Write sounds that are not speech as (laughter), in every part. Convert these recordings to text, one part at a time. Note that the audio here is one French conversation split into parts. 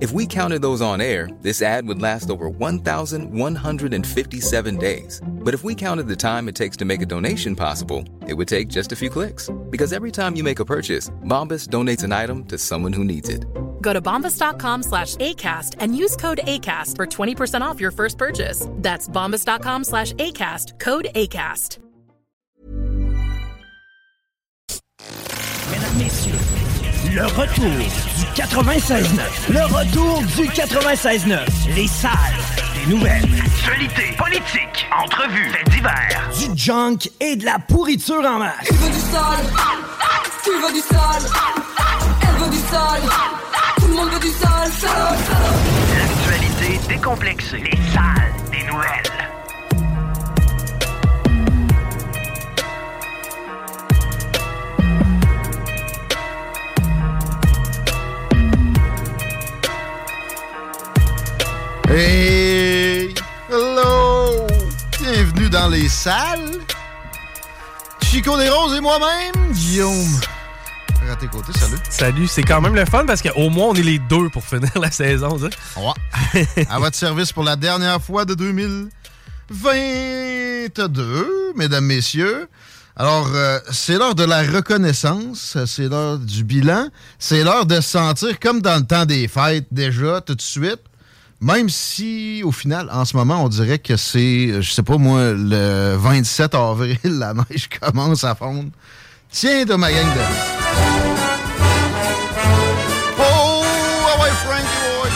If we counted those on air, this ad would last over 1,157 days. But if we counted the time it takes to make a donation possible, it would take just a few clicks. Because every time you make a purchase, Bombas donates an item to someone who needs it. Go to bombas.com slash ACAST and use code ACAST for 20% off your first purchase. That's bombas.com slash ACAST, code ACAST. Le retour du 96.9. Le retour du 96.9. Les salles des nouvelles. Actualité, politique, entrevues, faits divers. Du junk et de la pourriture en masse. Tu veux du sale Tu veux du sale Elle veut du sale Tout le monde veut du sale. L'actualité décomplexée. Les salles des nouvelles. Hey! Hello! Bienvenue dans les salles. Chico des Roses et moi-même, Guillaume. Raté côté, salut. Salut, c'est quand même le fun parce qu'au moins on est les deux pour finir (laughs) la saison. ça. Ouais. à votre service pour la dernière fois de 2022, mesdames, messieurs. Alors, euh, c'est l'heure de la reconnaissance, c'est l'heure du bilan, c'est l'heure de se sentir comme dans le temps des fêtes déjà, tout de suite. Même si, au final, en ce moment, on dirait que c'est, je sais pas moi, le 27 avril, (laughs) la neige commence à fondre. Tiens, de ma gang de... Oh, ah ouais, Frankie boy!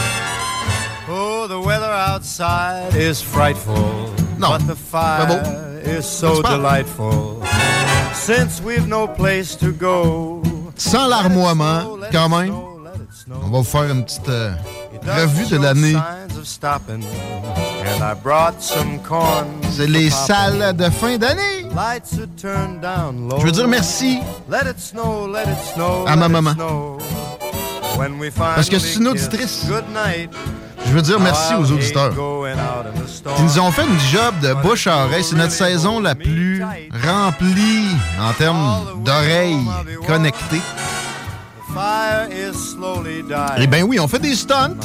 Oh, the weather outside is frightful. No, But the fire beau. is so delightful. Since we've no place to go. Sans larmoiement, quand même, on va vous faire une petite euh, revue de l'année. C'est les salles de fin d'année. Je veux dire merci Let it snow, let it snow. À ma maman. Parce que c'est une auditrice. Je veux dire merci aux auditeurs qui nous ont fait une job de bouche à oreille. C'est notre saison la plus remplie en termes d'oreilles connectées. Eh bien oui, on fait des stunts,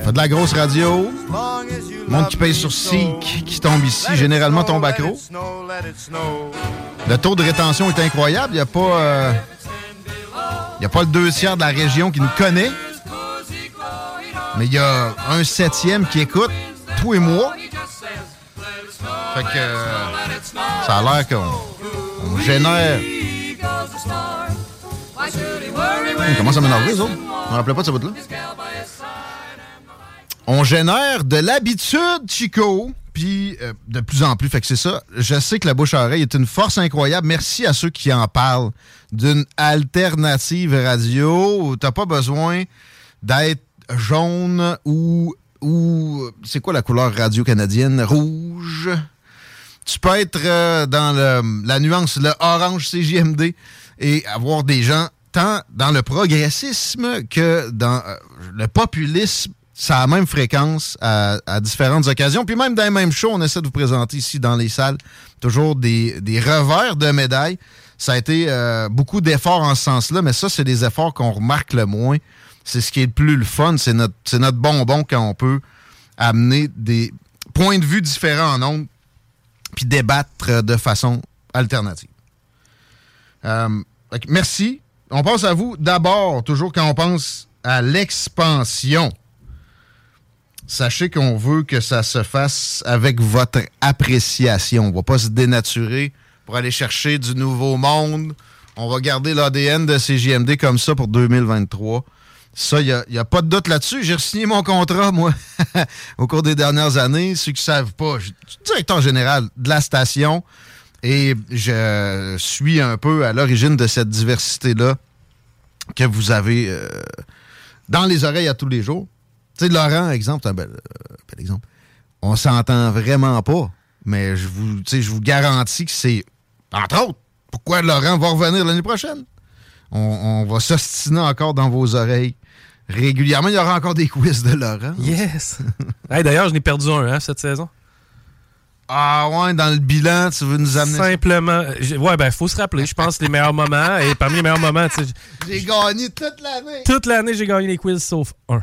on fait de la grosse radio, le monde qui paye sur Seek, qui tombe ici, généralement tombe croc. Le taux de rétention est incroyable. Il n'y a pas... euh, il a pas le deux tiers de la région qui nous connaît. Mais il y a un septième qui écoute tous les mois. Fait que euh, ça a l'air qu'on on génère. On commence à m'énerver, les rappelais pas de ce bout-là. On génère de l'habitude, Chico. Puis euh, de plus en plus, fait que c'est ça. Je sais que la bouche à oreille est une force incroyable. Merci à ceux qui en parlent d'une alternative radio. T'as pas besoin d'être jaune ou c'est quoi la couleur radio canadienne? Rouge. Tu peux être euh, dans la nuance le orange CJMD et avoir des gens tant dans le progressisme que dans euh, le populisme. Ça a la même fréquence à, différentes occasions. Puis même dans les mêmes shows, on essaie de vous présenter ici dans les salles toujours des, des revers de médailles. Ça a été euh, beaucoup d'efforts en ce sens-là, mais ça, c'est des efforts qu'on remarque le moins. C'est ce qui est le plus le fun. C'est notre, notre bonbon quand on peut amener des points de vue différents en nombre puis débattre de façon alternative. Euh, merci. On pense à vous d'abord, toujours quand on pense à l'expansion. Sachez qu'on veut que ça se fasse avec votre appréciation. On va pas se dénaturer pour aller chercher du nouveau monde. On va garder l'ADN de CJMD comme ça pour 2023. Ça, il n'y a, pas de doute là-dessus. J'ai signé mon contrat, moi, (laughs) au cours des dernières années. Ceux qui ne savent pas, je suis directeur général de la station et je suis un peu à l'origine de cette diversité-là que vous avez euh, dans les oreilles à tous les jours. Tu sais, Laurent, exemple, un bel, euh, exemple. On s'entend vraiment pas, mais je vous, je vous garantis que c'est, entre autres, pourquoi Laurent va revenir l'année prochaine? On, on va s'ostiner encore dans vos oreilles régulièrement. Il y aura encore des quiz de Laurent. Yes! (laughs) D'ailleurs, je n'ai perdu un hein, cette saison. Ah ouais, dans le bilan, tu veux nous amener Simplement. Ouais, ben, faut se rappeler, je pense, les meilleurs moments. Et parmi les meilleurs moments, tu sais. (laughs) J'ai gagné toute l'année. Toute l'année, j'ai gagné les quiz sauf un.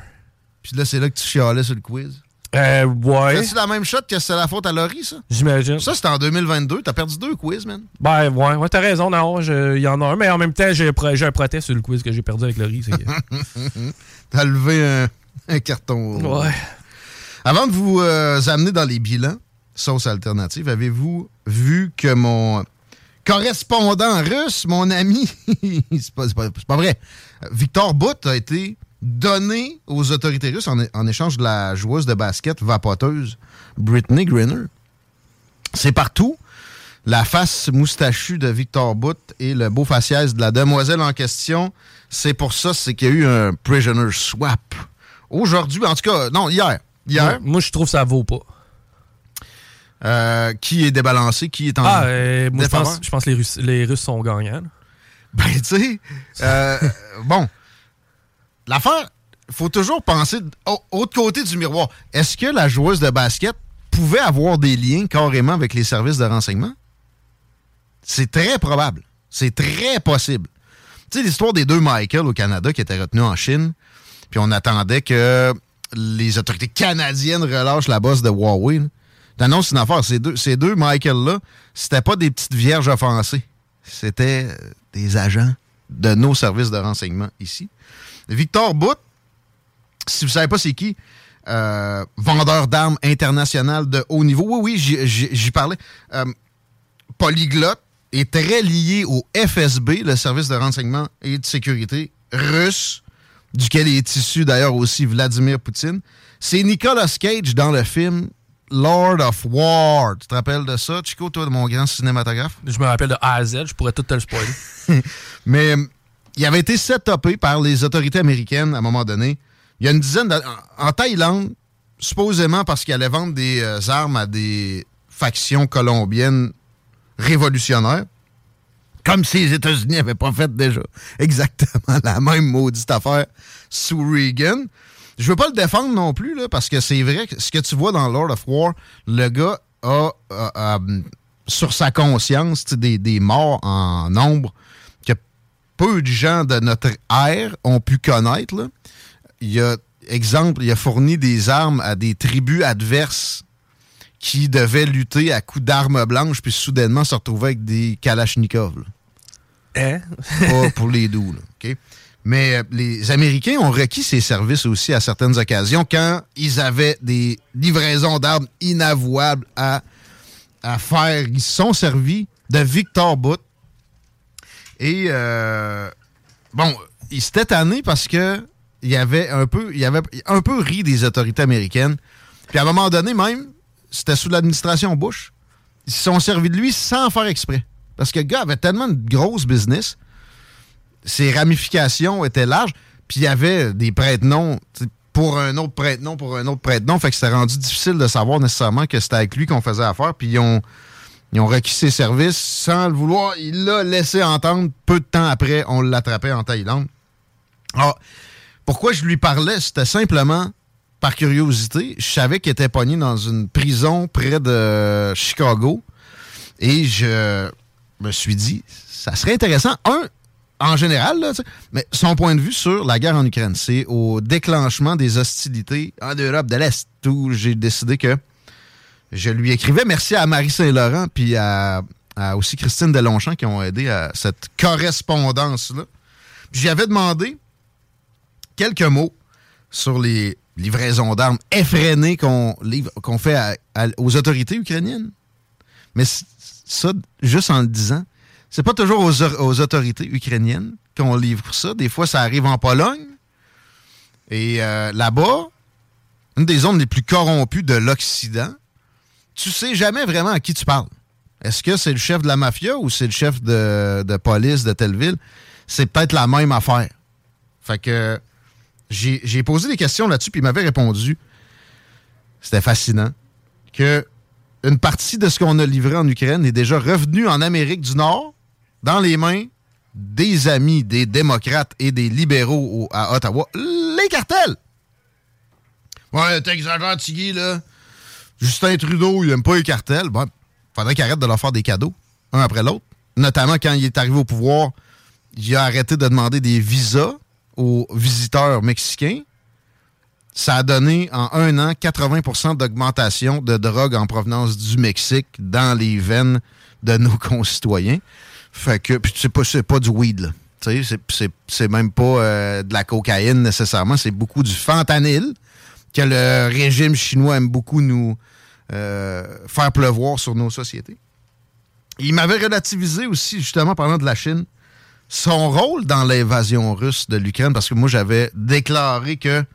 Puis là, c'est là que tu chialais sur le quiz. Euh, ouais. C'est la même shot que c'est la faute à Laurie, ça? J'imagine. Ça, c'était en 2022. T'as perdu deux quiz, man. Ben, ouais, ouais t'as raison. Non, il y en a un, mais en même temps, j'ai un protest sur le quiz que j'ai perdu avec Laurie. (laughs) T'as levé un, carton. Ouais. Avant de vous euh, amener dans les bilans, sauce alternative, avez-vous vu que mon correspondant russe, mon ami, (laughs) c'est pas, vrai, Victor Bout a été donné aux autorités russes en, échange de la joueuse de basket vapoteuse Britney Griner. C'est partout. La face moustachue de Victor Bout et le beau faciès de la demoiselle en question. C'est pour ça, c'est qu'il y a eu un prisoner swap. Aujourd'hui, en tout cas, non, hier. Hier. Moi, je trouve que ça vaut pas. Euh, qui est débalancé, qui est en. Ah, euh, moi, je pense, je pense, que les Russes, les Russes sont gagnants. Ben, tu sais, euh, bon, L'affaire, il faut toujours penser au, autre côté du miroir. Est-ce que la joueuse de basket pouvait avoir des liens carrément avec les services de renseignement? C'est très probable. C'est très possible. Tu sais, l'histoire des deux Michael au Canada qui étaient retenus en Chine, puis on attendait que les autorités canadiennes relâchent la bosse de Huawei. T'annonces une affaire. Ces deux, ces deux Michael-là, c'était pas des petites vierges offensées. C'était des agents de nos services de renseignement ici. Victor Bout, si vous savez pas c'est qui, euh, vendeur d'armes international de haut niveau. Oui, oui, j'y parlais. Euh, polyglotte est très lié au FSB, le service de renseignement et de sécurité russe, duquel est issu d'ailleurs aussi Vladimir Poutine. C'est Nicolas Cage dans le film Lord of War. Tu te rappelles de ça, Chico, toi, de mon grand cinématographe? Je me rappelle de A à Z, je pourrais tout te le spoiler. (laughs) Mais il avait été setupé par les autorités américaines à un moment donné. Il y a une dizaine en Thaïlande, supposément parce qu'il allait vendre des euh, armes à des factions colombiennes révolutionnaires. Comme si les États-Unis n'avaient pas fait déjà (laughs) exactement la même maudite affaire sous Reagan. Je veux pas le défendre non plus, là, parce que c'est vrai que ce que tu vois dans Lord of War, le gars a, sur sa conscience des, des morts en nombre peu de gens de notre ère ont pu connaître. Il y a, exemple, il a fourni des armes à des tribus adverses qui devaient lutter à coups d'armes blanches, puis soudainement se retrouver avec des Kalachnikov. Hein? Pas pour les doux. Mais euh, les Américains ont requis ces services aussi à certaines occasions quand ils avaient des livraisons d'armes inavouables à, à faire. Ils se sont servis de Victor Bout, et euh, bon, il s'était tanné parce que il y avait un peu, il avait un peu ri des autorités américaines. Puis à un moment donné, même, c'était sous l'administration Bush. Ils se sont servis de lui sans faire exprès. Parce que le gars avait tellement de grosses business, ses ramifications étaient larges, puis il y avait des prête-noms pour un autre prête-nom, pour un autre prête-nom. Fait que c'était rendu difficile de savoir nécessairement que c'était avec lui qu'on faisait affaire. Puis ils ont ils ont requis ses services sans le vouloir. Il l'a laissé entendre. Peu de temps après, on l'attrapait en Thaïlande. Alors, pourquoi je lui parlais? C'était simplement par curiosité. Je savais qu'il était pogné dans une prison près de Chicago. Et je me suis dit, ça serait intéressant. Un, en général, mais son point de vue sur la guerre en Ukraine, c'est au déclenchement des hostilités en Europe de l'Est où j'ai décidé que je lui écrivais. Merci à Marie Saint-Laurent puis à, aussi Christine Delonchamp qui ont aidé à cette correspondance-là. J'avais demandé quelques mots sur les livraisons d'armes effrénées qu'on qu'on fait aux autorités ukrainiennes. Mais ça, juste en le disant, c'est pas toujours aux, autorités ukrainiennes qu'on livre ça. Des fois, ça arrive en Pologne. Et euh, là-bas, une des zones les plus corrompues de l'Occident, tu sais jamais vraiment à qui tu parles. Est-ce que c'est le chef de la mafia ou c'est le chef de, de police de telle ville? C'est peut-être la même affaire. Fait que j'ai posé des questions là-dessus, puis il m'avait répondu. C'était fascinant. Que une partie de ce qu'on a livré en Ukraine est déjà revenue en Amérique du Nord dans les mains des amis des démocrates et des libéraux à Ottawa, les cartels. Ouais, t'exagères, Tiggy, là. Justin Trudeau, il aime pas les cartels. Bon, faudrait qu'il arrête de leur faire des cadeaux, un après l'autre. Notamment quand il est arrivé au pouvoir, il a arrêté de demander des visas aux visiteurs mexicains. Ça a donné en un an 80% d'augmentation de drogue en provenance du Mexique dans les veines de nos (laughs) concitoyens. Fait que, c'est pas, pas du weed, là. C'est même pas euh, de la cocaïne nécessairement, c'est beaucoup du fentanyl que le régime chinois aime beaucoup nous euh, faire pleuvoir sur nos sociétés. Il m'avait relativisé aussi, justement, parlant de la Chine, son rôle dans l'invasion russe de l'Ukraine, parce que moi, j'avais déclaré que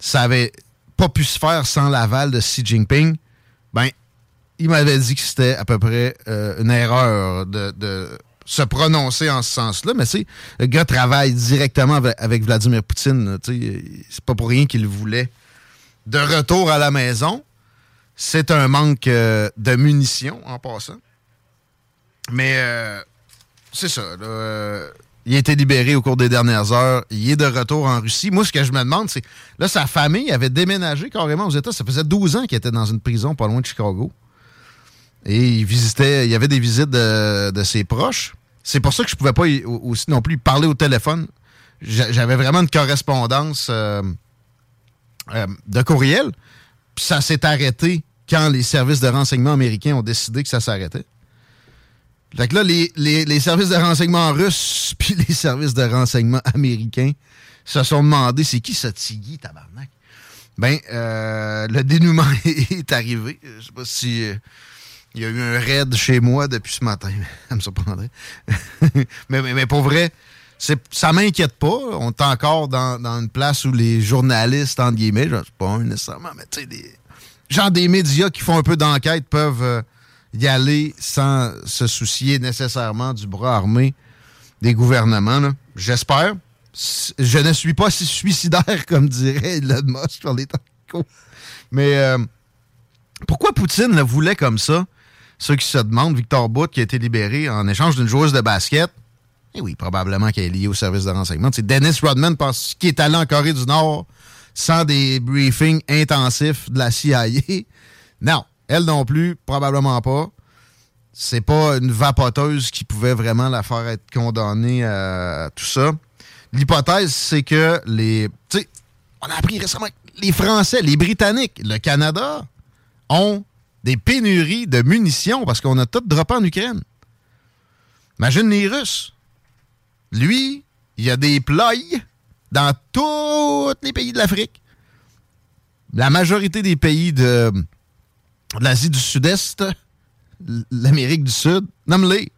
ça avait pas pu se faire sans l'aval de Xi Jinping. Ben, il m'avait dit que c'était à peu près euh, une erreur de, se prononcer en ce sens-là, mais c'est le gars travaille directement avec, Vladimir Poutine. C'est pas pour rien qu'il voulait de retour à la maison. C'est un manque euh, de munitions en passant. Mais euh, c'est ça. il a été libéré au cours des dernières heures. Il est de retour en Russie. Moi, ce que je me demande, c'est. Là, sa famille avait déménagé carrément aux États. Ça faisait 12 ans qu'il était dans une prison pas loin de Chicago. Et il visitait, il y avait des visites de, ses proches. C'est pour ça que je pouvais pas aussi non plus parler au téléphone. J'avais vraiment une correspondance euh, euh, de courriel. Puis ça s'est arrêté quand les services de renseignement américains ont décidé que ça s'arrêtait. Fait que là, les, services de renseignement russes (laughs) puis les services de renseignement américains se sont demandé c'est qui ce Tiggy, tabarnak? Ben, euh, le dénouement (laughs) est arrivé. Je sais pas si il y a eu un raid chez moi depuis ce matin. (laughs) Ça me surprendrait. (laughs) mais, mais, pour vrai, ça m'inquiète pas. On est encore dans, une place où les journalistes, entre guillemets, je sais pas nécessairement, mais tu sais, des gens des médias qui font un peu d'enquête peuvent euh, y aller sans se soucier nécessairement du bras armé des gouvernements. J'espère. Je ne suis pas si suicidaire (laughs) comme dirait Elon Musk sur les temps. Mais euh, pourquoi Poutine le voulait comme ça? Ceux qui se demandent, Victor Bout qui a été libéré en échange d'une joueuse de basket, eh oui, probablement qu'elle est liée au service de renseignement. C'est Dennis Rodman parce qu'il est allé en Corée du Nord sans des briefings intensifs de la CIA. Non, elle non plus, probablement pas. C'est pas une vapoteuse qui pouvait vraiment la faire être condamnée à tout ça. L'hypothèse, c'est que les. Tu sais, on a appris récemment que les Français, les Britanniques, le Canada ont des pénuries de munitions parce qu'on a tout droppé en Ukraine. Imagine les Russes. Lui, il y a des ploys dans tous les pays de l'Afrique. La majorité des pays de, l'Asie du Sud-Est, l'Amérique du Sud, nomme-les.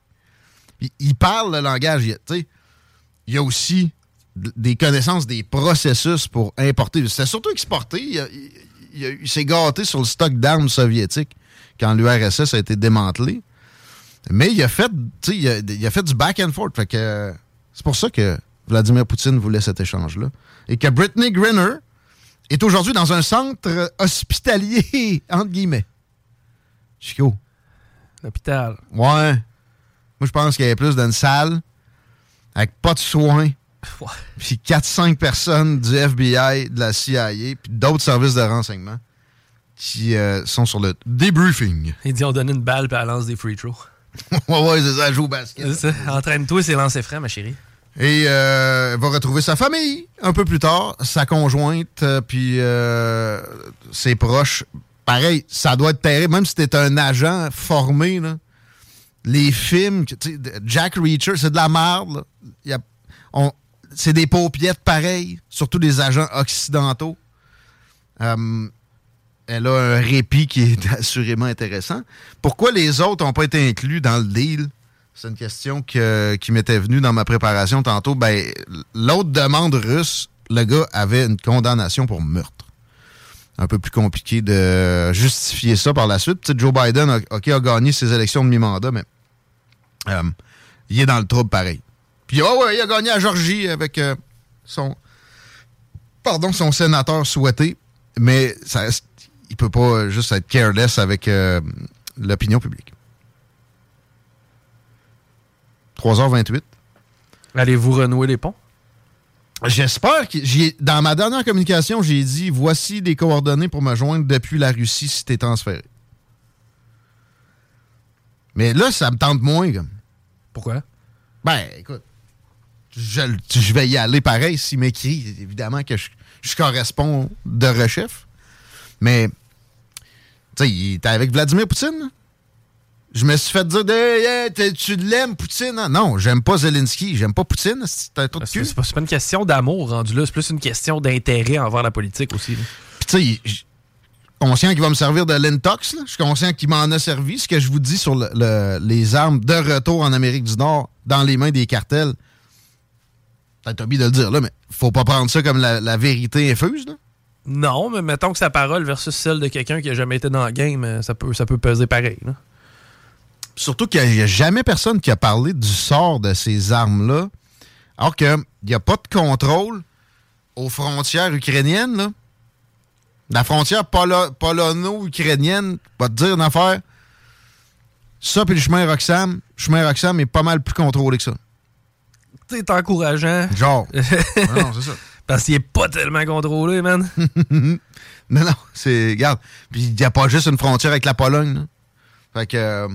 Il parle le langage. Il y a aussi des connaissances des processus pour importer. C'est surtout exporter s'est gâté sur le stock d'armes soviétiques quand l'URSS a été démantelé. Mais il a fait, il a, il a fait du back and forth. c'est pour ça que Vladimir Poutine voulait cet échange-là. Et que Brittany Grinner est aujourd'hui dans un centre hospitalier, (laughs) entre guillemets. Chico. L'hôpital. Ouais. Moi, je pense qu'il y avait plus d'une salle avec pas de soins (laughs) puis 4-5 personnes du FBI, de la CIA, puis d'autres services de renseignement qui euh, sont sur le debriefing. Il dit on donne une balle puis elle lance des free throws. (laughs) ouais, ouais, c'est ça, joue au basket. Entraîne-toi, c'est lancer frais, ma chérie. Et euh, elle va retrouver sa famille un peu plus tard, sa conjointe, euh, puis ses proches. Pareil, ça doit être terrible, même si t'es un agent formé, là. Les films, Jack Reacher, c'est de la merde. Y a, on, c'est des paupiettes pareilles, surtout des agents occidentaux. Euh, elle a un répit qui est (laughs) assurément intéressant. Pourquoi les autres n'ont pas été inclus dans le deal? C'est une question qui m'était venue dans ma préparation tantôt. Ben, l'autre demande russe le gars avait une condamnation pour meurtre. Un peu plus compliqué de justifier ça par la suite. Peut-être Joe Biden a gagné ses élections de mi-mandat, mais euh, il est dans le trouble pareil. Puis, oh ouais, il a gagné à Georgie avec euh, son, pardon, son sénateur souhaité, mais ça, il peut pas juste être careless avec euh, l'opinion publique. 3h28. Allez-vous renouer les ponts? J'espère que j'ai dans ma dernière communication, j'ai dit voici des coordonnées pour me joindre depuis la Russie si t'es transféré. Mais là, ça me tente moins comme. Pourquoi? Ben, écoute, je, je vais y aller pareil s'il m'écrit. Évidemment que je, je corresponds de rechef. Mais, tu sais, il était avec Vladimir Poutine. Je me suis fait dire, Hey, hey, tu l'aimes, Poutine? hein? Non, j'aime pas Zelensky, j'aime pas Poutine. C'est un truc pas, une question d'amour rendu là, c'est plus une question d'intérêt envers la politique aussi. Puis, tu sais, il- je suis conscient qu'il va me servir de l'Intox. Je suis conscient qu'il m'en a servi. Ce que je vous dis sur le- le- les armes de retour en Amérique du Nord dans les mains des cartels, peut-être oublié de le dire là, mais faut pas prendre ça comme la, la vérité infuse. Là. Non, mais mettons que sa parole versus celle de quelqu'un qui a jamais été dans le game, euh, ça peut, ça peut peser pareil. là. Surtout qu'il n'y a, jamais personne qui a parlé du sort de ces armes-là, alors qu'il n'y a pas de contrôle aux frontières ukrainiennes. Là. La frontière polo- polono-ukrainienne, va te dire une affaire. Ça, puis le chemin Roxham, le chemin Roxham est pas mal plus contrôlé que ça. C'est encourageant. Genre. (laughs) non, c'est ça. Parce qu'il est pas tellement contrôlé, man. (laughs) non, non, c'est. Regarde. Puis il n'y a pas juste une frontière avec la Pologne. là. Fait que. euh,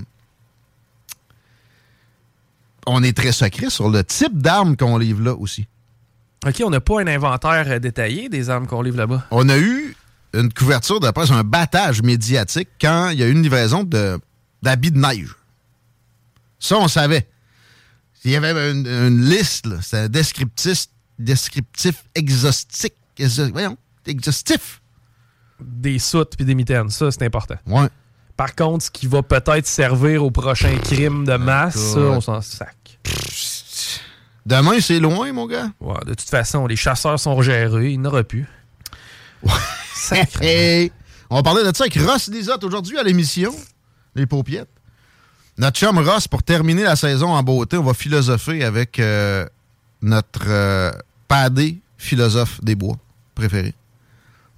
on est très secret sur le type d'armes qu'on livre là aussi. OK, on n'a pas un inventaire euh, détaillé des armes qu'on livre là-bas. On a eu une couverture de presse, un battage médiatique quand il y a eu une livraison de- d'habits de, neige. Ça, on savait. Il y avait une, une liste, là. C'était un descriptif, descriptif exhaustif. exha- voyons, exhaustif. Des soutes puis des mitaines, ça, c'est important. Ouais. Par contre, ce qui va peut-être servir au prochain crime de masse, ça, on s'en sac. Demain, c'est loin, mon gars. Ouais, de toute façon, les chasseurs sont gérés, il n'aura plus. (laughs) Hey, on va parler de ça avec Ross Lisotte aujourd'hui à l'émission, Les Paupiettes. Notre chum Ross, pour terminer la saison en beauté, on va philosopher avec euh, notre euh, padé philosophe des bois préféré,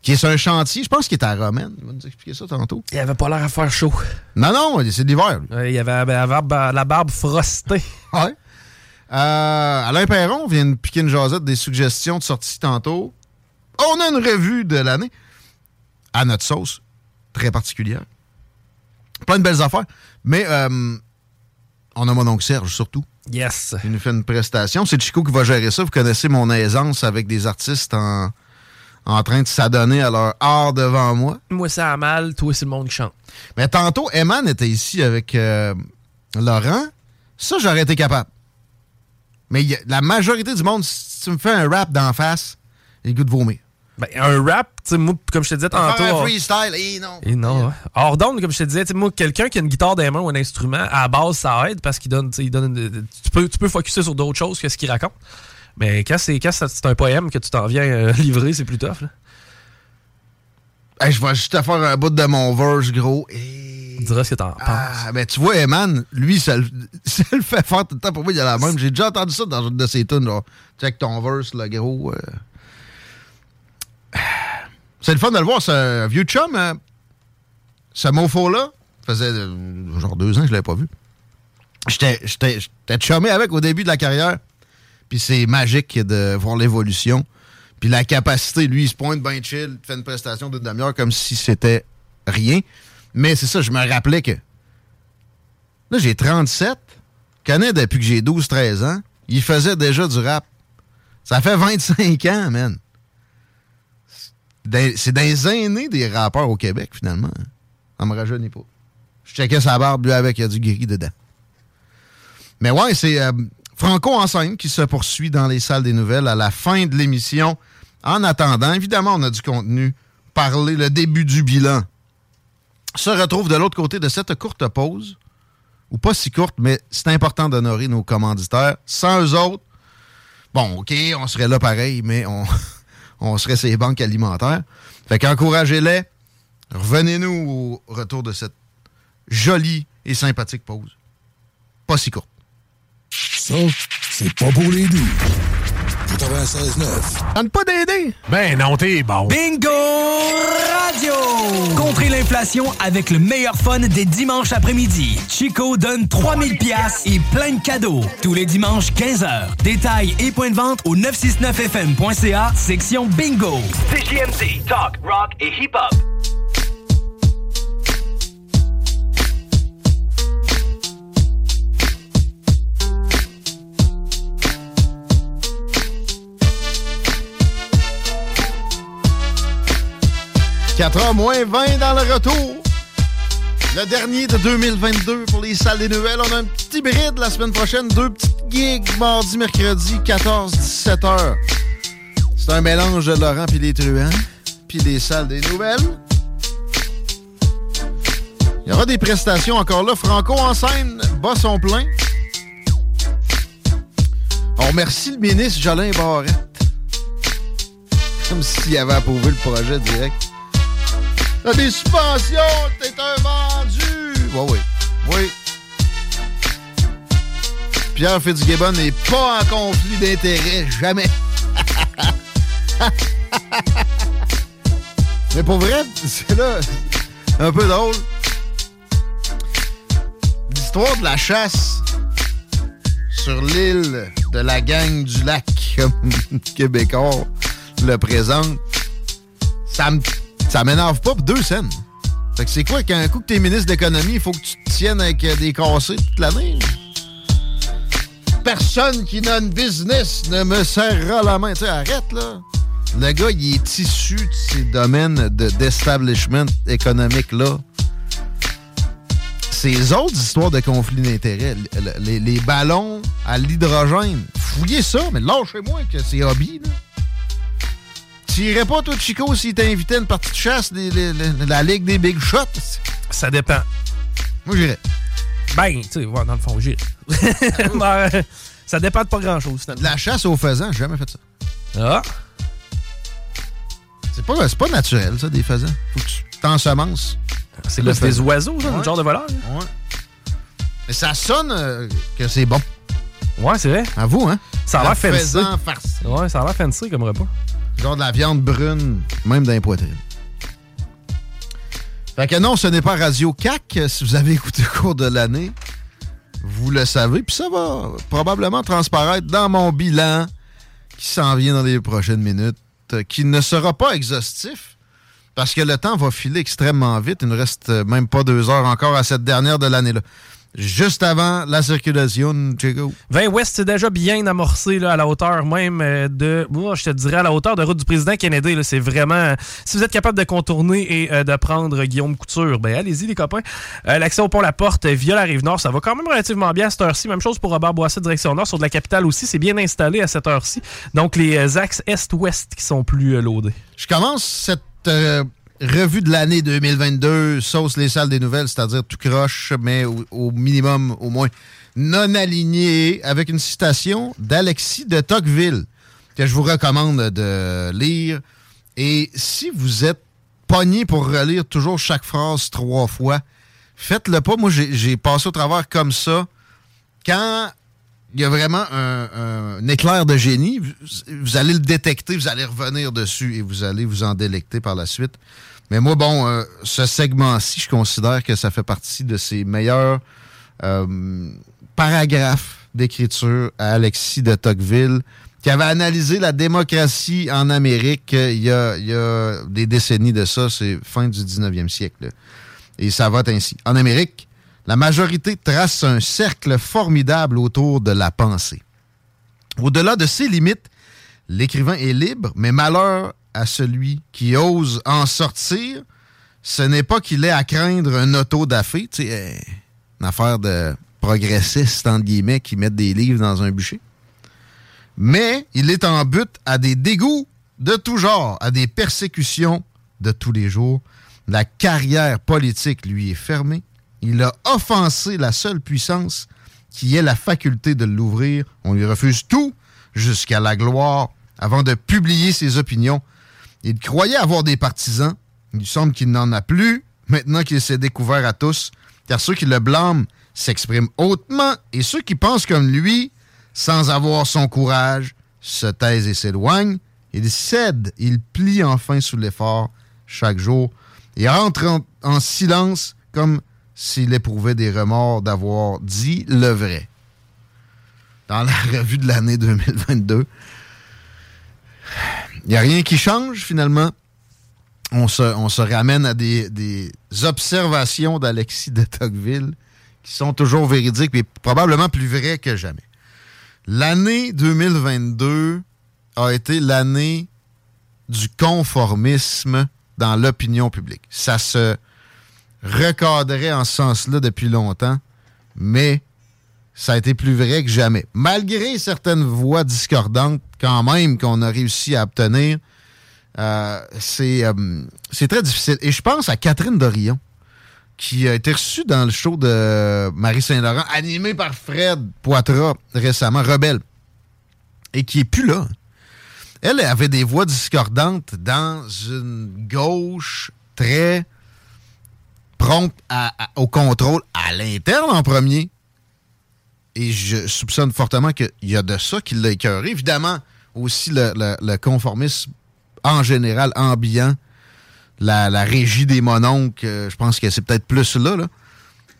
qui est sur un chantier, je pense qu'il est à Romaine. Il va nous expliquer ça tantôt. Il avait pas l'air à faire chaud. Non, non, c'est l'hiver. il avait la barbe, la barbe frostée. (laughs) Ouais. Euh, Alain Perron vient de piquer une jasette des suggestions de sortie tantôt. On a une revue de l'année à notre sauce, très particulière. Plein de belles affaires. Mais euh, on a mon oncle Serge surtout. Yes. Il nous fait une prestation. C'est Chico qui va gérer ça. Vous connaissez mon aisance avec des artistes en, en train de s'adonner à leur art devant moi. Moi, ça a mal, toi, c'est le monde qui chante. Mais tantôt, Eman était ici avec euh, Laurent. Ça, j'aurais été capable. Mais il y a- la majorité du monde, si tu me fais un rap d'en face, il a le goût de vomir. Ben, un rap, tu sais, moi, comme je te disais tantôt. Un freestyle, eh non. Et non, hein. Hors d'onde, comme je te disais, tu sais, moi, quelqu'un qui a une guitare dans les mains ou un instrument, à la base, ça aide parce qu'il donne, il une- tu peux, tu peux focuser sur d'autres choses que ce qu'il raconte. Mais quand c'est, quand c'est un poème que tu t'en viens euh, (laughs) livrer, c'est plus tough, là. Hey, je vais juste te faire un bout de mon verse, gros. Et... Tu diras ce que t'en penses. Ah, ben tu vois, Eman, lui, ça le, (laughs) ça le fait faire tout le temps pour moi, il y a la même. J'ai déjà entendu ça dans une de ses tunes, genre. Check ton verse, le gros. euh. C'est le fun de le voir, un vieux chum. hein. Ce mofo-là, faisait euh, genre deux ans que je l'avais pas vu. J'étais chumé avec au début de la carrière. Puis c'est magique de voir l'évolution. Puis la capacité, lui, il se pointe bien chill, fait une prestation d'une demi-heure comme si c'était rien. Mais c'est ça, je me rappelais que. Là, j'ai 37. Connais depuis que j'ai 12-13 ans. Il faisait déjà du rap. Ça fait 25 ans, man. C'est les aînés des rappeurs au Québec, finalement. Ça me rajeunit pas. Je checkais sa barbe, lui, avec, il y a du gris dedans. Mais ouais, c'est euh, Franco en scène qui se poursuit dans les salles des nouvelles à la fin de l'émission. En attendant, évidemment, on a du contenu. Parler le début du bilan. Se retrouve de l'autre côté de cette courte pause. Ou pas si courte, mais c'est important d'honorer nos commanditaires. Sans eux autres, bon, OK, on serait là pareil, mais on, (laughs) on serait ces banques alimentaires. Fait qu'encouragez-les. Revenez-nous au retour de cette jolie et sympathique pause. Pas si courte. Ça, c'est pas pour les doux. 96.9. Tente pas d'aider. Ben non, t'es bon. Bingo Radio! Contrer l'inflation avec le meilleur fun des dimanches après-midi. Chico donne 3000 pièces et plein de cadeaux. Tous les dimanches, 15h. Détails et points de vente au 969fm.ca, section Bingo. CJMD, talk, rock et hip-hop. « 4h moins 20 dans le retour. Le dernier de 2022 pour les salles des nouvelles. On a un petit bride la semaine prochaine. Deux petites gigs mardi, mercredi, 14-17 h C'est un mélange de Laurent puis les truands, puis les salles des nouvelles. Il y aura des prestations encore là. Franco en scène, bas son plein. On remercie le ministre Jolin Barrette. Comme s'il avait approuvé le projet direct. T'as des subventions, t'es un vendu. Oui, oui. Oui. Pierre Fitzgibbon n'est pas en conflit d'intérêts, jamais. (laughs) Mais pour vrai, c'est là un peu drôle. L'histoire de la chasse sur l'île de la gang du lac, comme (laughs) Québécois le présente, ça me ça m'énerve pas pour deux scènes. Fait que c'est quoi qu'un coup que t'es ministre d'économie, il faut que tu te tiennes avec euh, des cassés toute l'année? Personne qui n'a une business ne me serrera la main. Tu arrête, là. Le gars, il est issu de ces domaines de, d'establishment économique-là. Ces autres histoires de conflits d'intérêts, les, les ballons à l'hydrogène, fouillez ça, mais lâchez-moi que c'est hobby, là. Tu irais pas, toi, Chico, s'il t'invitait une partie de chasse de la Ligue des Big Shots? Ça dépend. Moi, j'irais. Ben, tu sais, ouais, dans le fond, j'irais. (laughs) Ben, ça dépend de pas grand-chose, finalement. La chasse aux faisans, j'ai jamais fait ça. Ah! C'est pas, pas naturel, ça, des faisans. Faut que tu t'ensemences. C'est quoi, c'est des oiseaux, ouais. genre de voleur? Ouais. Mais ça sonne euh, que c'est bon. Ouais, c'est vrai. À vous, hein? Ça a l'air fancy. Faisan farci. Ouais, ça a l'air fancy comme repas. Genre de la viande brune, même dans les poitrines. Fait que non, ce n'est pas Radio CAC. Si vous avez écouté au cours de l'année, vous le savez. Puis ça va probablement transparaître dans mon bilan qui s'en vient dans les prochaines minutes, qui ne sera pas exhaustif parce que le temps va filer extrêmement vite. Il ne reste même pas deux heures encore à cette dernière de l'année-là juste avant la circulation, Chico. 20 Ouest, c'est déjà bien amorcé là, à la hauteur même euh, de, oh, je te dirais, à la hauteur de route du président Kennedy. C'est vraiment, si vous êtes capable de contourner et euh, de prendre Guillaume Couture, ben allez-y les copains. Euh, L'accès au pont La Porte via la rive nord, ça va quand même relativement bien à cette heure-ci. Même chose pour Robert Boisset, direction nord, sur de la capitale aussi, c'est bien installé à cette heure-ci. Donc les axes est-ouest qui sont plus loadés. Je commence cette revue de l'année 2022, sauce les salles des nouvelles, c'est-à-dire tout croche, mais au, minimum, au moins, non aligné, avec une citation d'Alexis de Tocqueville, que je vous recommande de lire. Et si vous êtes pogné pour relire toujours chaque phrase trois fois, faites-le pas. Moi, j'ai passé au travers comme ça. Quand il y a vraiment un, éclair de génie, vous allez le détecter, vous allez revenir dessus et vous allez vous en délecter par la suite. Mais moi, bon, euh, ce segment-ci, je considère que ça fait partie de ses meilleurs euh, paragraphes d'écriture à Alexis de Tocqueville, qui avait analysé la démocratie en Amérique il y a, il y a des décennies de ça, c'est fin du 19e siècle. Et ça va ainsi. En Amérique, la majorité trace un cercle formidable autour de la pensée. Au-delà de ses limites, l'écrivain est libre, mais malheur à celui qui ose en sortir, ce n'est pas qu'il ait à craindre un auto d'affaires, sais, une affaire de progressistes, entre qui mettent des livres dans un bûcher. Mais il est en but à des dégoûts de tout genre, à des persécutions de tous les jours. La carrière politique lui est fermée. Il a offensé la seule puissance qui est la faculté de l'ouvrir. On lui refuse tout jusqu'à la gloire avant de publier ses opinions. Il croyait avoir des partisans. Il semble qu'il n'en a plus maintenant qu'il s'est découvert à tous, car ceux qui le blâment s'expriment hautement et ceux qui pensent comme lui, sans avoir son courage, se taisent et s'éloignent. Il cède, il plie enfin sous l'effort chaque jour et rentre en, en silence comme s'il éprouvait des remords d'avoir dit le vrai. Dans la (laughs) revue de l'année 2022, il n'y a rien qui change finalement. On se, ramène à des, des observations d'Alexis de Tocqueville qui sont toujours véridiques, mais probablement plus vraies que jamais. L'année 2022 a été l'année du conformisme dans l'opinion publique. Ça se recadrait en ce sens-là depuis longtemps, mais ça a été plus vrai que jamais. Malgré certaines voix discordantes, quand même, qu'on a réussi à obtenir, euh, c'est euh, c'est très difficile. Et je pense à Catherine Dorion, qui a été reçue dans le show de Marie Saint-Laurent, animé par Fred Poitras récemment, Rebelle, et qui est plus là. Elle avait des voix discordantes dans une gauche très prompte au contrôle à l'interne en premier. Et je soupçonne fortement qu'il y a de ça qui l'a écœuré. Évidemment, aussi le, conformisme en général ambiant, la, régie des mononcles, euh, je pense que c'est peut-être plus là, là.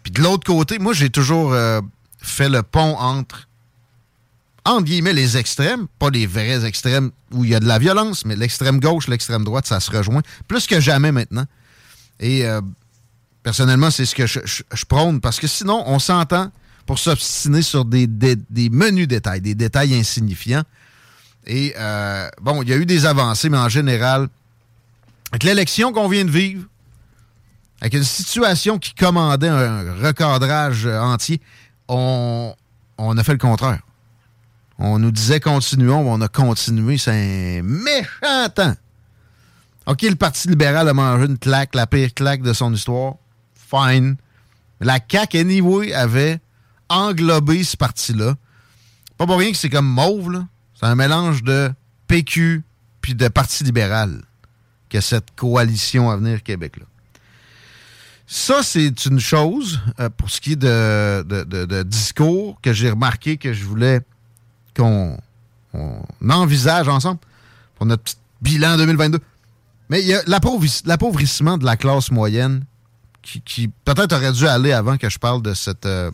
Puis de l'autre côté, moi, j'ai toujours euh, fait le pont entre, entre guillemets, les extrêmes, pas les vrais extrêmes où il y a de la violence, mais l'extrême gauche, l'extrême droite, ça se rejoint plus que jamais maintenant. Et euh, personnellement, c'est ce que je prône, parce que sinon, on s'entend pour s'obstiner sur des, des- menus détails, des détails insignifiants. Et euh, bon, il y a eu des avancées, mais en général, avec l'élection qu'on vient de vivre, avec une situation qui commandait un recadrage entier, on, on a fait le contraire. On nous disait continuons, on a continué. C'est un méchant temps. OK, le Parti libéral a mangé une claque, la pire claque de son histoire. Fine. La CAQ, anyway, avait englobé ce parti-là. Pas pour rien que c'est comme mauve, là. C'est un mélange de PQ puis de Parti libéral que cette coalition Avenir Québec-là. Ça, c'est une chose euh, pour ce qui est de, de- de- discours que j'ai remarqué que je voulais qu'on on envisage ensemble pour notre petit bilan 2022. Mais il y a l'appauvris- l'appauvrissement de la classe moyenne qui, qui peut-être aurait dû aller avant que je parle de cette, euh,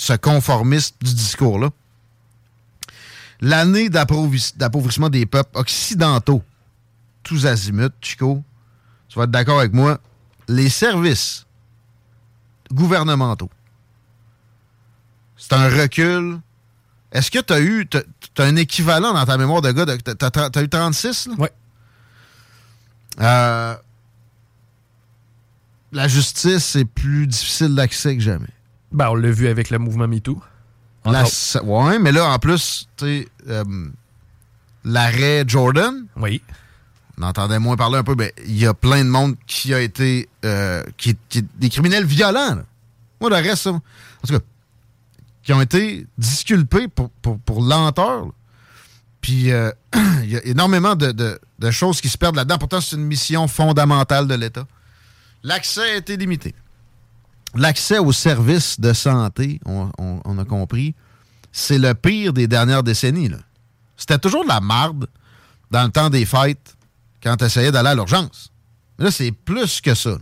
ce conformisme du discours-là. L'année d'appauvris- d'appauvrissement des peuples occidentaux, tous azimuts, Chico, tu vas être d'accord avec moi, les services gouvernementaux. C'est un recul. Est-ce que tu as eu t'as- t'as un équivalent dans ta mémoire de gars? de- T'as t'as- t'as eu 36? Oui. la justice, c'est plus difficile d'accès que jamais. Ben, on l'a vu avec le mouvement MeToo. La- mais là, en plus, tu sais, euh, l'arrêt Jordan. Oui. On entendait moins parler un peu, mais il y a plein de monde qui a été. euh, qui, qui- des criminels violents, là. Moi, le reste, ça, en tout cas, qui ont été disculpés pour, pour, pour lenteur. là. Puis, euh, (clears throat) il y a énormément de, de- de choses qui se perdent là-dedans. Pourtant, c'est une mission fondamentale de l'État. L'accès a été limité. L'accès aux services de santé, on, a compris, c'est le pire des dernières décennies. C'était toujours de la marde dans le temps des fêtes quand tu essayais d'aller à l'urgence. Là, c'est plus que ça.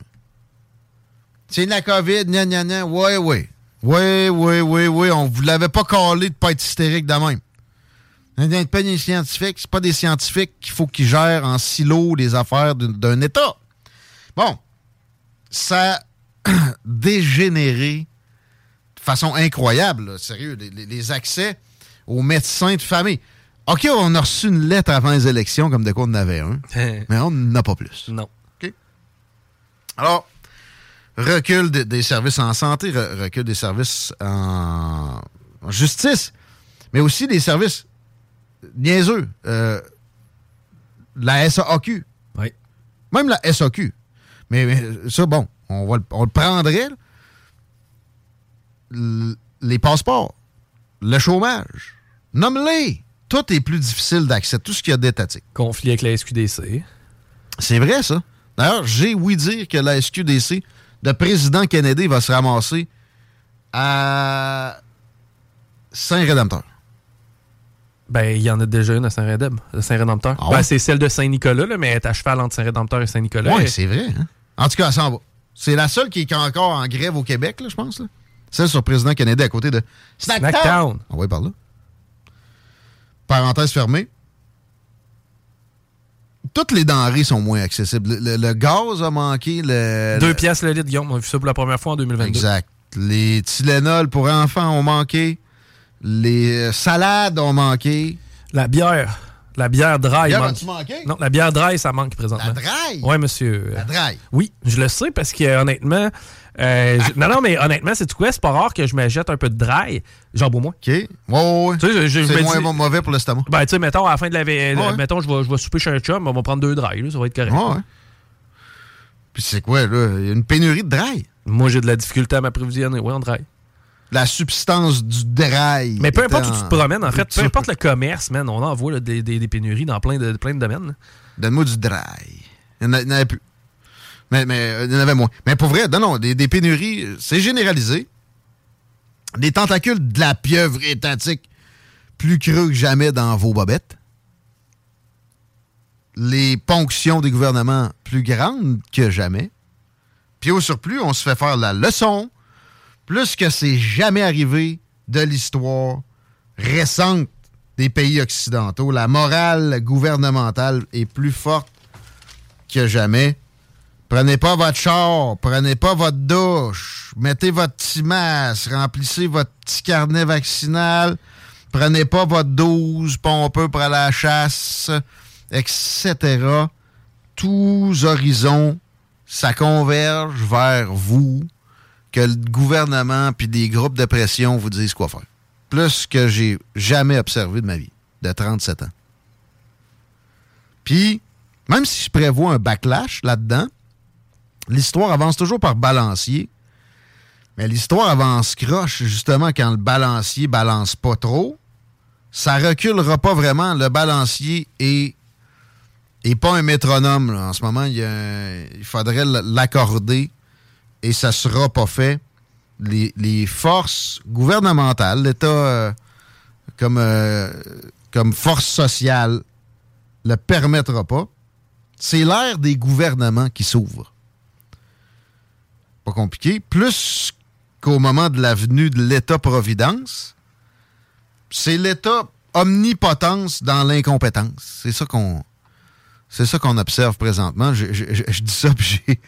C'est la COVID, gna gna gna, ouais, ouais. Ouais, ouais, ouais, ouais, on vous l'avait pas collé de pas être hystérique de même. C'est pas des scientifiques, c'est pas des scientifiques qu'il faut qu'ils gèrent en silo les affaires d'un- État. Bon, ça (coughs) dégénéré de façon incroyable, là, sérieux, les, accès aux médecins de famille. OK, on a reçu une lettre avant les élections, comme de quoi on en avait un, (laughs) mais on n'en a pas plus. Non. OK? Alors, recul de- des services en santé, re- recul des services en, en justice, mais aussi des services niaiseux. Euh, la SAQ. Oui. Même la SAQ. Mais, mais ça, bon, on, va le, on le prendrait. L- les passeports, le chômage. Nomme-les. tout est plus difficile d'accès, tout ce qu'il y a d'étatique. Conflit avec la SQDC. C'est vrai, ça. D'ailleurs, j'ai ouï dire que la SQDC de président Kennedy va se ramasser à Saint-Rédempteur. Ben, il y en a déjà une à Saint-Rédem, Saint-Rédempteur. Ah ben, ouais? c'est celle de Saint-Nicolas, là, mais elle est à cheval entre Saint-Rédempteur et Saint-Nicolas. Oui, Et- c'est vrai. hein? En tout cas, ça en va. C'est la seule qui est encore en grève au Québec, là, je pense. Celle sur président Kennedy à côté de Snacktown. Snacktown. On va y par là. Parenthèse fermée. Toutes les denrées sont moins accessibles. Le, le- le gaz a manqué. Le, Deux piastres le litre, Guillaume. On a vu ça pour la première fois en 2022. Exact. Les Tylenol pour enfants ont manqué. Les salades ont manqué. La bière. La bière dry Bière, manque. as-tu manqué? Non, la bière dry, ça manque présentement. La dry? Oui, monsieur. La dry. Oui, je le sais parce que honnêtement. euh, je- non, non, mais honnêtement, c'est quoi? C'est pas rare que je me jette un peu de dry. J'en bois moins. OK. Ouais, ouais, ouais. Tu sais, je- je C'est moins dis- mauvais pour l'estomac. Ben, tu sais, mettons, à la fin de la Ouais. mettons, je vais, je vais souper chez un chum, on va prendre deux dry, là, ça va être correct. Ouais, ouais. Puis c'est quoi, là? Il y a une pénurie de dry. Moi, j'ai de la difficulté à m'approvisionner, oui, en dry. La substance du dry. Mais peu importe où tu te promènes, en fait, peu importe le commerce, man, on en voit là, des, des- des pénuries dans plein de, plein de domaines. Donne-moi du dry. Il n'y en, avait plus. Mais, mais euh, il y en avait moins. Mais pour vrai, non, non, des, des pénuries, c'est généralisé. Des tentacules de la pieuvre étatique plus creux que jamais dans vos bobettes. Les ponctions des gouvernements plus grandes que jamais. Puis au surplus, on se fait faire la leçon, plus que c'est jamais arrivé de l'histoire récente des pays occidentaux. La morale gouvernementale est plus forte que jamais. Prenez pas votre char, prenez pas votre douche, mettez votre petit masque, remplissez votre petit carnet vaccinal, prenez pas votre 12 pompeux pour aller à la chasse, etc. Tous horizons, ça converge vers vous que le gouvernement puis des groupes de pression vous disent quoi faire. Plus que j'ai jamais observé de ma vie, de 37 ans. Puis, même si je prévois un backlash là-dedans, l'histoire avance toujours par balancier. Mais l'histoire avance croche, justement, quand le balancier balance pas trop. Ça reculera pas vraiment. Le balancier est, est pas un métronome. En ce moment, il, faudrait l'accorder et ça sera pas fait. Les, forces gouvernementales, l'État euh, comme, euh, comme force sociale, le permettra pas. C'est l'ère des gouvernements qui s'ouvre. Pas compliqué. Plus qu'au moment de la venue de l'État-providence, c'est l'État omnipotence dans l'incompétence. C'est ça qu'on c'est ça qu'on observe présentement. Je, dis ça, puis j'ai...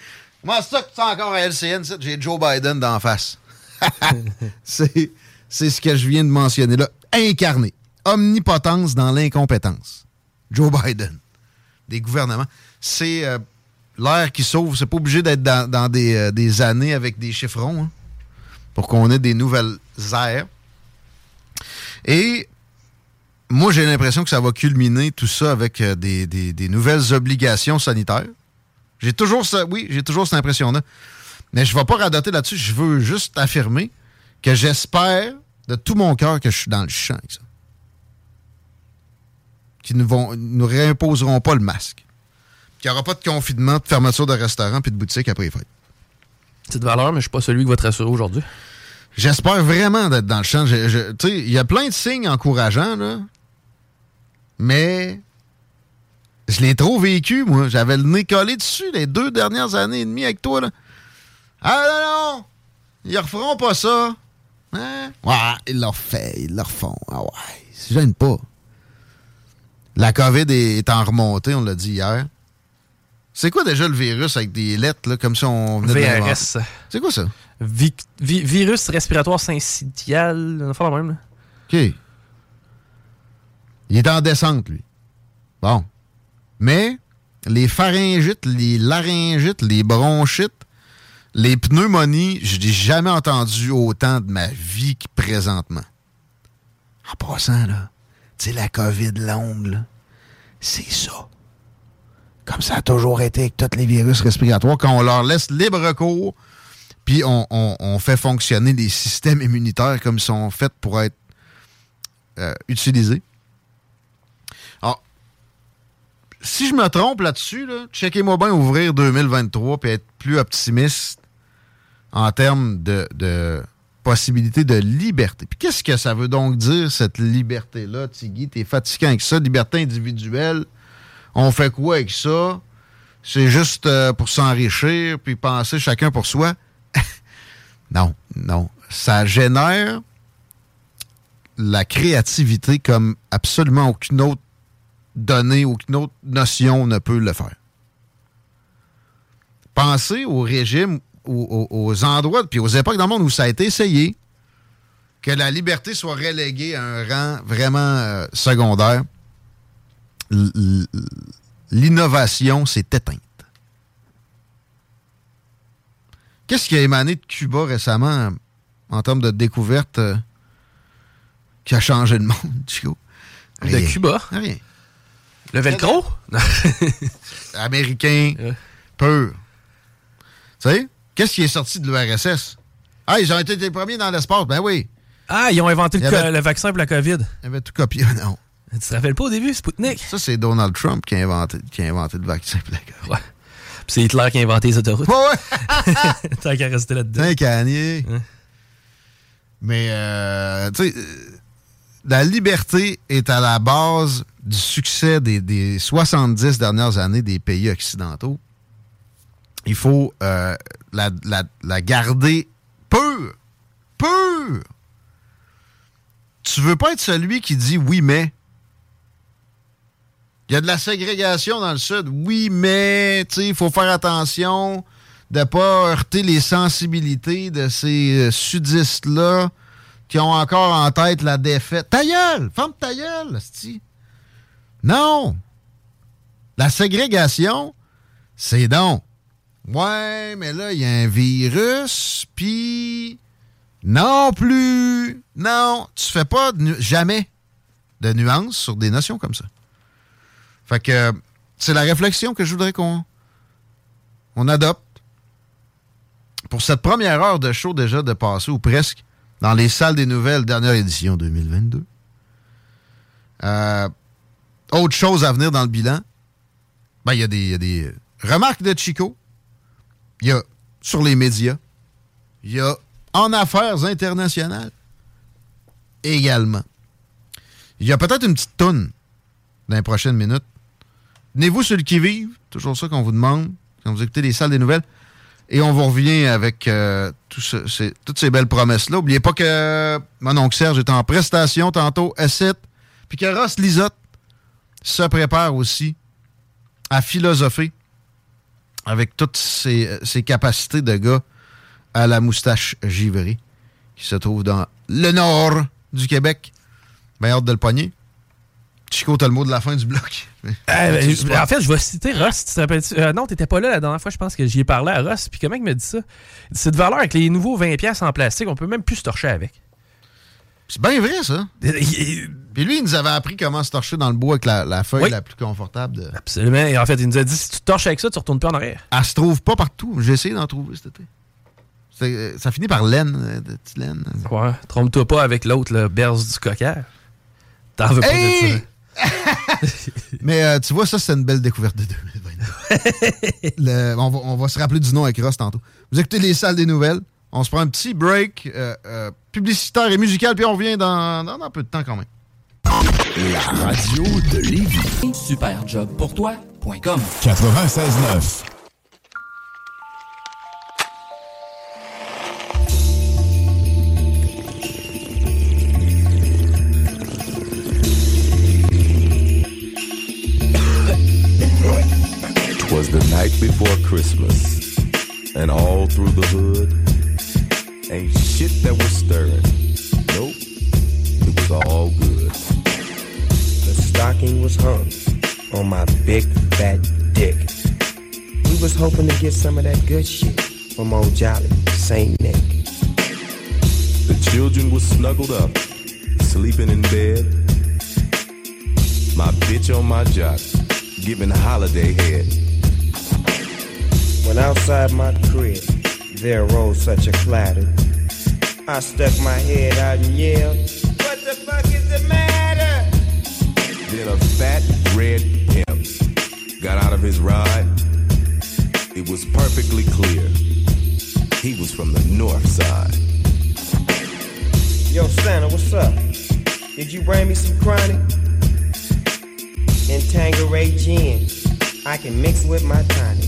Comment ça que c'est encore à LCN? J'ai Joe Biden d'en face. (laughs) c'est, c'est ce que je viens de mentionner là. Incarné. Omnipotence dans l'incompétence. Joe Biden. Des gouvernements. C'est euh, l'air qui s'ouvre. C'est pas obligé d'être dans, dans des, euh, des années avec des chiffrons hein, pour qu'on ait des nouvelles aires. Et moi, j'ai l'impression que ça va culminer tout ça avec euh, des, des- des nouvelles obligations sanitaires. J'ai toujours ça, oui, j'ai toujours cette impression-là. Mais je ne vais pas radoter là-dessus. Je veux juste affirmer que j'espère de tout mon cœur que je suis dans le champ avec ça. Qu'ils ne vont, nous réimposeront pas le masque. Qu'il n'y aura pas de confinement, de fermeture de restaurants puis de boutiques après les fêtes. C'est de valeur, mais je suis pas celui qui va te rassurer aujourd'hui. J'espère vraiment d'être dans le champ. Tu sais, il y a plein de signes encourageants, là. Mais je l'ai trop vécu, moi. J'avais le nez collé dessus les deux dernières années et demie avec toi, là. Ah non, non! Ils referont pas ça. Hein? Ouais, ils l'ont fait, ils le refont. Ah ouais, ça gêne pas. La COVID est en remontée, on l'a dit hier. C'est quoi déjà le virus avec des lettres, là, comme si on venait de? VRS. C'est quoi ça? Vi- vi- virus respiratoire syncytial, on faire la même. là. OK. Il est en descente, lui. Bon. Mais les pharyngites, les laryngites, les bronchites, les pneumonies, je n'ai jamais entendu autant de ma vie que présentement. En passant, là, tu sais, la COVID longue, c'est ça. Comme ça a toujours été avec tous les virus respiratoires, quand on leur laisse libre cours, puis on fait fonctionner les systèmes immunitaires comme ils sont faits pour être euh, utilisés. Si je me trompe là-dessus, là, checkez-moi bien ouvrir 2023 puis être plus optimiste en termes de, de possibilité de liberté. Puis qu'est-ce que ça veut donc dire, cette liberté-là, Tiggy? T'es fatigué avec ça, liberté individuelle. On fait quoi avec ça? C'est juste euh, pour s'enrichir puis penser chacun pour soi? (laughs) non, non. Ça génère la créativité comme absolument aucune autre donnée, aucune autre notion ne peut le faire. Pensez au régime, aux, aux endroits, puis aux époques dans le monde où ça a été essayé, que la liberté soit reléguée à un rang vraiment euh, secondaire. L'innovation s'est éteinte. Qu'est-ce qui a émané de Cuba récemment en termes de découverte euh, qui a changé le monde, Chico? De Cuba? Rien. Le velcro? (laughs) Américain, pur. Tu sais, qu'est-ce qui est sorti de l'URSS? Ah, ils ont été les premiers dans l'espace. Ben oui. Ah, ils ont inventé le, avait... le, vaccin pour la COVID. Ils avaient tout copié, (laughs) non. Tu te rappelles pas au début, Sputnik? Ça, c'est Donald Trump qui a inventé, qui a inventé le vaccin pour la COVID. Ouais. Puis c'est Hitler qui a inventé les autoroutes. Ouais, ouais. (laughs) Tant qu'à rester là-dedans. Tant qu'à nier. Mais, euh, tu sais, la liberté est à la base du succès des, des 70 dernières années des pays occidentaux. Il faut euh, la, la, garder pure. Pure. Tu veux pas être celui qui dit oui, mais. Il y a de la ségrégation dans le Sud. Oui, mais, tu sais, il faut faire attention de pas heurter les sensibilités de ces euh, sudistes-là qui ont encore en tête la défaite. Ta gueule! Ferme ta gueule. Non! La ségrégation, c'est donc. Ouais, mais là, il y a un virus, puis... Non plus! Non! Tu fais pas jamais de nuances sur des notions comme ça. Fait que c'est la réflexion que je voudrais qu'on on adopte. Pour cette première heure de show déjà de passer, ou presque, dans les salles des nouvelles, dernière édition 2022. Euh, autre chose à venir dans le bilan, ben, il y, a des remarques de Chico. Il y a sur les médias. Il y a en affaires internationales également. Il y a peut-être une petite toune dans les prochaines minutes. Venez-vous sur le qui-vive, toujours ça qu'on vous demande quand vous écoutez les salles des nouvelles. Et on vous revient avec euh, toutes ces belles promesses-là. N'oubliez pas que mon oncle Serge est en prestation tantôt, S7, puis que Ross Lisotte se prépare aussi à philosopher avec toutes ses, ses, capacités de gars à la moustache givrée qui se trouve dans le nord du Québec. Bien hâte de le pogner. Chico, t'as le mot de la fin du bloc. (laughs) Euh, ben, en fait, je vais citer Ross. Tu te rappelles euh, non, t'étais pas là la dernière fois. Je pense que j'y ai parlé à Ross. Puis comment il me dit ça? Cette valeur avec les nouveaux 20$ en plastique, on peut même plus se torcher avec. C'est bien vrai, ça. (laughs) Puis lui, il nous avait appris comment se torcher dans le bois avec la, la feuille oui. la plus confortable. De... Absolument. Et en fait, il nous a dit si tu te torches avec ça, tu retournes plus en arrière. Elle se trouve pas partout. J'ai essayé d'en trouver cet été. Ça finit par laine, de petite laine. Ouais. Trompe-toi pas avec l'autre, le berce du coquère. T'en veux pas hey! de ça. (laughs) Mais euh, tu vois, ça, c'est une belle découverte de 2022. (laughs) Le, on, va, on, va, se rappeler du nom avec Ross tantôt. Vous écoutez les salles des nouvelles. On se prend un petit break euh, euh, publicitaire et musical, puis on revient dans, dans, dans, peu de temps quand même. La radio de Lévis. Superjobpourtoi.com 96.9 was the night before Christmas, and all through the hood, ain't shit that was stirring. Nope, it was all good. The stocking was hung on my big fat dick. We was hoping to get some of that good shit from old Jolly Saint Nick. The children was snuggled up, sleeping in bed. My bitch on my jock, giving holiday head. When outside my crib, there rose such a clatter. I stuck my head out and yelled, What the fuck is the matter? Then a fat red pimp got out of his ride. It was perfectly clear. He was from the north side. Yo, Santa, what's up? Did you bring me some chronic? And Tangeray gin. I can mix with my tonic.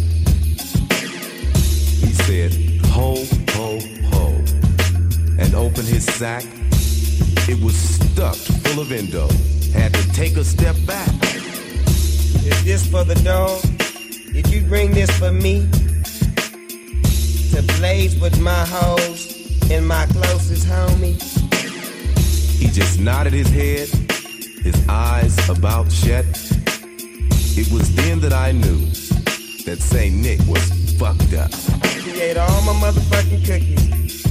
He said, ho, ho, ho. And opened his sack. It was stuffed full of endo. Had to take a step back. Is this for the dog? Did you bring this for me? To blaze with my hoes and my closest homie? He just nodded his head, his eyes about shut. It was then that I knew that St. Nick was fucked up. He ate all my motherfucking cookies.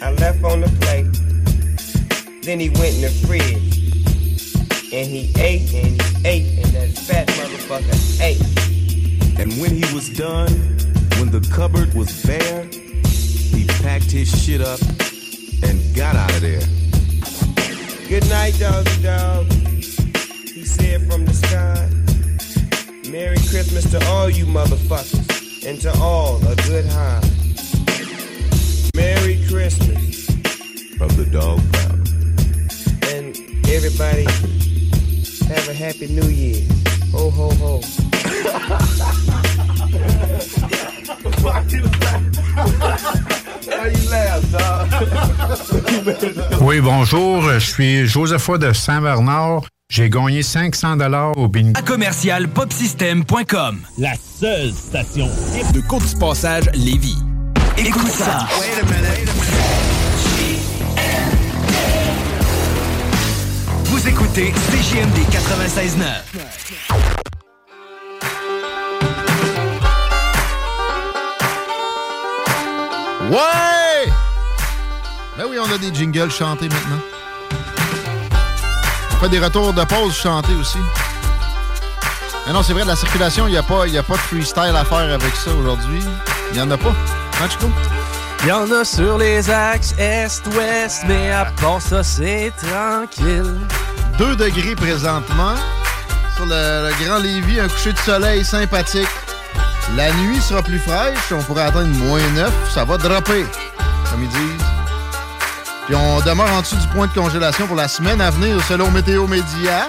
I left on the plate. Then he went in the fridge. And he ate and he ate and that fat motherfucker ate. And when he was done, when the cupboard was bare, he packed his shit up and got out of there. Good night, doggy dog. He said from the sky. Merry Christmas to all you motherfuckers. And to all a good high. Merry Christmas. From the dog pound. And everybody have a happy new year. Ho ho ho. (laughs) Oui, bonjour. Je suis Josepha de Saint-Bernard. J'ai gagné 500 dollars au bingo. À commercial popsystem.com. La seule station de courte du passage Lévis. Écoute ça. Vous écoutez CGMD 96.9. Ouais! Ben oui, on a des jingles chantés maintenant. Fait des retours de pause chantés aussi. Mais non, c'est vrai, de la circulation, il n'y a, pas- y a pas de freestyle à faire avec ça aujourd'hui. Il n'y en a pas. Hein, Chico? Il y en a sur les axes est-ouest, mais à part ça, c'est tranquille. 2 degrés présentement. Sur le, le Grand Lévis, un coucher de soleil sympathique. La nuit sera plus fraîche. On pourrait atteindre moins 9. Ça va dropper, comme ils disent. Puis on demeure en dessous du point de congélation pour la semaine à venir, selon Météo Média.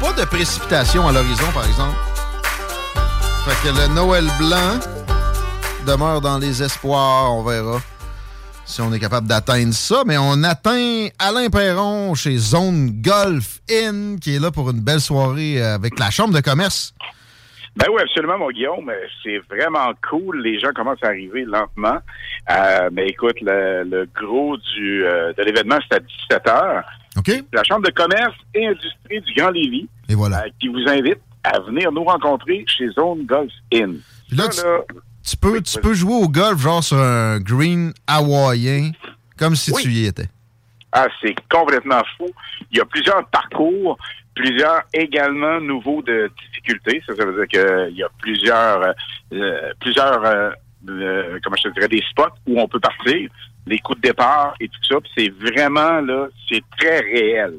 Pas de précipitation à l'horizon, par exemple. Fait que le Noël blanc demeure dans les espoirs. On verra si on est capable d'atteindre ça. Mais on atteint Alain Perron chez Zone Golf Inn, qui est là pour une belle soirée euh, avec la Chambre de commerce. Ben oui, absolument, mon Guillaume. C'est vraiment cool. Les gens commencent à arriver lentement. Euh, mais écoute, le, le gros du, euh, de l'événement, c'est à 17 h. OK. La Chambre de commerce et industrie du Grand Lévis Et voilà. euh, qui vous invite à venir nous rencontrer chez Zone Golf Inn. Puis là, Ça, tu- là, Tu peux, tu peux jouer au golf genre sur un green hawaïen, comme si tu y étais. Ah, c'est complètement fou. Il y a plusieurs parcours, plusieurs également nouveaux de difficultés. Ça, ça veut dire qu'il y a plusieurs, euh, euh, plusieurs, euh, euh, comment je te dirais, des spots où on peut partir, les coups de départ et tout ça. C'est vraiment là, c'est très réel.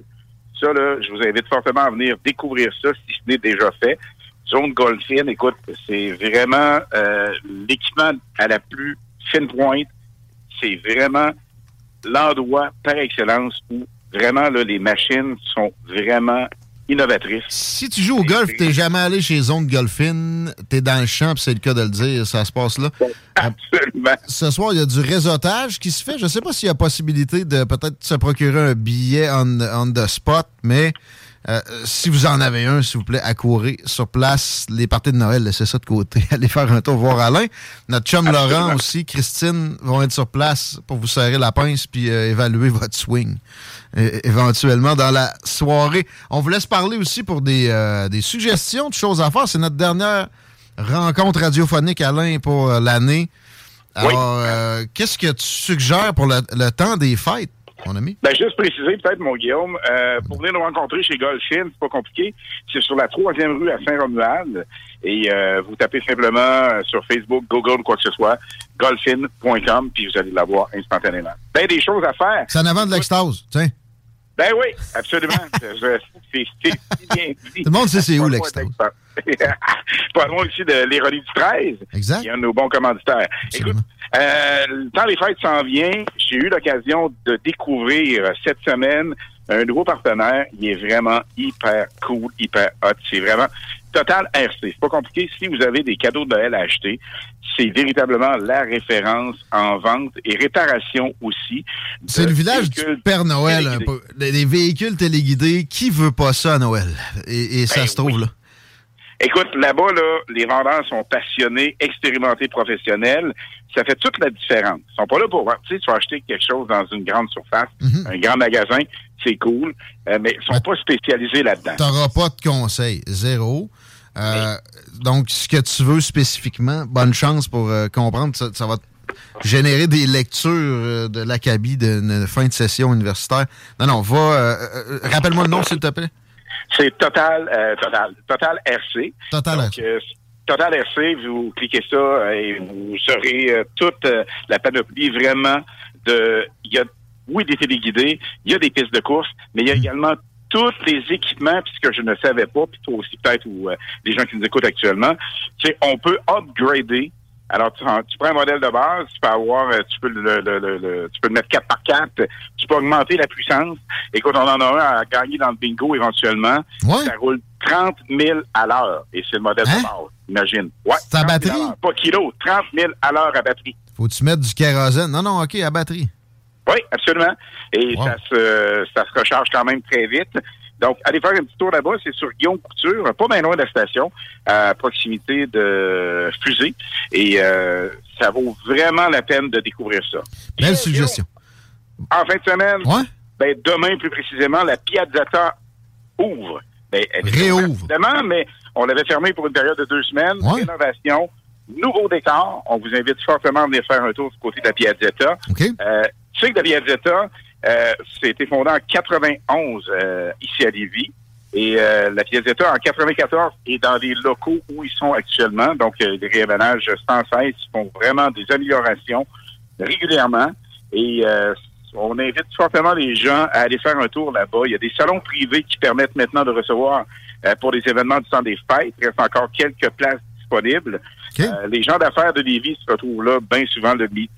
Ça là, je vous invite fortement à venir découvrir ça si ce n'est déjà fait. Zone Golfine, écoute, c'est vraiment euh, l'équipement à la plus fine pointe. C'est vraiment l'endroit par excellence où vraiment là, les machines sont vraiment innovatrices. Si tu joues au golf, t'es jamais allé chez Zone Golfine, t'es dans le champ, c'est le cas de le dire, ça se passe là. (laughs) Absolument. Ce soir, il y a du réseautage qui se fait. Je sais pas s'il y a possibilité de peut-être se procurer un billet on, on the spot, mais euh, si vous en avez un, s'il vous plaît, accourir sur place. Les parties de Noël, laissez ça de côté. (laughs) Allez faire un tour voir Alain. Notre chum Absolument. Laurent aussi, Christine, vont être sur place pour vous serrer la pince puis euh, évaluer votre swing. É- éventuellement dans la soirée. On vous laisse parler aussi pour des, euh, des suggestions de choses à faire. C'est notre dernière rencontre radiophonique, Alain, pour euh, l'année. Alors, euh, qu'est-ce que tu suggères pour le, le temps des fêtes, mon ami? Ben, juste préciser, peut-être, mon Guillaume, euh, pour venir nous rencontrer chez Golfin, c'est pas compliqué. C'est sur la troisième rue à Saint-Romuald. Et euh, vous tapez simplement euh, sur Facebook, Google ou quoi que ce soit, golfin.com, puis vous allez l'avoir instantanément. Ben, des choses à faire. C'est en avant de l'extase, tiens. Ben oui, absolument. (laughs) C'est bien dit. Tout le monde sait c'est où, l'extase. (laughs) loin aussi de l'ironie du 13. Exact. Il y a un de nos bons commanditaires. Écoute, euh, le temps des fêtes s'en vient. J'ai eu l'occasion de découvrir cette semaine un nouveau partenaire. Il est vraiment hyper cool, hyper hot. C'est vraiment Total RC. C'est pas compliqué. Si vous avez des cadeaux de Noël à acheter, c'est véritablement la référence en vente et réparation aussi. C'est le village du Père Noël, un peu. Les, les véhicules téléguidés, qui veut pas ça à Noël? Et, et ça Ben se trouve là. Écoute, là-bas, là, les vendeurs sont passionnés, expérimentés, professionnels. Ça fait toute la différence. Ils sont pas là pour voir. Tu sais, tu vas acheter quelque chose dans une grande surface, Mhm. un grand magasin, c'est cool, euh, mais ils sont pas spécialisés là-dedans. T'auras pas de conseils, zéro. Euh, Donc, ce que tu veux spécifiquement, bonne chance pour euh, comprendre. Ça, ça va te générer des lectures euh, de l'acabit d'une fin de session universitaire. Non, non, va. Rappelle-moi le nom, s'il te plaît. C'est Total, euh, Total, Total RC. Total Donc, euh, Total RC, vous cliquez ça et vous aurez euh, toute euh, la panoplie vraiment de. Il y a, oui, des téléguidés, il y a des pistes de course, mais il y a également tous les équipements, puis ce que je ne savais pas, puis toi aussi peut-être, ou euh, les gens qui nous écoutent actuellement, c'est on peut upgrader. Alors, tu, tu prends un modèle de base, tu peux avoir, euh, tu peux le, le- le- le- tu peux le mettre 4 par 4, tu peux augmenter la puissance. Écoute, on en a un à gagner dans le bingo éventuellement. Ça roule 30 000 à l'heure. Et c'est le modèle de base. Imagine. Ouais. Ta 30 000 batterie? à l'heure. Pas kilo, 30 000 à l'heure à batterie. Faut-tu mettre du kérosène? Non, non, OK, à batterie. Oui, absolument. Et ça, se, ça se recharge quand même très vite. Donc, allez faire un petit tour là-bas. C'est sur Guillaume Couture, pas bien loin de la station, à proximité de Fusée. Et euh, ça vaut vraiment la peine de découvrir ça. Belle suggestion. En fin de semaine, ben, demain plus précisément, la Piazzetta ouvre. Ben, elle Réouvre. mais on l'avait fermée pour une période de deux semaines. Rénovation, nouveau décor. On vous invite fortement à venir faire un tour du côté de la Piazzetta. Euh, tu sais que la Piazzetta, euh, c'était fondé en 91 euh, ici à Lévis. Et euh, la Piazzetta, en 94, est dans les locaux où ils sont actuellement. Donc, euh, des réaménages sans cesse. Font vraiment des améliorations régulièrement. Et euh, on invite fortement les gens à aller faire un tour là-bas. Il y a des salons privés qui permettent maintenant de recevoir euh, pour les événements du temps des fêtes. Il reste encore quelques places disponibles. Euh, les gens d'affaires de Lévis se retrouvent là bien souvent le midi.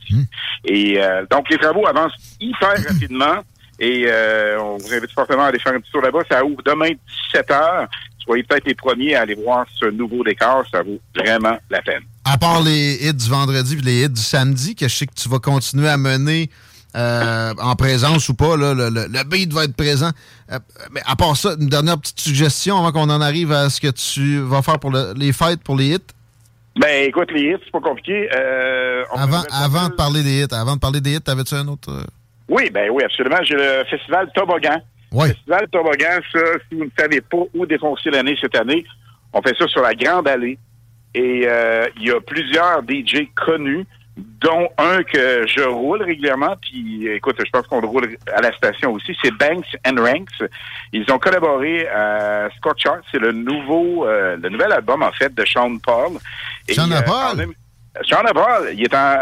Et euh, donc, les travaux avancent hyper rapidement. Et euh, on vous invite fortement à aller faire un petit tour là-bas. Ça ouvre demain 17h. Soyez peut-être les premiers à aller voir ce nouveau décor. Ça vaut vraiment la peine. À part les hits du vendredi et les hits du samedi, que je sais que tu vas continuer à mener euh, en présence ou pas, là, le, le, le beat va être présent. Euh, mais à part ça, une dernière petite suggestion avant qu'on en arrive à ce que tu vas faire pour le- les fêtes, pour les hits. Ben, écoute, les hits, c'est pas compliqué. Euh, Avant, avant de parler des hits, avant de parler des hits, t'avais-tu un autre? euh? Oui, ben oui, absolument. J'ai le festival Toboggan. Oui. Le festival Toboggan, ça, si vous ne savez pas où défoncer l'année cette année, on fait ça sur la Grande Allée. Et euh, il y a plusieurs DJ connus, dont un que je roule régulièrement. Puis, écoute, je pense qu'on le roule à la station aussi. C'est Banks and Ranks. Ils ont collaboré à Scott Chart. C'est le nouveau, euh, le nouvel album, en fait, de Sean Paul. Et, Sean euh, Paul? en Sean Paul, il est en,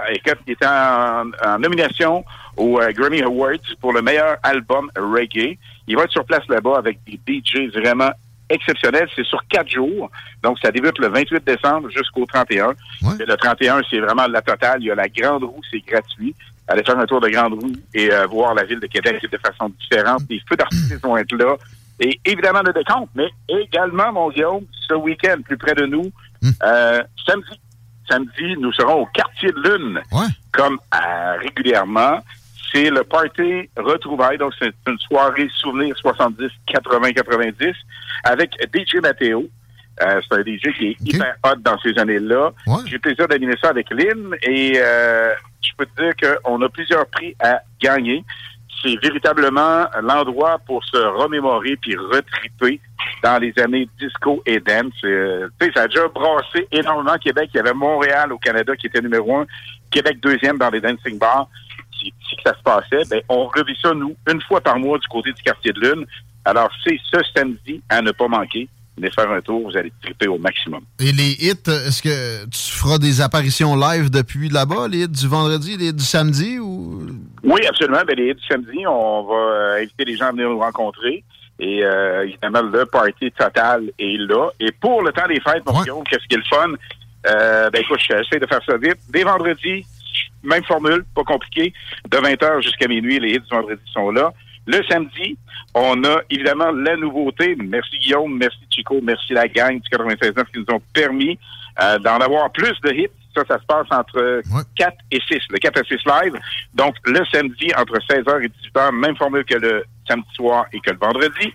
il est en, en nomination au euh, Grammy Awards pour le meilleur album reggae. Il va être sur place là-bas avec des DJ vraiment exceptionnels. C'est sur quatre jours. Donc, ça débute le 28 décembre jusqu'au 31. Et Le 31, c'est vraiment la totale. Il y a la Grande Roue, c'est gratuit. Allez faire un tour de Grande Roue et euh, voir la ville de Québec de façon différente. Les feux d'artifice vont être là. Et évidemment, le décompte, mais également, mon Guillaume, ce week-end, plus près de nous, euh, samedi, samedi, nous serons au quartier de lune, comme euh, régulièrement. C'est le party retrouvailles, donc c'est une soirée souvenir 70, 80, 90 avec DJ Matteo. Euh, c'est un DJ qui est hyper hot dans ces années-là. J'ai le plaisir d'animer ça avec Lynn et euh, je peux te dire qu'on a plusieurs prix à gagner. C'est véritablement l'endroit pour se remémorer puis retriper dans les années disco et dance. Euh, tu sais, ça a déjà brassé énormément Québec. Il y avait Montréal au Canada qui était numéro un, Québec deuxième dans les dancing bars. Que ça se passait. Ben, on revit ça, nous, une fois par mois du côté du quartier de Lune. Alors, c'est ce samedi à ne pas manquer. venez faire un tour, vous allez triper au maximum. Et les hits, est-ce que tu feras des apparitions live depuis là-bas, les hits du vendredi, les hits du samedi ou? Oui, absolument. Ben, les hits du samedi, on va euh, inviter les gens à venir nous rencontrer. Et euh, évidemment, le party total est là. Et pour le temps des fêtes, mon Guillaume, qu'est-ce qui est le fun? Euh, ben écoute, j'essaie de faire ça vite. Dès vendredi, même formule, pas compliqué. De 20h jusqu'à minuit, les hits du vendredi sont là. Le samedi, on a évidemment la nouveauté. Merci Guillaume, merci Chico, merci la gang du 96.9 qui nous ont permis euh, d'en avoir plus de hits. Ça, ça se passe entre 4 et 6, le 4 à 6 live. Donc, le samedi, entre 16h et 18h, même formule que le samedi soir et que le vendredi.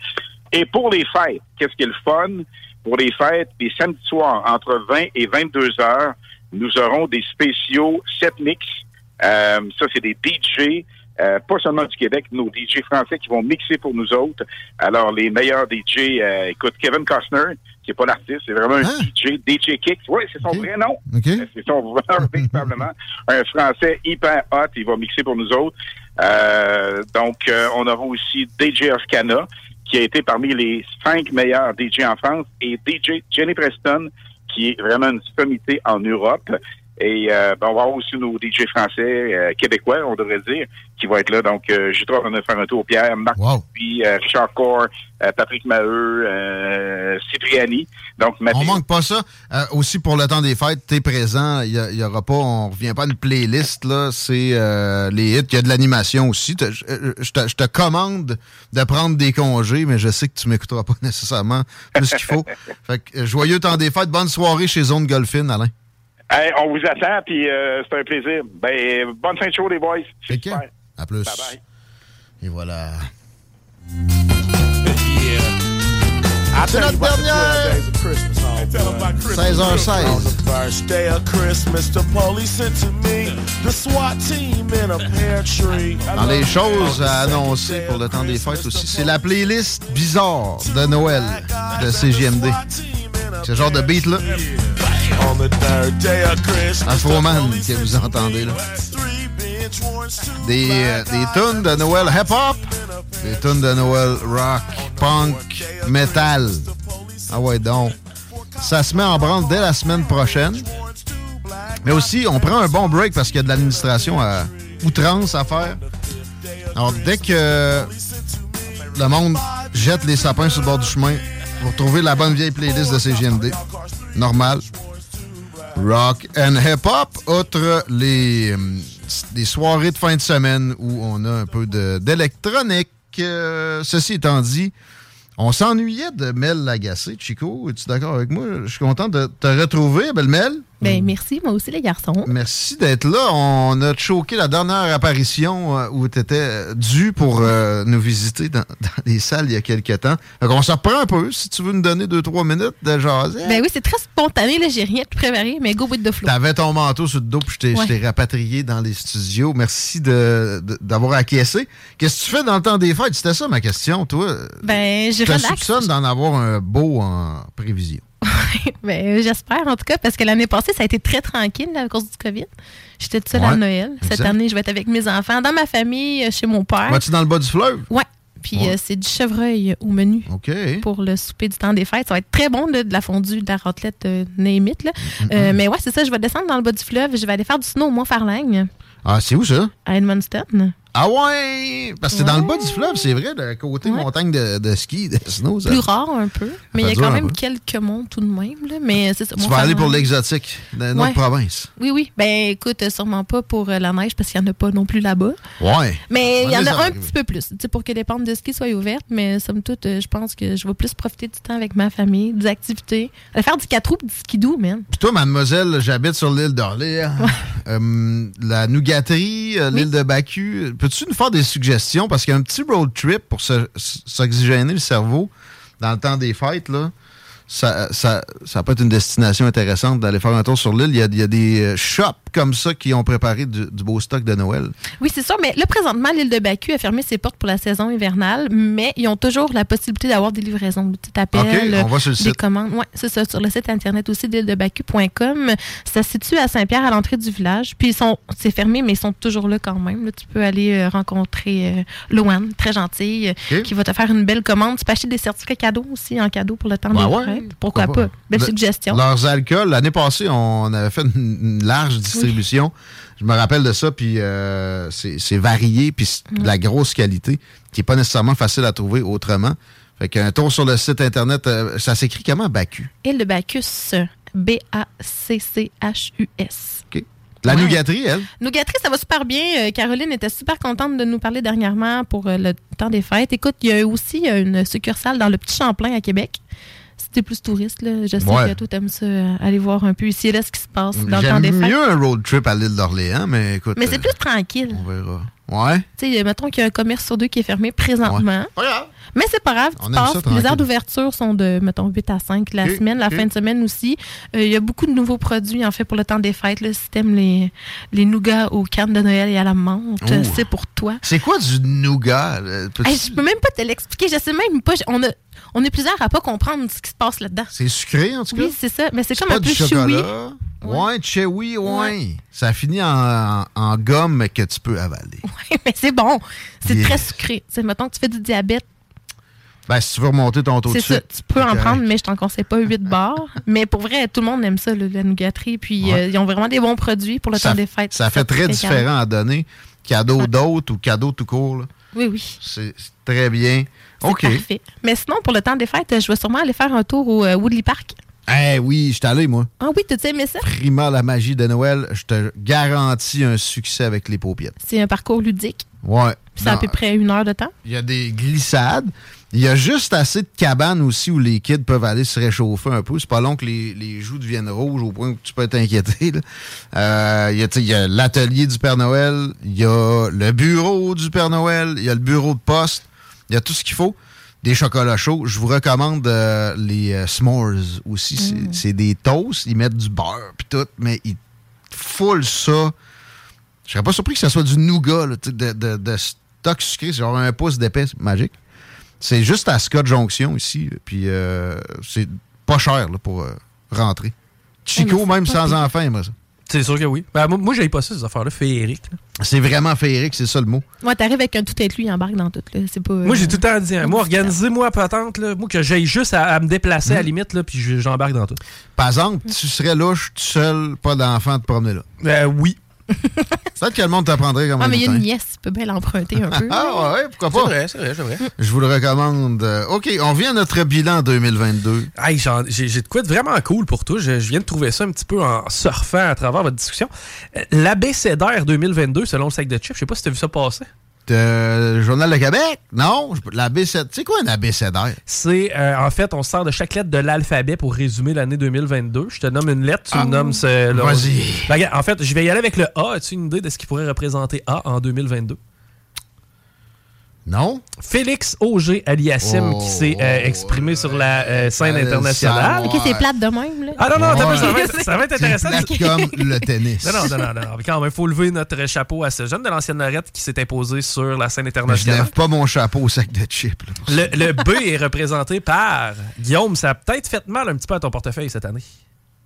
Et pour les fêtes, qu'est-ce qui est le fun? Pour les fêtes, les samedis soirs, entre 20 et 22 heures, nous aurons des spéciaux set mix. Euh, ça, c'est des DJ, euh, pas seulement du Québec, nos DJ français qui vont mixer pour nous autres. Alors, les meilleurs DJ, euh, écoute, Kevin Costner, qui n'est pas l'artiste, c'est vraiment un DJ, DJ Kicks. Oui, c'est son vrai nom. C'est son vrai véritablement. Un Français hyper hot, il va mixer pour nous autres. Euh, donc, euh, on aura aussi DJ Oscana, qui a été parmi les cinq meilleurs DJ en France, et DJ Jenny Preston, qui est vraiment une sommité en Europe. Et euh, ben, on va avoir aussi nos DJ français, euh, québécois, on devrait dire, qui vont être là. Donc, euh, j'ai trop de faire un tour. Pierre, Marc puis euh, Richard Core, euh, Patrick Maheu, euh, Cipriani. Donc, Mathieu. On manque pas ça. Euh, aussi, pour le temps des fêtes, t'es présent. Il y, aura pas, on revient pas à une playlist, là. C'est euh, les hits. Il y a de l'animation aussi. Je je te, je commande de prendre des congés, mais je sais que tu m'écouteras pas (laughs) nécessairement plus qu'il faut. fait que, joyeux temps des fêtes. Bonne soirée chez Zone Golfine, Alain. Hey, on vous attend, puis euh, c'est un plaisir. Ben, bonne fin de show, les boys. C'est super. À plus. Bye bye. Et voilà. C'est notre dernière. 16h16. On the first day of Christmas, the police sent to me the SWAT team in a pear tree. Dans les choses à annoncer pour le temps des fêtes aussi, c'est la playlist bizarre de Noël de CGMD. Ce genre de beat-là. Christmas, Afroman que vous entendez là. Des, euh, des tunes de Noël hip-hop, des tunes de Noël rock, punk, metal. Ah ouais donc. Ça se met en branle dès la semaine prochaine. Mais aussi, on prend un bon break parce qu'il y a de l'administration à outrance à faire. Alors, dès que le monde jette les sapins sur le bord du chemin, vous retrouvez la bonne vieille playlist de CGMD. Normal. Rock and hip-hop, outre les, euh, les soirées de fin de semaine où on a un peu d'électronique. Euh, ceci étant dit, on s'ennuyait de Mel Lagacé. Chico, es-tu d'accord avec moi? Je suis content de te retrouver, belle Mel. Ben, merci, moi aussi, les garçons. Merci d'être là. On a choqué la dernière apparition euh, où tu étais dû pour euh, nous visiter dans, (laughs) dans les salles il y a quelques temps. Donc, on s'en reprend un peu, si tu veux nous donner deux, trois minutes de jaser. Ben oui, c'est très spontané, là, j'ai rien de préparé, mais go with the flow. T'avais ton manteau sur le dos, puis je t'ai- je Ouais. rapatrié dans les studios. Merci de- de- d'avoir acquiescé. Qu'est-ce que tu fais dans le temps des fêtes? C'était ça ma question, toi. Ben, je relaxe. soupçonne d'en avoir un beau en prévision. Ben, j'espère, en tout cas, parce que l'année passée, ça a été très tranquille là, à cause du COVID. J'étais toute seule Ouais, à Noël. Cette exact. année, je vais être avec mes enfants, dans ma famille, euh, chez mon père. Vas-tu dans le bas du fleuve? Ouais. Puis Ouais. euh, c'est du chevreuil au menu OK. pour le souper du temps des fêtes. Ça va être très bon, là, de la fondue, de la raclette, euh, là. Euh, mais ouais, c'est ça, je vais descendre dans le bas du fleuve. Je vais aller faire du snow au Mont-Farlagne, Ah, c'est où ça? à Edmundston. Ah ouais! Parce que c'est dans le bas du fleuve, c'est vrai, le côté Ouais. montagne de, de ski, de snow. Ça. Plus rare un peu, mais il y a quand même quelques monts tout de même. Là. Mais c'est ça. Tu vas aller pour l'exotique Ouais. autre province. Oui, oui. Ben écoute, sûrement pas pour euh, la neige parce qu'il n'y en a pas non plus là-bas. Ouais. Mais il y en a un petit peu plus, tu sais, pour que les pentes de ski soient ouvertes. Mais somme toute, euh, je pense que je vais plus profiter du temps avec ma famille, des activités. Aller faire du 4 roues du skidoo, man. Puis toi, mademoiselle, j'habite sur l'île d'Orléans. Euh, la nougaterie, l'île de Bacu. Peux-tu nous faire des suggestions? Parce qu'il y a un petit road trip pour s'oxygéner le cerveau dans le temps des fêtes, là. Ça, ça, ça peut être une destination intéressante d'aller faire un tour sur l'île. Il y a, il y a des euh, shops comme ça qui ont préparé du, du beau stock de Noël. Oui, c'est sûr, mais là, présentement, l'île de Bacu a fermé ses portes pour la saison hivernale, mais ils ont toujours la possibilité d'avoir des livraisons. Tu t'appelles, OK, on va sur le des site. commandes. Oui, c'est ça, sur le site internet aussi d'île-de-bacu.com. Ça se situe à Saint-Pierre, à l'entrée du village. Puis, ils sont, c'est fermé, mais ils sont toujours là quand même. Là, tu peux aller euh, rencontrer euh, Loane, très gentille, qui va te faire une belle commande. Tu peux acheter des certificats cadeaux aussi en cadeau pour le temps Ben des ouais, fêtes. Pourquoi pas? Belle Le- suggestion. Leurs alcools, l'année passée, on avait fait une, une large distribution. Je me rappelle de ça, puis euh, c'est varié, puis c'est de la grosse qualité, qui n'est pas nécessairement facile à trouver autrement. Fait qu'un tour sur le site Internet, euh, ça s'écrit comment, Bacu? Île de Bacchus, B-A-C-C-H-U-S. La Ouais. nougaterie, elle? Nougaterie, ça va super bien. Euh, Caroline était super contente de nous parler dernièrement pour euh, le temps des fêtes. Écoute, il y a aussi une succursale dans le Petit Champlain à Québec. T'es plus touriste, là, je sais Ouais. que toi, t'aimes ça, euh, aller voir un peu ici et là ce qui se passe dans le temps des J'aime fêtes. mieux un road trip à l'île d'Orléans, mais écoute. Mais c'est euh, plus tranquille. On verra. Ouais. Tu sais, mettons qu'il y a un commerce sur deux qui est fermé présentement. Mais c'est pas grave, tu passes. Les heures d'ouverture sont de, mettons, 8 à 5 la semaine, la fin de semaine aussi. Euh, Il y a beaucoup de nouveaux produits, en fait, pour le temps des fêtes. Là, si t'aimes les, les nougats aux cannes de Noël et à la menthe, c'est pour toi. C'est quoi du nougat? Hey, je peux même pas te l'expliquer. Je sais même pas. On, a, on est plusieurs à pas comprendre ce qui se passe là-dedans. C'est sucré, en tout cas? Oui, c'est ça. Mais c'est comme pas un peu du chocolat? Ouais, chewy, ouais. Ça finit en, en- gomme que tu peux avaler. (laughs) mais c'est bon. C'est très sucré. C'est mettons que tu fais du diabète. Ben, si tu veux remonter ton taux de sucre. Tu peux en correct. prendre, mais je t'en conseille pas 8 barres. (laughs) mais pour vrai, tout le monde aime ça, là, la nougaterie. Puis Ouais. euh, ils ont vraiment des bons produits pour le ça, temps des fêtes. ça fait très différent à donner. Cadeau d'autres ou cadeau tout court. là. Oui, oui. C'est très bien. OK. Parfait. Mais sinon, pour le temps des fêtes, je vais sûrement aller faire un tour au euh, Woodley Park. Eh oui, je suis allé, moi. Ah oui, tu aimé ça? Prima la magie de Noël, je te garantis un succès avec les paupiètes. C'est un parcours ludique. Ouais. C'est à peu près une heure de temps. Il y a des glissades. Il y a juste assez de cabanes aussi où les kids peuvent aller se réchauffer un peu. C'est pas long que les, les joues deviennent rouges au point où tu peux t'inquiéter. Euh, il y a l'atelier du Père Noël, il y a le bureau du Père Noël, il y a le bureau de poste, il y a tout ce qu'il faut. Des chocolats chauds. Je vous recommande euh, les euh, s'mores aussi. C'est- C'est des toasts. Ils mettent du beurre puis tout, mais ils foulent ça. Je serais pas surpris que ça soit du nougat, là, de, de, de stock sucré. C'est genre un pouce d'épais, magique. C'est juste à Scott Jonction ici. Puis euh, c'est pas cher là, pour euh, rentrer. Chico, Ouais, même sans pire. enfant, aimerait ça. C'est sûr que oui. Ben, moi, moi j'avais pas ça, ces affaires-là féeriques. là. C'est vraiment féerique, c'est ça le mot. Ouais, t'arrives avec un tout inclus, il embarque dans tout. Là. C'est pas. Moi, j'ai euh, tout le temps dit, hein, moi, organisez-moi patente, là, moi, que j'aille juste à, à me déplacer à la limite, là, puis je- j'embarque dans tout. Par exemple, tu serais louche, tout seul, pas d'enfant à te promener là. Euh, oui. (laughs) Peut-être que le monde t'apprendrait comme Ah, mais il y a une nièce, tu peux bien l'emprunter un (laughs) peu. Ah ouais, pourquoi C'est pas? vrai, c'est vrai, c'est vrai. Je vous le recommande. Euh, OK, on vient à notre bilan 2022. Hey, j'ai j'ai de quoi de vraiment cool pour toi. Je, je viens de trouver ça un petit peu en surfant à travers votre discussion. Euh, L'ABCDR 2022, selon le sac de chips, je sais pas si tu as vu ça passer. Euh, Journal de Québec? Non, je- la BC... C'est quoi un abécédaire? C'est, euh, en fait, on se sert de chaque lettre de l'alphabet pour résumer l'année 2022. Je te nomme une lettre, tu Ah. me nommes... ce- Vas-y. Ben, en fait, je vais y aller avec le A. As-tu une idée de ce qui pourrait représenter A en 2022? Non? Félix Auger aliassime Oh, qui s'est euh, exprimé sur la euh, scène internationale. Ok, c'est plate de même. Là. Ah non, non, Ouais. ça, va être, ça va être C'est intéressant. plate comme (laughs) le tennis. Non, non, non, non, quand même, il faut lever notre chapeau à ce jeune de l'ancienne Lorette qui s'est imposé sur la scène Mais je internationale. lève pas mon chapeau au sac de chips. le B est représenté par Guillaume. Ça a peut-être fait mal un petit peu à ton portefeuille cette année.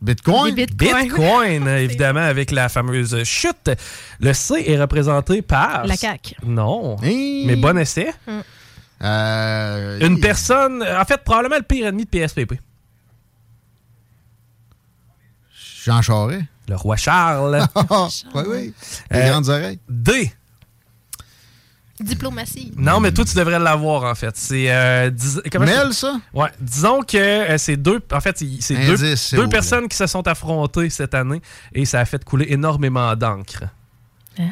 Bitcoin? Des bitcoins. Bitcoin, (laughs) évidemment, avec la fameuse chute. Le C est représenté par. La CAQ. Non. Hey. Mais bon essai. Euh, Une personne, en fait, probablement le pire ennemi de PSPP. Jean Charest. Le roi Charles. (laughs) oui, oui. Les Euh, grandes oreilles. D. Diplomatie. Non, mais toi, tu devrais l'avoir, en fait. C'est. Euh, Mel, ça? Ouais. Disons que euh, c'est deux. En fait, c'est- deux, deux personnes qui se sont affrontées cette année et ça a fait couler énormément d'encre. Ah.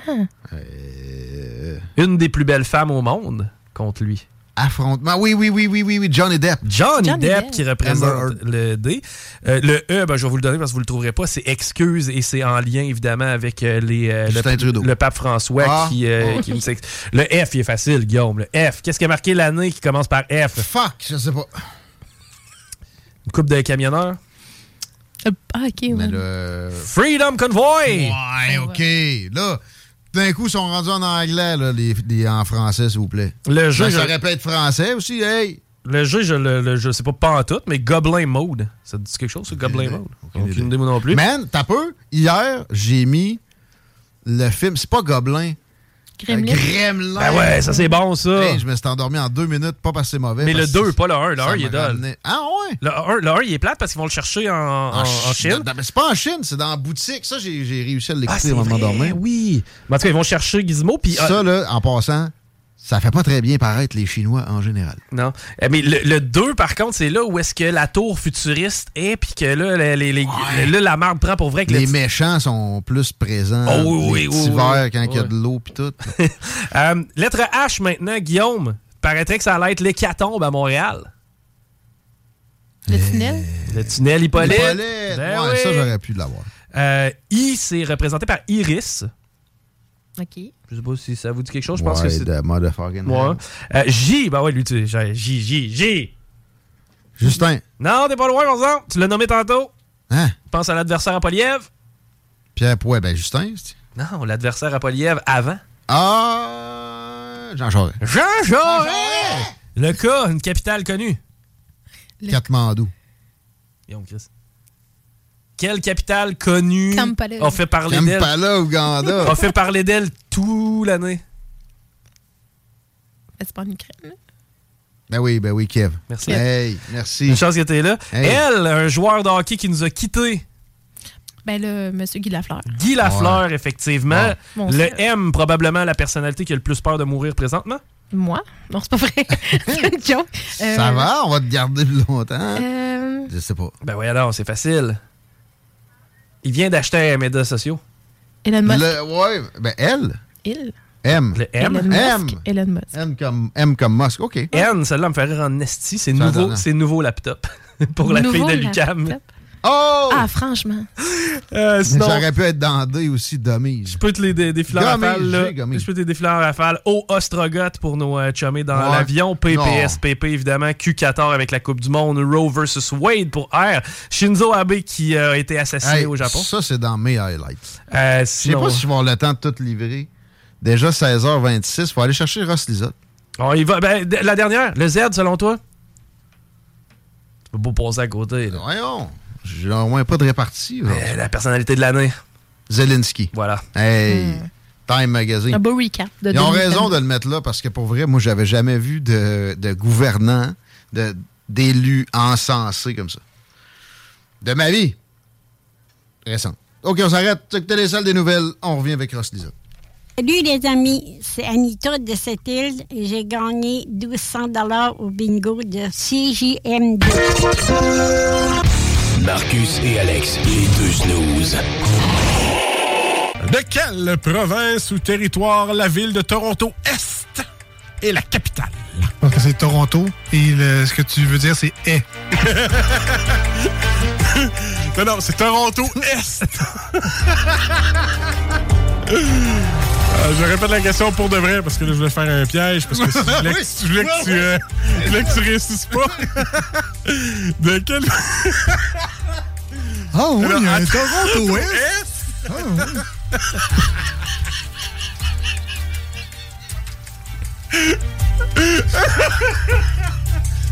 Euh, Une des plus belles femmes au monde contre lui. Affrontement. Oui, oui, oui, oui, oui, oui. Johnny Depp. Johnny, Johnny Depp, Depp. qui représente Amber le D. Euh, le E, ben, je vais vous le donner parce que vous le trouverez pas, c'est excuse et c'est en lien évidemment avec euh, les, euh, le, pape François Ah. qui, euh, s'ex- Le F, il est facile, Guillaume. Le F. Qu'est-ce qui a marqué l'année qui commence par F? Fuck, je sais pas. Une coupe de camionneurs? Ah, ok, ouais. Mais le... Freedom Convoy! Ouais, OK. Là, d'un coup, ils sont rendus en anglais, là, les, les- en français, s'il vous plaît. Le jeu, Ben, je- ça répète français aussi, hey! Le jeu, je le, le- je sais pas pas en tout, mais Goblin Mode. Ça te dit quelque chose, ça, Goblin Mode? Aucune idée, non plus. Man, t'as peu? Hier, j'ai mis le film. C'est pas Gobelin. Gremlin. Gremlin. Ben ouais, ça, c'est bon, ça. Hey, je me suis endormi en deux minutes, pas parce que c'est mauvais. Mais le parce 2, que pas le 1. Le ça 1, il est dole. Ah ouais? Le 1, le 1, il est plate parce qu'ils vont le chercher en, en- en Chine. Non, mais c'est pas en Chine, c'est dans la boutique. Ça, j'ai réussi à Ah, l'écouter c'est avant de m'endormir. oui. Mais en tout cas, ils vont chercher Gizmo. Puis, Ça, là, en passant, ça fait pas très bien paraître les Chinois en général. Non. Eh, Mais le, le 2, par contre, c'est là où est-ce que la tour futuriste est, puis que là, les, les- les- là, la marde prend pour vrai. Que Les le- méchants sont plus présents. Oh oui, les oui, oui, oui. quand il y a de l'eau pis tout. (laughs) Euh, lettre H maintenant, Guillaume. Paraîtrait que ça allait être l'hécatombe à Montréal. Le tunnel? Le tunnel Hippolyte. Hippolyte. Ben ouais, oui. ça, j'aurais pu l'avoir. Euh, I, c'est représenté par Iris. OK. Je sais pas si ça vous dit quelque chose. Je pense que Ouais, c'est. de motherfucking Ouais. Euh, J, bah ouais, lui, tu sais, J, J, J. Justin. Non, t'es pas loin, par exemple. Tu l'as nommé tantôt. Hein? Pense à l'adversaire à Poliev. Pierre Pouet, ben Justin. Non, l'adversaire à Poliev avant. Ah! Jean Charest. Jean Jaurès! Le cas, une capitale connue. Katmandou. Chris. Quelle capitale connue Kampala. a fait parler d'elle? Kampala, Ouganda. (laughs) A fait parler d'elle toute l'année. C'est pas une Ukraine? Ben oui, ben oui, Kev. Merci. Hey, merci. Une chance que t'es là. Hey. Elle, un joueur de hockey qui nous a quittés. Ben là, monsieur Guy Lafleur. Guy Lafleur, effectivement. Le M, probablement la personnalité qui a le plus peur de mourir présentement. Moi? Non, c'est pas vrai. (laughs) c'est une joke. Euh, Ça va? On va te garder plus longtemps? Euh, Je sais pas. Ben oui, alors, c'est facile. Il vient d'acheter un média sociaux. Elon Musk. Le, ouais, ben elle. Il. M. Le M? Elon M. Musk. Elon Musk. M comme, M comme Musk. OK. N, celle-là me fait rire en esti. C'est nouveau, c'est nouveau laptop. (laughs) Pour la Nouveau fille de Lucam. laptop. Oh! Ah, franchement. Euh, sinon, Ça aurait pu être dans D aussi, Dummies. je peux te les dé- défiler en rafale. là. Je peux te les défiler en rafale. Au Ostrogoth pour nos euh, chummés dans Ouais. l'avion. PPS, Non. PP évidemment. Q14 avec la Coupe du Monde. Roe versus Wade pour R. Shinzo Abe qui euh, a été assassiné Hey, au Japon. Ça, c'est dans mes highlights. Euh, Je sais sinon- pas si je vais avoir le temps de tout livrer. Déjà 16h26, faut aller chercher Ross Lizotte. On y va. Ben, la dernière, le Z, selon toi? Tu peux pas passer à côté. là. Voyons, j'ai au moins pas de répartie. Euh, la personnalité de l'année. Zelensky. Voilà. Hey, Time Magazine. Un beau recap. De Ils ont 2020. raison de le mettre là parce que pour vrai, moi, j'avais jamais vu de, de gouvernants, de- d'élus encensés comme ça. De ma vie. Récent. OK, on s'arrête. Écoutez les salles des nouvelles. On revient avec Ross Lizotte. Salut les amis, c'est Anita de cette île et j'ai gagné 1200 dollars au bingo de CJMD. Marcus et Alex, les deux snooze. De quelle province ou territoire la ville de Toronto Est est la capitale? Donc c'est Toronto et le- ce que tu veux dire c'est est. (laughs) non, non, c'est Toronto Est. (laughs) Euh, je répète la question pour de vrai parce que là, je voulais faire un piège parce que si je voulais que, (laughs) Oui, je voulais que tu, euh, je voulais que tu réussisses pas. (laughs) de quelle... Ah oui, il y a un Alors, Toronto Est. Est? Ah oui.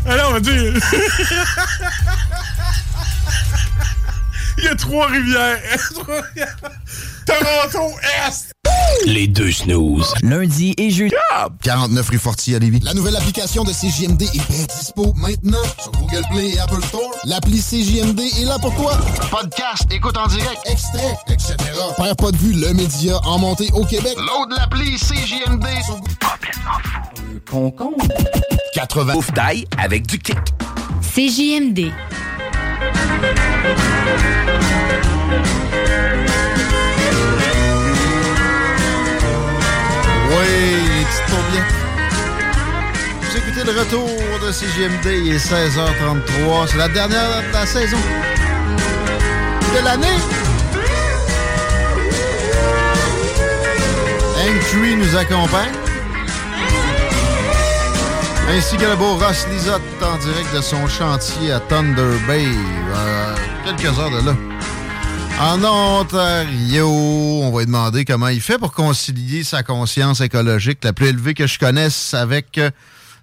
Alors, on va dire. (laughs) Il y a Trois-Rivières. (laughs) Trois-Rivières. Toronto Est. Les deux snooze. Lundi et jeudi. 49 rue Fortier à Lévis. La nouvelle application de CJMD est bien dispo maintenant sur Google Play et Apple Store. L'appli CJMD est là pour toi. Podcast, écoute en direct, extrait, etc. Père pas de vue, le média en montée au Québec. Load l'appli CJMD sur Complètement fou. Concombre. 80. Ouf d'ail avec du kick. CJMD. Oui. Vous écoutez le retour de CGMD, il est 16h33. C'est la dernière de la saison de l'année. Hank nous accompagne. Ainsi que le beau Ross Lizotte en direct de son chantier à Thunder Bay, euh, quelques heures de là. En Ontario, on va lui demander comment il fait pour concilier sa conscience écologique la plus élevée que je connaisse avec euh,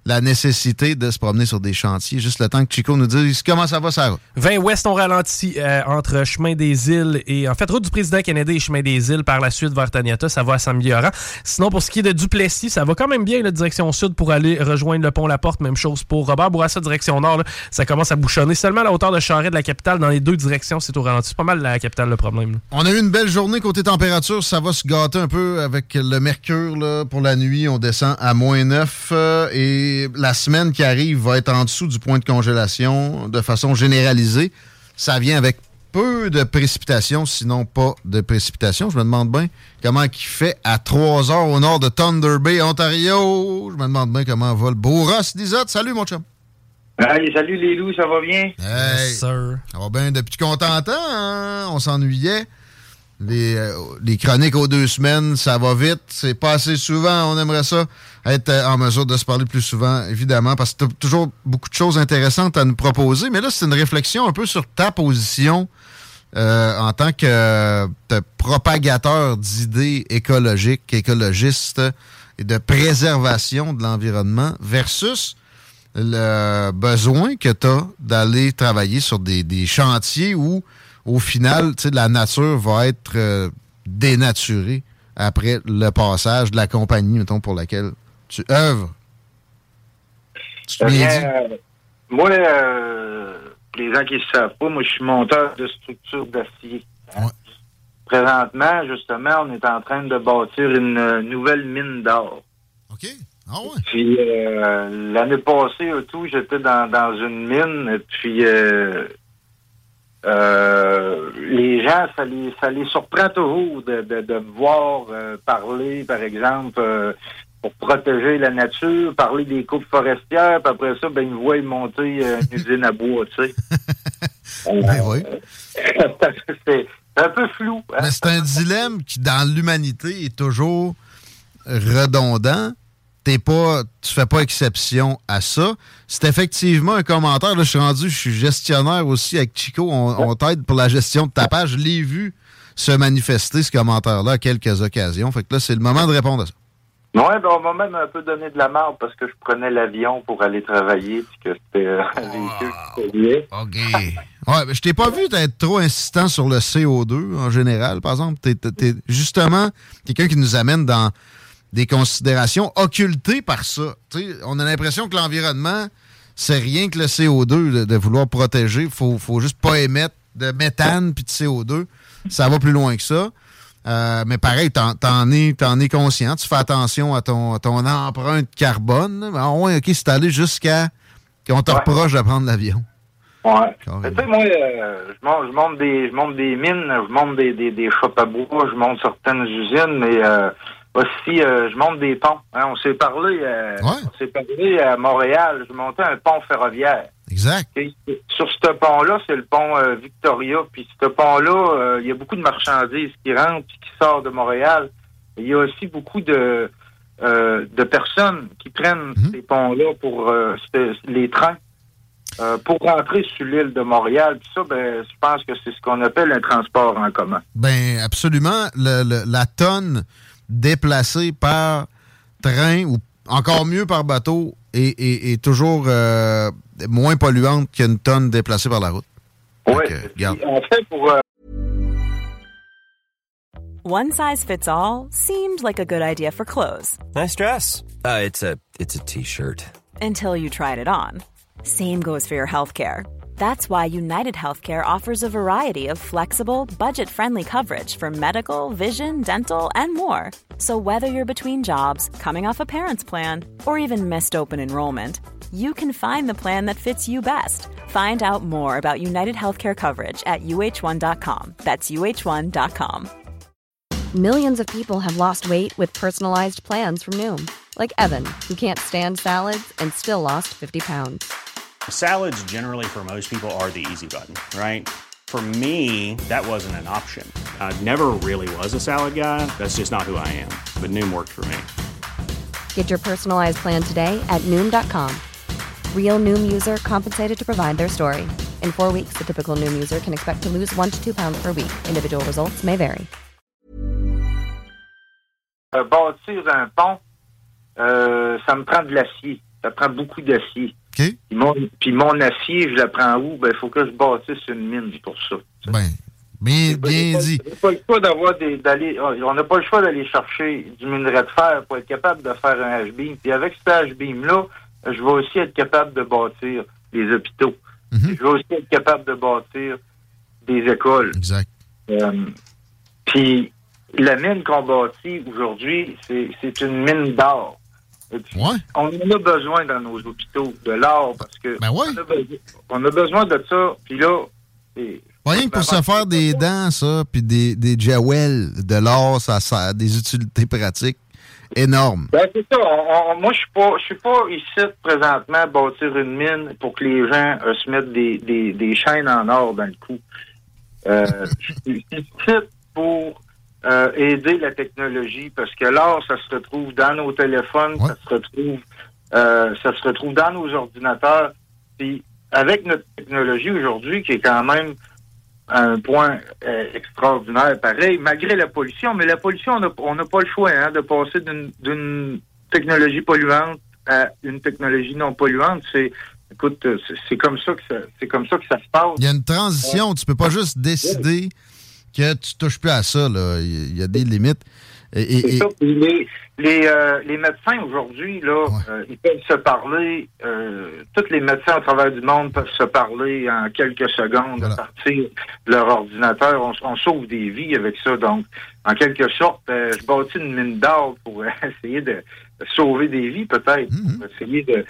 la nécessité de se promener sur des chantiers. Juste le temps que Chico nous dise comment ça va, ça 20 Ouest, on ralentit euh, entre Chemin des Îles et, en fait, route du président Kennedy et Chemin des Îles par la suite vers Taniata. Ça va s'améliorant. Sinon, pour ce qui est de Duplessis, ça va quand même bien, la direction sud pour aller rejoindre le pont La Porte. Même chose pour Robert Bourassa, direction nord. là. ça commence à bouchonner. Seulement à la hauteur de Charest de la capitale, dans les deux directions, c'est au ralenti. C'est pas mal la capitale, le problème. là. On a eu une belle journée côté température. Ça va se gâter un peu avec le mercure. là. Pour la nuit, on descend à moins 9. euh, et la semaine qui arrive va être en dessous du point de congélation de façon généralisée. Ça vient avec peu de précipitations, sinon pas de précipitations. Je me demande bien comment il fait à 3 heures au nord de Thunder Bay, Ontario. Je me demande bien comment va le beau Ross Lizotte. Salut, mon chum. Hey, salut les loups, ça va bien? Hey, Ça va bien depuis qu'on t'entend, hein? On s'ennuyait. Les, euh, les chroniques aux deux semaines, ça va vite. C'est pas assez souvent. On aimerait ça être euh, en mesure de se parler plus souvent, évidemment, parce que tu as toujours beaucoup de choses intéressantes à nous proposer. Mais là, c'est une réflexion un peu sur ta position euh, en tant que propagateur d'idées écologiques, écologistes et de préservation de l'environnement versus le besoin que tu as d'aller travailler sur des chantiers où, au final, la nature va être euh, dénaturée après le passage de la compagnie, mettons, pour laquelle tu œuvres. Tu bien, dit? euh, moi, euh, les gens qui ne savent pas, moi, je suis monteur de structures d'acier. Présentement, justement, on est en train de bâtir une nouvelle mine d'or. OK. Ah ouais? Puis, euh, l'année passée, tout, j'étais dans, dans une mine, puis euh, euh, les gens, ça les, ça les surprend toujours de, de, de me voir euh, parler, par exemple, euh, pour protéger la nature, parler des coupes forestières, puis après ça, ben, ils me voient monter une (laughs) usine à bois, tu sais. Ben (laughs) c'est un peu flou. hein. Mais c'est un dilemme qui, dans l'humanité, est toujours redondant. T'es pas, tu fais pas exception à ça. C'est effectivement un commentaire. Là, je suis rendu, je suis gestionnaire aussi avec Chico. On, on t'aide pour la gestion de ta page. Je l'ai vu se manifester, ce commentaire-là, à quelques occasions. Fait que là, c'est le moment de répondre à ça. Ouais, ben, on m'a même un peu donné de la marde parce que je prenais l'avion pour aller travailler, puis que c'était euh, un véhicule qui polluait. OK. Ouais, mais je t'ai pas vu d'être trop insistant sur le CO2 en général, par exemple. T'es, t'es justement quelqu'un qui nous amène dans des considérations occultées par ça. On a l'impression que l'environnement, c'est rien que le CO2 de, de vouloir protéger. Faut, faut juste pas émettre de méthane puis de CO2. Ça va plus loin que ça. Euh, mais pareil, t'en, t'en es, t'en es conscient. Tu fais attention à ton, ton empreinte carbone. ah ouais, OK, c'est allé jusqu'à qu'on te reproche de prendre l'avion. Ouais. Tu sais, moi, euh, je, monte, je, monte des, je monte des mines, je monte des, des, des shops à bois, je monte certaines usines, mais euh, aussi, euh, je monte des ponts. Hein, on s'est parlé, euh, on s'est parlé à Montréal, je montais un pont ferroviaire. Exact. Et sur ce pont-là, c'est le pont euh, Victoria. Puis ce pont-là, il y a beaucoup de marchandises qui rentrent puis qui sortent de Montréal. Il y a aussi beaucoup de, de personnes qui prennent ces ponts-là pour les trains euh, pour rentrer sur l'île de Montréal. Puis ça, ben, je pense que c'est ce qu'on appelle un transport en commun. Ben absolument. Le- le- la tonne déplacée par train ou encore mieux par bateau est toujours euh, moins polluante qu'une tonne déplacée par la route. Oui. regarde. En fait, pour euh, One size fits all seemed like a good idea for clothes Nice dress. Uh, it's a it's a t-shirt. until you tried it on. Same goes for your healthcare. That's why United Healthcare offers a variety of flexible, budget friendly coverage for medical, vision, dental, and more. So, whether you're between jobs, coming off a parent's plan, or even missed open enrollment, you can find the plan that fits you best. Find out more about United Healthcare coverage at uh1.com. That's uh1.com. Millions of people have lost weight with personalized plans from Noom, like Evan, who can't stand salads and still lost 50 pounds. Salads, generally, for most people, are the easy button, right? For me, that wasn't an option. I never really was a salad guy. That's just not who I am. But Noom worked for me. Get your personalized plan today at Noom.com. Real Noom user compensated to provide their story. In four weeks, the typical Noom user can expect to lose one to two pounds per week. Individual results may vary. Bâtir un pont, euh, ça me prend de l'acier. Ça prend beaucoup d'acier. Puis, mon, puis mon acier, je le prends où? Ben, il faut que je bâtisse une mine pour ça. Ben, bien, bien dit. On n'a pas le choix d'avoir des, d'aller, on n'a pas le choix d'aller chercher du minerai de fer pour être capable de faire un H-beam. Puis avec ce H-beam-là, je vais aussi être capable de bâtir des hôpitaux. Je vais aussi être capable de bâtir des écoles. Exact. Euh, puis la mine qu'on bâtit aujourd'hui, c'est, c'est une mine d'or. Puis, On en a besoin dans nos hôpitaux de l'or parce que Ben on, a besoin, on a besoin de ça. Puis là, Rien que pour se faire des dents, ça, puis des, des jewels de l'or, ça, ça a des utilités pratiques énormes. Ben, c'est ça. On- on- moi, je suis pas, je suis pas ici présentement bâtir une mine pour que les gens euh, se mettent des, des, des chaînes en or dans le cou. Euh, (laughs) je suis ici pour euh, aider la technologie parce que l'or, ça se retrouve dans nos téléphones, ça se retrouve, euh, ça se retrouve dans nos ordinateurs. Puis avec notre technologie aujourd'hui, qui est quand même un point euh, extraordinaire, pareil, malgré la pollution, mais la pollution, on n'a pas le choix hein, de passer d'une- technologie polluante à une technologie non polluante. C'est, écoute, c'est- comme ça que ça, c'est comme ça que ça se passe. Il y a une transition, tu peux pas juste décider que tu touches plus à ça, là. Il y a des limites. Et, et- C'est et- ça. Puis Les, les, euh, les médecins aujourd'hui, là, euh, ils peuvent se parler. Euh, tous les médecins à travers du monde peuvent se parler en quelques secondes à partir de leur ordinateur. On, on sauve des vies avec ça. Donc, en quelque sorte, je bâtis une mine d'or pour (laughs) essayer de, sauver des vies, peut-être. Pour essayer de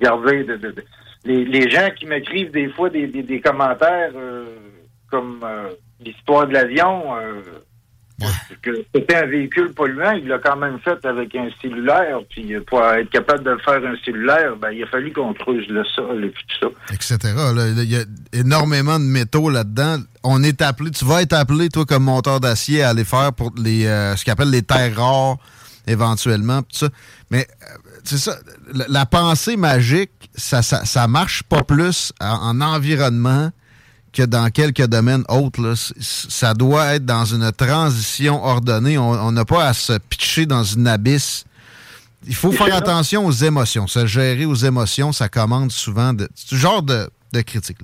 regarder de, de- de- les, les gens qui m'écrivent des fois des, des, des commentaires comme l'histoire de l'avion. euh, c'était un véhicule polluant, il l'a quand même fait avec un cellulaire, puis pour être capable de faire un cellulaire, ben, il a fallu qu'on creuse le sol et puis tout ça. etc. là. Il y a énormément de métaux là-dedans. On est appelé, tu vas être appelé, toi, comme monteur d'acier, à aller faire pour les euh, ce qu'ils appellent les terres rares, éventuellement, tout ça. Mais euh, c'est ça, la, la pensée magique, ça, ça, ça marche pas plus en, en environnement que dans quelques domaines autres. là. Ça doit être dans une transition ordonnée. On n'a pas à se pitcher dans une abysse. Il faut faire (laughs) attention aux émotions. Se gérer aux émotions, ça commande souvent de, ce genre de, de critique.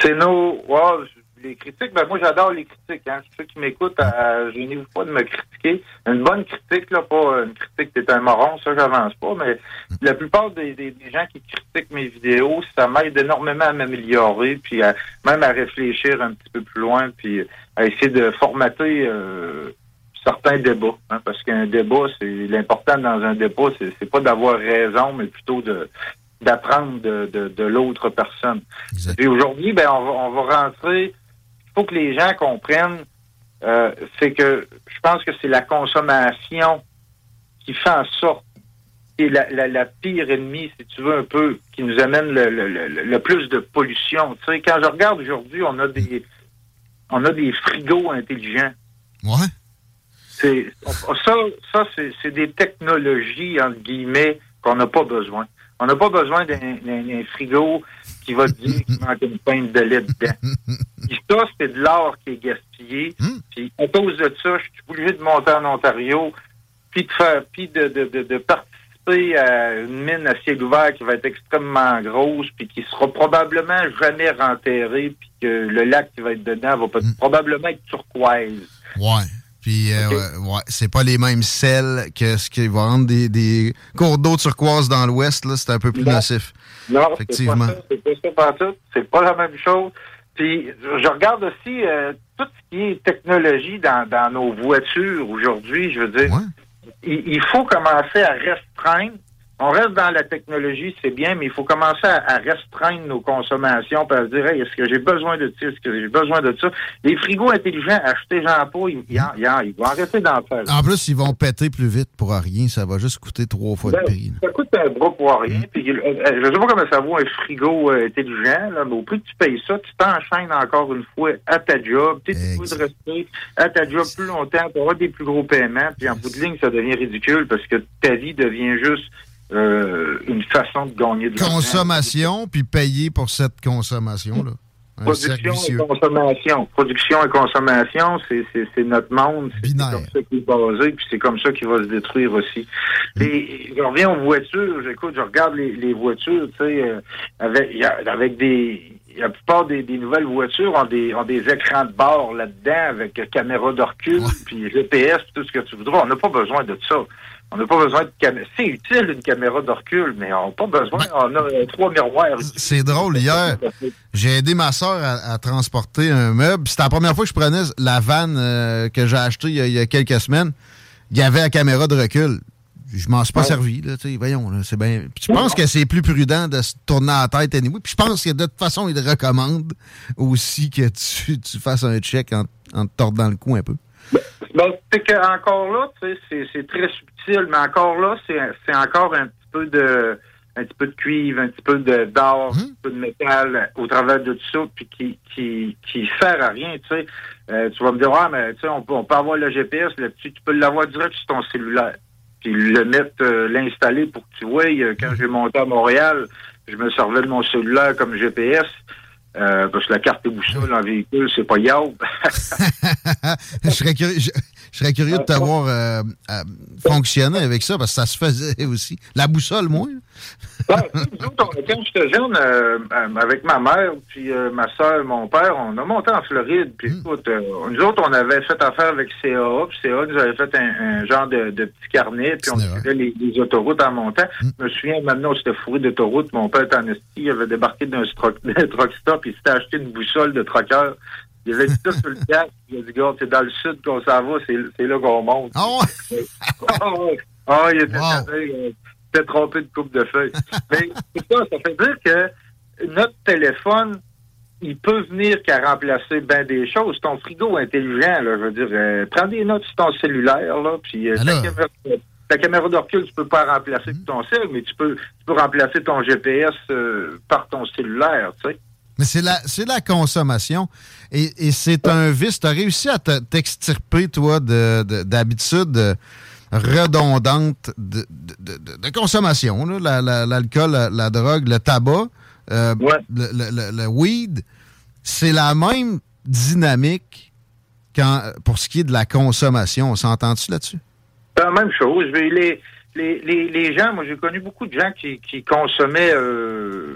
C'est nos. Les critiques, ben moi j'adore les critiques. Hein. Ceux qui m'écoutent, euh, je n'ai pas de me critiquer. Une bonne critique, là, pas une critique t'es un moron, ça j'avance pas, mais la plupart des, des- des gens qui critiquent mes vidéos, ça m'aide énormément à m'améliorer, puis à- même à réfléchir un petit peu plus loin, puis à essayer de formater euh, certains débats. hein, parce qu'un débat, c'est l'important dans un débat, c'est pas d'avoir raison, mais plutôt de d'apprendre de, de, de l'autre personne. Et aujourd'hui, ben, on va, on va rentrer. Il faut que les gens comprennent, euh, c'est que je pense que c'est la consommation qui fait en sorte et la, la, la pire ennemie, si tu veux, un peu, qui nous amène le, le, le, le plus de pollution. Tu sais, quand je regarde aujourd'hui, on a des on a des frigos intelligents. Ouais. C'est ça, ça c'est, c'est des technologies entre guillemets qu'on n'a pas besoin. On n'a pas besoin d'un frigo qui va dire qu'il manque une pinte de lait dedans. Puis ça, c'est de l'or qui est gaspillé. Puis à cause de ça, je suis obligé de monter en Ontario, puis de faire, puis de, de, de, de participer à une mine à ciel ouvert qui va être extrêmement grosse, puis qui sera probablement jamais renterrée, puis que le lac qui va être dedans va peut- probablement être turquoise. Ouais. Puis, euh, ouais, c'est pas les mêmes sels que ce qui va rendre des, des cours d'eau turquoise dans l'ouest. là, C'est un peu plus nocif. Non, Effectivement. c'est pas ça, pas ça. C'est pas la même chose. Puis je regarde aussi euh, tout ce qui est technologie dans, dans nos voitures aujourd'hui. Je veux dire, il, il faut commencer à restreindre on reste dans la technologie, c'est bien, mais il faut commencer à, à restreindre nos consommations, puis à se dire, hey, est-ce que j'ai besoin de ça, est-ce que j'ai besoin de ça? Les frigos intelligents, acheter Jean Paul, ils, ils, ils vont arrêter d'en faire. En plus, ils vont péter plus vite pour rien. Ça va juste coûter trois fois Ben, le prix. ça coûte un bras pour rien. Mm. Puis, euh, euh, je sais pas comment ça vaut un frigo euh, intelligent, là, mais au prix que tu payes ça, tu t'enchaînes encore une fois à ta job. Tu de rester à ta job plus longtemps, tu auras des plus gros paiements, puis en bout de ligne, ça devient ridicule parce que ta vie devient juste euh, une façon de gagner de l'argent. Consommation, puis payer pour cette consommation-là. Production et consommation. Production et consommation, c'est, notre monde. C'est comme ça qu'il est basé, puis c'est comme ça qu'il va se détruire aussi. Et je reviens aux voitures. J'écoute, je regarde les, les voitures, tu sais, euh, avec, il y a- avec des. La plupart des, des nouvelles voitures ont des, ont des écrans de bord là-dedans avec caméra de recul, puis GPS, puis tout ce que tu voudras. On n'a pas besoin de ça. On n'a pas besoin de caméra. C'est utile une caméra de recul, mais on n'a pas besoin. on a euh, trois miroirs. C'est drôle, hier, j'ai aidé ma soeur à, à transporter un meuble. C'était la première fois que je prenais la vanne euh, que j'ai achetée il y, a, il y a quelques semaines. Il y avait la caméra de recul. Je m'en suis pas servi, là, tu sais, voyons, là, c'est bien. Puis je pense que c'est plus prudent de se tourner la tête anyway. Puis je pense que de toute façon, il recommande aussi que tu, tu fasses un check en, en te tordant le cou un peu. Ben, c'est que encore là, tu sais, c'est, c'est très subtil, mais encore là, c'est, c'est encore un petit peu de un petit peu de cuivre, un petit peu de d'or, un petit peu de métal au travers de tout ça, puis qui qui qui sert à rien, tu sais. Euh, tu vas me dire, ah, mais tu sais, on peut, on peut avoir le GPS tu peux l'avoir direct sur ton cellulaire, puis le mettre, euh, l'installer pour que tu vois. euh, Quand j'ai monté à Montréal, je me servais de mon cellulaire comme GPS. Euh, parce que la carte boussole en véhicule, c'est pas yaourt. (laughs) je, serais curieux, je, je serais curieux de te voir euh, euh, fonctionner avec ça, parce que ça se faisait (laughs) aussi. La boussole, moins. Ouais, nous autres, on- quand j'étais jeune, euh, avec ma mère, puis euh, ma soeur, mon père, on a monté en Floride. Puis écoute, euh, nous autres, on avait fait affaire avec CAA, puis CAA nous avait fait un, un genre de, de petit carnet, puis on suivait les, les autoroutes en montant. Je me souviens, maintenant, on s'était fourré d'autoroute. Mon père était en esti, il avait débarqué d'un (laughs) truck stop, il s'était acheté une boussole de trucker. Il avait dit ça sur le casque. Il a dit, gars, c'est dans le sud qu'on s'en va, c'est là qu'on monte. Ah ouais? (laughs) ah ouais. Ah, il était s'était trompé de coupe de feuilles. (laughs) Mais c'est ça, ça fait dire que notre téléphone, il peut venir qu'à remplacer bien des choses. Ton frigo intelligent, là, je veux dire, euh, prends des notes sur ton cellulaire, là, puis euh, ta, caméra, ta caméra de recul, tu peux pas remplacer ton cell, mais tu peux, tu peux remplacer ton GPS euh, par ton cellulaire, tu sais. Mais c'est la, c'est la consommation. Et, et c'est un vice. Tu as réussi à te- t'extirper, toi, de- de- redondantes de, de- de- de consommation. là. La- la- L'alcool, la, drogue, le tabac, euh, le, le- le- le weed. C'est la même dynamique quand, pour ce qui est de la consommation. On s'entend-tu là-dessus? C'est la même chose. Les, les, les, les gens, moi j'ai connu beaucoup de gens qui, qui consommaient euh,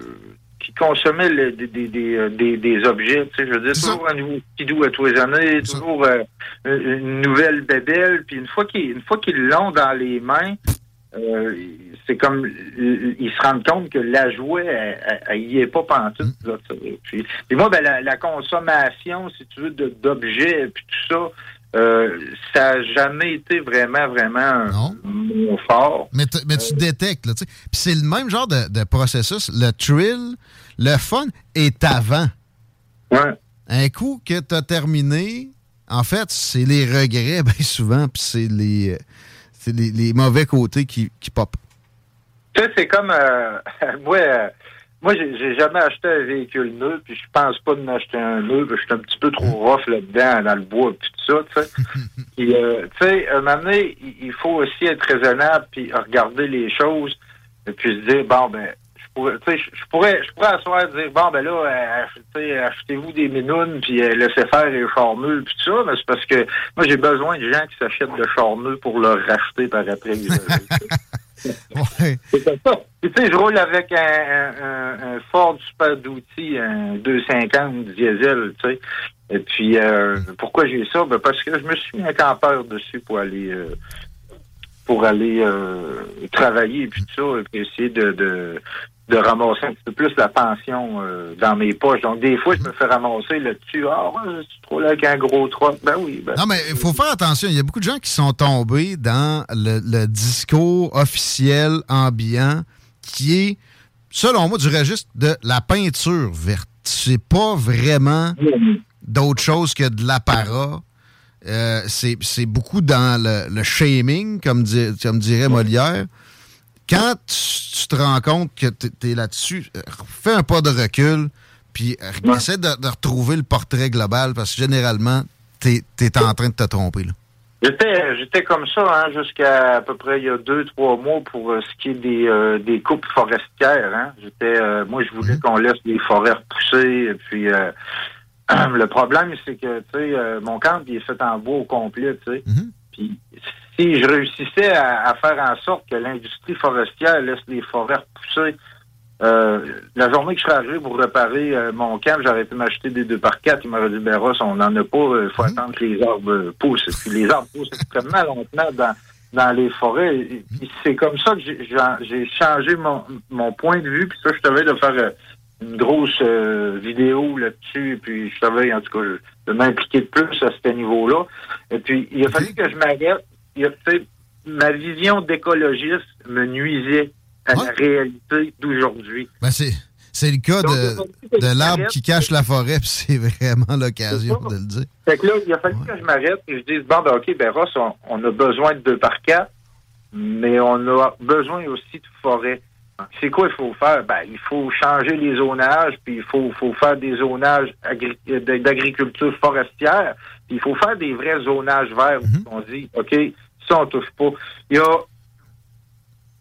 qui consommaient le- des, des, des, euh, des, des objets. Tu sais, je veux dire, toujours un nouveau skidoo à tous les années, toujours euh, une nouvelle bébelle. Puis une fois qu'ils l'ont dans les mains, euh, c'est comme ils se rendent compte que la jouet, elle, elle- elle y est pas pantoute. là, tu sais. Puis, puis moi, ben, la, la consommation, si tu veux, d'objets, puis tout ça, euh, ça n'a jamais été vraiment, vraiment mon fort. Mais, tu détectes, là, tu sais. Puis c'est le même genre de, de processus. Le thrill, le fun est avant. Un coup que tu as terminé, en fait, c'est les regrets, (laughs) bien souvent, puis c'est les, euh, les, les mauvais côtés qui, qui pop. Tu sais, c'est comme euh, (laughs) moi, euh, moi j'ai jamais acheté un véhicule neuf, puis je pense pas de m'acheter un neuf, parce que je suis un petit peu trop rough là-dedans, dans le bois, puis tout ça, tu sais. (laughs) Puis, euh, tu sais, un moment donné, il faut aussi être raisonnable, puis regarder les choses, et puis se dire, bon, ben, je pourrais, tu sais, je pourrais, je pourrais asseoir et dire, bon, ben là, euh, achetez-vous des minounes, puis euh, laissez faire les charmeux, puis tout ça, mais c'est parce que moi, j'ai besoin de gens qui s'achètent de charmeux pour le racheter par après. (laughs) (laughs) Ça. Tu sais, je roule avec un, Ford Super d'outil, un 250 diesel, tu sais. Et puis, euh, pourquoi j'ai ça? Ben, parce que je me suis mis un campeur dessus pour aller euh, pour aller euh, travailler et puis tout ça, puis essayer de, de ramasser un petit peu plus la pension euh, dans mes poches. Donc, des fois, je me fais ramasser le dessus. Ah, suis trop là avec un gros troc. Ben oui. Ben, Non, mais il faut faire attention. Il y a beaucoup de gens qui sont tombés dans le, discours officiel ambiant qui est, selon moi, du registre de la peinture verte. C'est pas vraiment d'autre chose que de l'apparat. Euh, c'est c'est beaucoup dans le, le shaming, comme, di- comme dirait Molière. Quand tu, tu te rends compte que tu es là-dessus, euh, fais un pas de recul, puis euh, essaie de, de retrouver le portrait global, parce que généralement, tu es, en train de te tromper. Là. J'étais, j'étais comme ça hein, jusqu'à à peu près il y a deux, trois mois pour euh, ce qui est des, euh, des coupes forestières. Hein. J'étais, euh, moi, je voulais qu'on laisse les forêts repousser. Et puis, (clears throat) le problème, c'est que, tu sais, mon camp, il est fait en bois au complet, tu sais. Puis, si je réussissais à, à faire en sorte que l'industrie forestière laisse les forêts repousser, euh, la journée que je serais arrivé pour réparer euh, mon camp, j'aurais pu m'acheter des deux par quatre. Il m'aurait dit, ben Ross, on n'en a pas, il faut attendre que les arbres euh, poussent. Puis les arbres poussent extrêmement longtemps dans, dans les forêts. Et puis c'est comme ça que j'ai- changé mon, mon point de vue. Puis ça, je savais de faire euh, une grosse euh, vidéo là-dessus. Et puis je savais, en tout cas, de m'impliquer de plus à ce niveau-là. Et puis il a fallu que je m'arrête. Ma vision d'écologiste me nuisait à la réalité d'aujourd'hui. Ben, c'est, c'est le cas de, de l'arbre qui cache la forêt, (laughs) puis c'est vraiment l'occasion de le dire. Fait que là, il a fallu que je m'arrête et je dise, bon, ben, OK, ben, Ross, on, on a besoin de deux par quatre, mais on a besoin aussi de forêt. C'est quoi il faut faire? Ben, il faut changer les zonages, puis il faut, faut faire des zonages agri- euh, d'agriculture forestière, puis il faut faire des vrais zonages verts où on dit, OK, ça, on touche pas. Il y a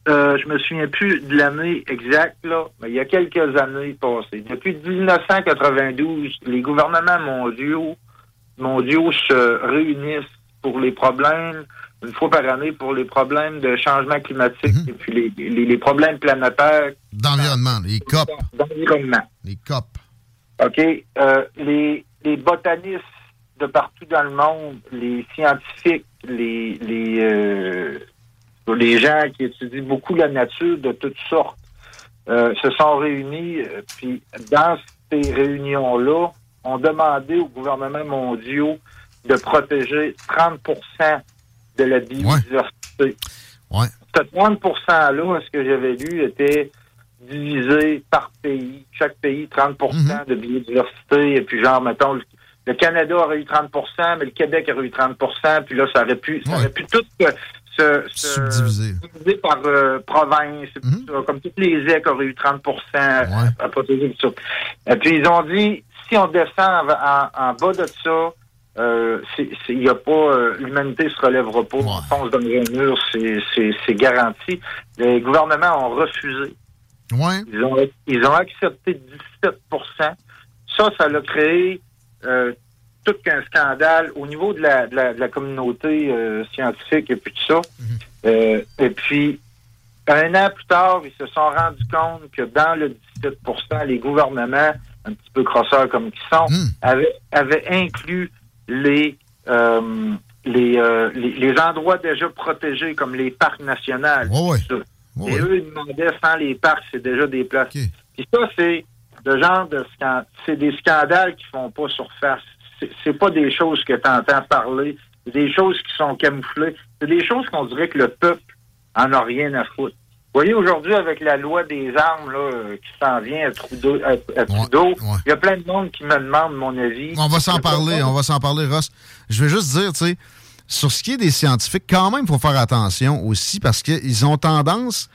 euh, je me souviens plus de l'année exacte, là, mais il y a quelques années passées. Depuis 1992, les gouvernements mondiaux, mondiaux se réunissent pour les problèmes, une fois par année, pour les problèmes de changement climatique et puis les, les, les problèmes planétaires D'environnement, les COP. d'environnement. Les COP. OK? Euh, les, les botanistes de partout dans le monde, les scientifiques, les, les, euh, les gens qui étudient beaucoup la nature de toutes sortes, euh, se sont réunis. euh, Puis dans ces réunions-là, ont demandé aux gouvernements mondiaux de protéger 30% de la biodiversité. Ouais. Ce 30 %-là, ce que j'avais lu, était divisé par pays. Chaque pays, 30% de biodiversité. Et puis, genre, mettons, le, Canada aurait eu 30% mais le Québec aurait eu 30% Puis là, ça aurait pu, ça aurait pu tout se, se Subdiviser. diviser par euh, province. tout ça. Comme toutes les EC auraient eu 30 à, à protéger tout ça. Et puis, ils ont dit, si on descend en, en- en bas de ça, euh, y a pas euh, l'humanité se relèvera pas. On fonce dans le mur, c'est garanti. Les gouvernements ont refusé. Ouais. Ils ont, ils ont accepté 17% Ça, ça l'a créé euh, tout qu'un scandale au niveau de la, de la, de la communauté euh, scientifique et puis tout ça. Euh, et puis, un an plus tard, ils se sont rendus compte que dans le 17% les gouvernements, un petit peu crosseurs comme ils sont, avaient, avaient inclus les, euh, les, euh, les, les endroits déjà protégés comme les parcs nationaux. Et eux, ils demandaient sans les parcs, c'est déjà des places. Puis ça, c'est le genre de c'est des scandales qui font pas surface. C'est- pas des choses que tu entends parler, c'est des choses qui sont camouflées. C'est des choses qu'on dirait que le peuple en a rien à foutre. Vous voyez, aujourd'hui, avec la loi des armes là, qui s'en vient à Trudeau, à- à Trudeau, il y a plein de monde qui me demande mon avis. On va s'en parler, on va s'en parler, Ross. Je vais juste dire, tu sais, sur ce qui est des scientifiques, quand même, il faut faire attention aussi parce qu'ils ont tendance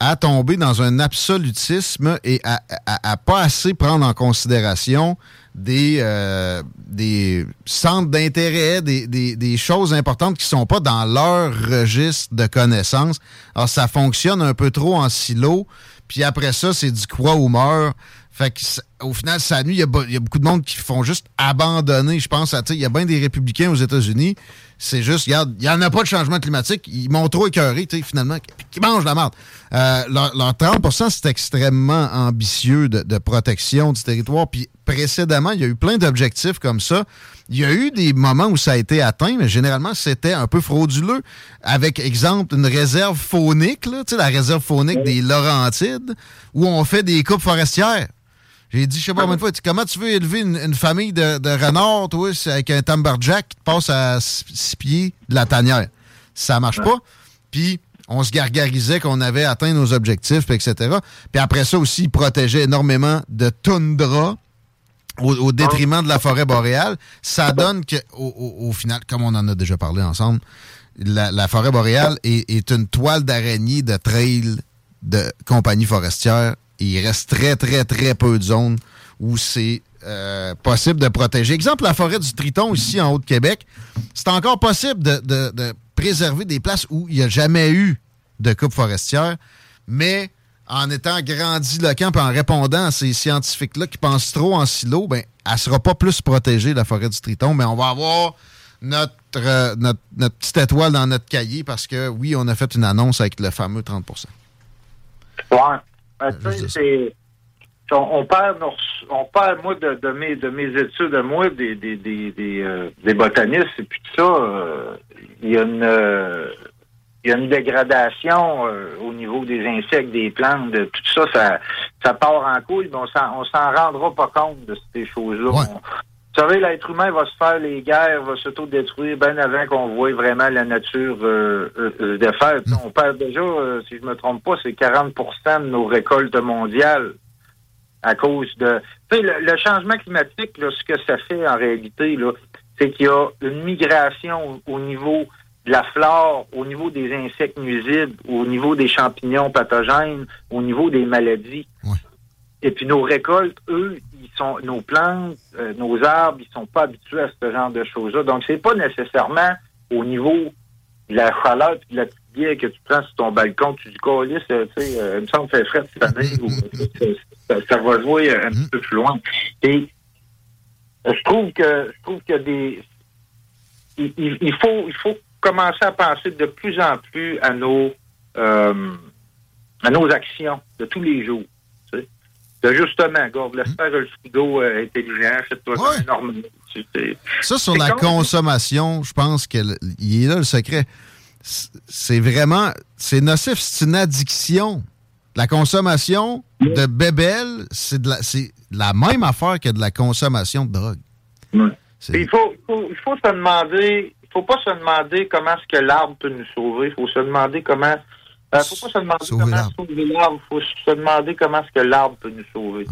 à tomber dans un absolutisme et à, à- à pas assez prendre en considération des, euh, des centres d'intérêt, des, des- des choses importantes qui sont pas dans leur registre de connaissances. Alors, ça fonctionne un peu trop en silo, puis après ça, c'est du quoi ou meurt. Fait que, au final, ça nuit. Il y, a, beaucoup de monde qui font juste abandonner. Je pense à, il y a bien des républicains aux États-Unis C'est juste, regarde, il n'y en a pas de changement climatique. Ils m'ont trop écœuré, tu sais, finalement, qui mangent la merde. Euh, leur, leur 30% c'est extrêmement ambitieux de, de protection du territoire. Puis précédemment, il y a eu plein d'objectifs comme ça. Il y a eu des moments où ça a été atteint, mais généralement, c'était un peu frauduleux. Avec, exemple, une réserve faunique, là, tu sais, la réserve faunique des Laurentides, où on fait des coupes forestières. J'ai dit, je sais pas combien de fois, comment tu veux élever une, famille de, renards, toi, avec un timberjack qui te passe à six pieds de la tanière? Ça marche pas. Puis, on se gargarisait qu'on avait atteint nos objectifs, etc. Puis après ça aussi, ils protégeaient énormément de toundra au, détriment de la forêt boréale. Ça donne que, au, final, comme on en a déjà parlé ensemble, la, forêt boréale est, une toile d'araignée de trail de compagnies forestières. Il reste très, très, très peu de zones où c'est euh, possible de protéger. Exemple, la forêt du Triton, ici en Haut-de-Québec, c'est encore possible de préserver des places où il n'y a jamais eu de coupe forestière, mais en étant grandiloquent et en répondant à ces scientifiques-là qui pensent trop en silo, ben, elle ne sera pas plus protégée, la forêt du Triton, mais on va avoir notre, euh, notre, notre petite étoile dans notre cahier parce que, oui, on a fait une annonce avec le fameux 30% Ouais. Ben, c'est- on, on perd, nos on perd, moi, de, de mes, de mes études, de moi, des, des, des, des, euh, des botanistes, et puis tout ça, euh, il y a une, euh, il y a une dégradation au niveau des insectes, des plantes, de tout ça, ça, ça part en couille, mais on s'en, on s'en rendra pas compte de ces choses-là. Vous savez, l'être humain va se faire les guerres, va s'auto-détruire bien avant qu'on voit vraiment la nature euh, euh, euh, sais, On perd déjà, euh, si je me trompe pas, c'est 40% de nos récoltes mondiales à cause de... Tu sais, le, le changement climatique, là, ce que ça fait en réalité, là, c'est qu'il y a une migration au, au niveau de la flore, au niveau des insectes nuisibles, au niveau des champignons pathogènes, au niveau des maladies. Et puis nos récoltes, eux, sont nos plantes, euh, nos arbres, ils sont pas habitués à ce genre de choses-là. Donc c'est pas nécessairement au niveau de la chaleur puis de la petite bière que tu prends sur ton balcon, tu dis colis, tu sais, euh, il me semble que c'est frais cette année ou euh, (laughs) ça, ça va jouer un petit peu plus loin. Et je trouve que je trouve qu'il y a des il, il- il faut il faut commencer à penser de plus en plus à nos euh, à nos actions de tous les jours. De justement, laisse faire le frigo euh, intelligent, énormément. Tu sais. Ça, sur la con. consommation, je pense qu'il est là le secret. C'est vraiment, c'est nocif, c'est une addiction. La consommation de bébelles, c'est de, la- même affaire que de la consommation de drogue. Il faut, il faut, il faut se demander, il faut pas se demander comment est-ce que l'arbre peut nous sauver. Il faut se demander comment. Euh, faut pas se demander comment sauver l'arbre. Il faut se demander comment est-ce que l'arbre peut nous sauver.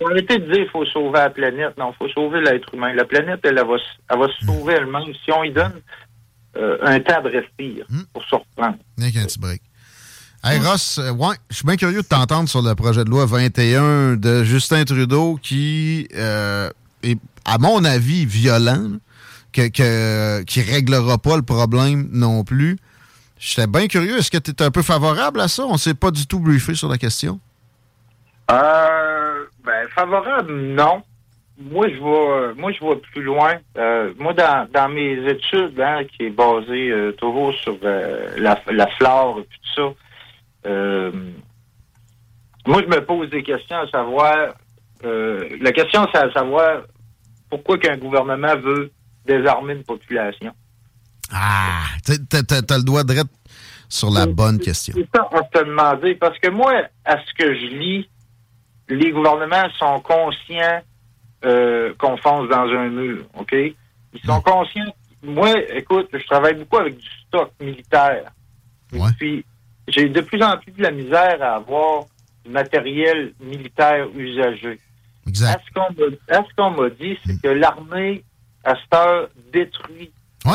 Faut arrêter de dire qu'il faut sauver la planète. Non, il faut sauver l'être humain. La planète, elle, elle va, se- elle va se sauver elle-même si on lui donne euh, un temps de respire pour se reprendre. Qu'un petit break. Hey Ross, euh, ouais, je suis bien curieux de t'entendre sur le projet de loi 21 de Justin Trudeau qui euh, est, à mon avis, violent, que, que, qui réglera pas le problème non plus. J'étais bien curieux. Est-ce que tu es un peu favorable à ça? On s'est pas du tout briefé sur la question. Euh, ben, favorable, non. Moi, je vais, moi, je vais plus loin. Euh, moi, dans, dans mes études, hein, qui est basée euh, toujours sur euh, la, la flore et tout ça, moi, je me pose des questions à savoir. la question, c'est à savoir pourquoi qu'un gouvernement veut désarmer une population. Ah, t'as le doigt de sur la bonne question. C'est ça à te demander. Parce que moi, à ce que je lis, les gouvernements sont conscients euh, qu'on fonce dans un mur, OK? Ils sont conscients. Moi, écoute, je travaille beaucoup avec du stock militaire. Et Puis, j'ai de plus en plus de la misère à avoir du matériel militaire usagé. Exact. À ce qu'on m'a- dit, c'est que l'armée, à cette heure, détruit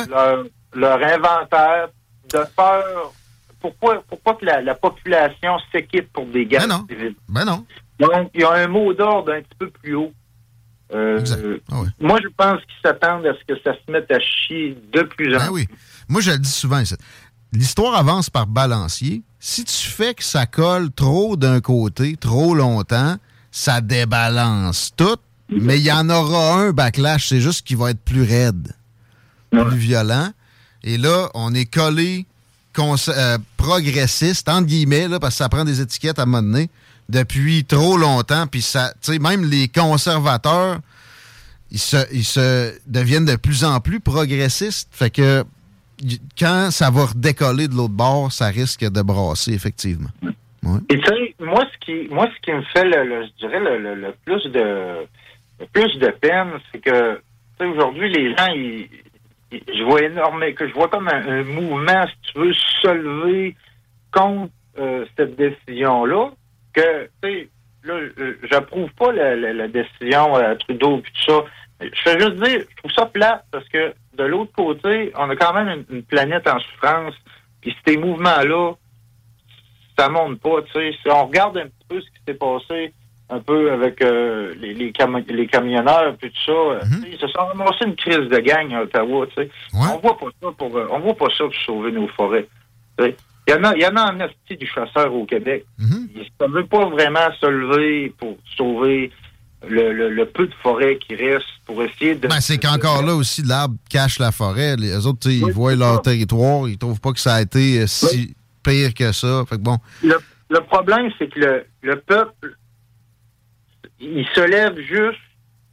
leur, leur inventaire de peur. Pourquoi, pourquoi que la, la population s'équipe pour des guerres civiles? Ben non. Donc, il y a un mot d'ordre un petit peu plus haut. Euh, Ah Moi, je pense qu'ils s'attendent à ce que ça se mette à chier de plus en Ben oui. Moi, je le dis souvent. L'histoire avance par balancier. Si tu fais que ça colle trop d'un côté, trop longtemps, ça débalance tout. Mais il y en aura un backlash. C'est juste qu'il va être plus raide, plus violent. Et là, on est collé euh, progressiste, entre guillemets, là, parce que ça prend des étiquettes à un moment donné, depuis trop longtemps. Puis ça, même les conservateurs, ils se, ils se deviennent de plus en plus progressistes. Fait que quand ça va redécoller de l'autre bord, ça risque de brasser, effectivement. Et tu sais, moi, ce qui, moi, ce qui me fait, le, je dirais, le, plus de plus de peine, c'est que aujourd'hui, les gens, ils, je vois énormément, que je vois comme un, mouvement, si tu veux, se lever contre euh, cette décision-là, que, tu sais, là, j'approuve pas la, décision euh, Trudeau et tout ça. Je fais juste dire, je trouve ça plat parce que de l'autre côté, on a quand même une, planète en souffrance. Puis ces mouvements-là, ça monte pas. Tu sais, si on regarde un petit peu ce qui s'est passé un peu avec euh, les, les, les, camionneurs et tout ça, euh, mhm. ils se sont ramassés une crise de gang à Ottawa. Tu sais. On voit pas ça pour euh, on voit pas ça pour sauver nos forêts. Il y en a, il y en a en esti du chasseur au Québec. Mhm. Ils ne veulent pas vraiment se lever pour sauver le, peu de forêt qui reste pour essayer de. Ben, c'est qu'encore là aussi, l'arbre cache la forêt. Les autres, ils voient leur territoire, ils trouvent pas que ça a été euh, si pire que ça. Fait bon. Le, problème, c'est que le, peuple, il se lève juste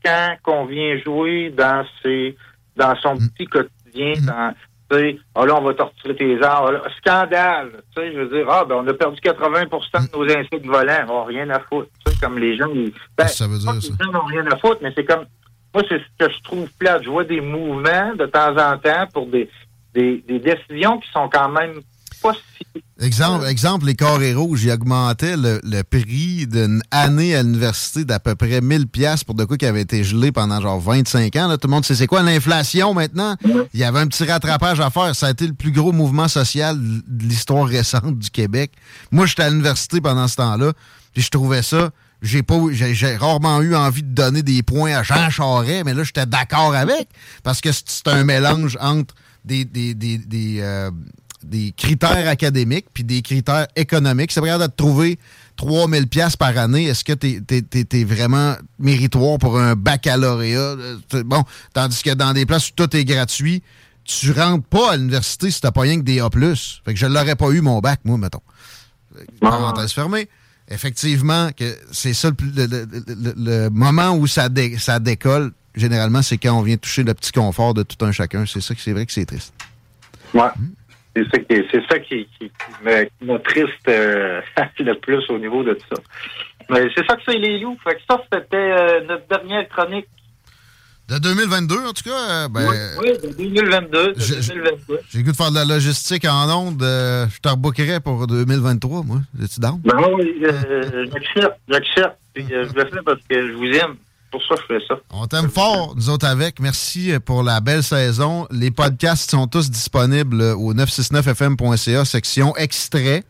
quand on vient jouer dans ses dans son mm. petit quotidien, mm. dans sais, ah là, on va torturer tes arbres. Scandale. Tu sais, je veux dire, ah, ben, on a perdu 80% de nos insectes volants. On rien à foutre. Tu sais, comme les gens, ils, ben, ça veut dire, ça. les gens n'ont rien à foutre, mais c'est comme, moi, c'est ce que je trouve plate. Je vois des mouvements de temps en temps pour des, des, des décisions qui sont quand même Exemple, exemple, les carrés rouges, ils augmentaient le, prix d'une année à l'université d'à peu près 1000 pièces pour de quoi qui avait été gelé pendant genre 25 ans. Tout le monde sait c'est quoi l'inflation maintenant? Il y avait un petit rattrapage à faire. Ça a été le plus gros mouvement social de l'histoire récente du Québec. Moi, j'étais à l'université pendant ce temps-là, puis je trouvais ça j'ai pas j'ai rarement eu envie de donner des points à Jean Charest, mais là j'étais d'accord avec parce que c'est un mélange entre des, des, des, euh, des critères académiques puis des critères économiques. C'est vrai de trouver 3000 pièces par année. Est-ce que tu es, vraiment méritoire pour un baccalauréat? Bon, tandis que dans des places où tout est gratuit, tu rentres pas à l'université si t'as pas rien que des A+. Fait que je l'aurais pas eu mon bac, moi, mettons. Parenthèse fermée. Effectivement, que c'est ça le, moment où ça, ça décolle, généralement, c'est quand on vient toucher le petit confort de tout un chacun. C'est ça que c'est vrai que c'est triste. Ouais. Hmm. C'est ça qui, qui, me, triste euh, (laughs) le plus au niveau de tout ça. Mais c'est ça que c'est les loups. Fait que ça, c'était euh, notre dernière chronique. De 2022, en tout cas? Euh, ben, oui, de 2022. J'ai goût de faire de la logistique en ondes. je te rebookerais pour 2023, moi. Es-tu down? Ben oui, j'accepte. J'accepte. je le fais parce que je vous aime pour ça je fais ça. On t'aime fort, nous autres avec. Merci pour la belle saison. Les podcasts sont tous disponibles au 969fm.ca, section extrait.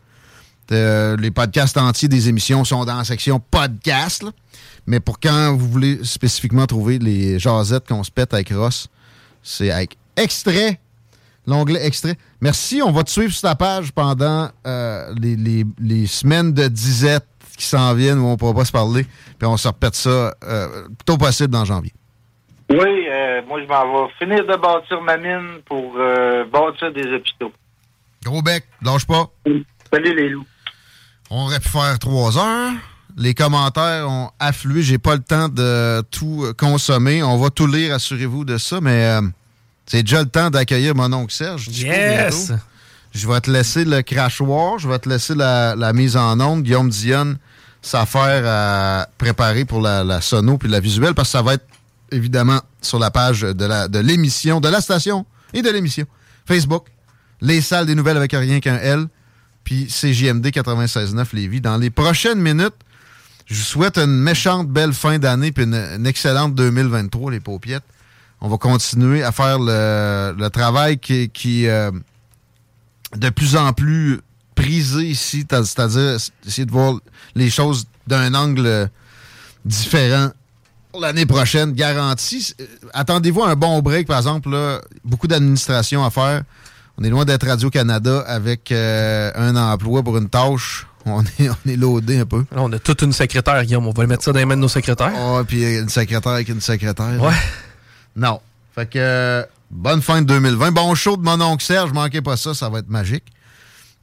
Euh, les podcasts entiers des émissions sont dans la section podcast. Mais pour quand vous voulez spécifiquement trouver les jasettes qu'on se pète avec Ross, c'est avec extrait. L'onglet extrait. Merci, on va te suivre sur ta page pendant euh, les, les semaines de disette qui s'en viennent où on ne pourra pas se parler. Puis on se repète ça euh, tôt possible dans janvier. Oui, euh, moi, je m'en vais finir de bâtir ma mine pour euh, bâtir des hôpitaux. Gros bec, lâche pas. Salut les loups. On aurait pu faire trois heures. Les commentaires ont afflué. J'ai pas le temps de tout consommer. On va tout lire, assurez-vous de ça, mais c'est déjà le temps d'accueillir mon oncle Serge. Yes! Je vais te laisser le crachoir, je vais te laisser la, mise en onde. Guillaume Dionne, s'affaire à préparer pour la, sono puis la visuelle parce que ça va être évidemment sur la page de l'émission, de, de la station et de l'émission. Facebook, les salles des nouvelles avec rien qu'un L, puis CJMD 96.9 Lévis. Dans les prochaines minutes, je vous souhaite une méchante belle fin d'année puis une, excellente 2023, les paupiettes. On va continuer à faire le, travail qui, qui euh, de plus en plus prisé ici, c'est-à-dire essayer de voir les choses d'un angle différent l'année prochaine, garantie. Attendez-vous un bon break, par exemple, beaucoup d'administration à faire. On est loin d'être Radio-Canada avec euh, un emploi pour une tâche. On est, on est loadé un peu. On a toute une secrétaire, Guillaume. On va le mettre ça dans les mains de nos secrétaires. Ah, puis une secrétaire avec une secrétaire. Ouais. Non. Fait que bonne fin de 2020. Bon show de mon oncle Serge, manquez pas ça, ça va être magique.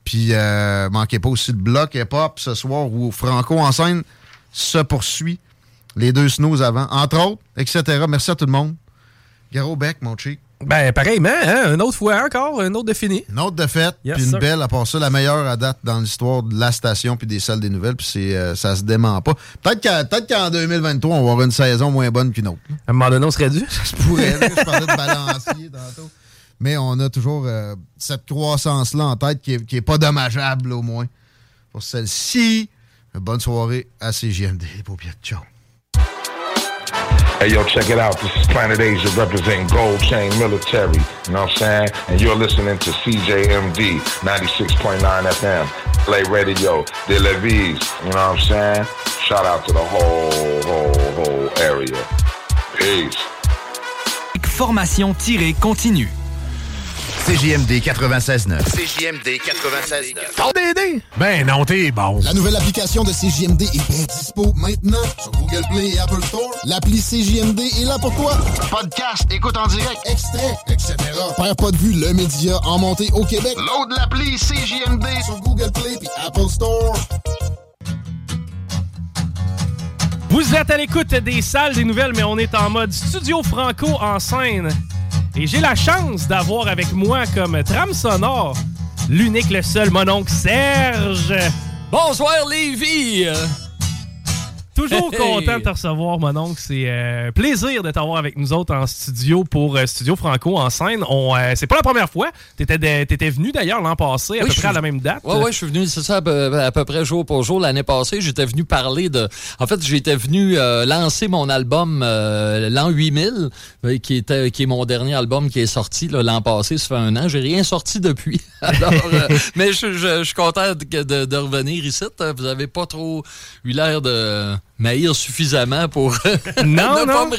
Puis euh, manquez pas aussi le bloc hip-hop ce soir où Franco en scène se poursuit. Les deux snows avant, entre autres, etc. Merci à tout le monde. Garo Beck, mon chic. Ben, pareillement, hein? Une autre fois encore, une autre de fini. Une autre de fête, Yes, puis une sir. belle, à part ça, la meilleure à date dans l'histoire de la station puis des salles des nouvelles, puis c'est, euh, ça se dément pas. Peut-être qu'en 2023, on va avoir une saison moins bonne qu'une autre. À un moment donné, on serait dû. (laughs) Ça se pourrait, là, je parlais de balancier tantôt. Mais on a toujours euh, cette croissance-là en tête qui est, qui est pas dommageable, au moins. Pour celle-ci, bonne soirée à CGMD, les paupières de ciao. Hey, yo, check it out. This is Planet Asia representing Gold Chain Military. You know what I'm saying? And you're listening to CJMD 96.9 FM. Play Radio de Levis. You know what I'm saying? Shout out to the whole, whole, whole area. Peace. Formation-continue. CJMD 96.9. CJMD 96.9. DD? Ben non, t'es bon. La nouvelle application de CJMD est bien dispo maintenant sur Google Play et Apple Store. L'appli CJMD est là pour toi. Podcast, écoute en direct, extrait, etc. Père pas de vue, le média en montée au Québec. Load l'appli CJMD sur Google Play et Apple Store. Vous êtes à l'écoute des salles des nouvelles, mais on est en mode studio franco en scène. Et j'ai la chance d'avoir avec moi comme trame sonore l'unique, le seul, mon Serge. Bonsoir, Lévi! Toujours content de te recevoir, mon oncle. C'est euh, plaisir de t'avoir avec nous autres en studio pour euh, Studio Franco en scène. On, euh, c'est pas la première fois. T'étais, de- t'étais venu d'ailleurs l'an passé, à Oui, peu près à la même date. Ouais, ouais, je suis venu, c'est ça, à peu, à peu près jour pour jour. L'année passée, j'étais venu parler de. En fait, j'étais venu euh, lancer mon album euh, l'an 8000, euh, qui, était, qui est mon dernier album qui est sorti là, l'an passé, ça fait un an. J'ai rien sorti depuis. (laughs) Alors, euh, mais je, je- je suis content de, de- de revenir ici. Vous avez pas trop eu l'air de m'haïr suffisamment pour (laughs) Non, ne non. pas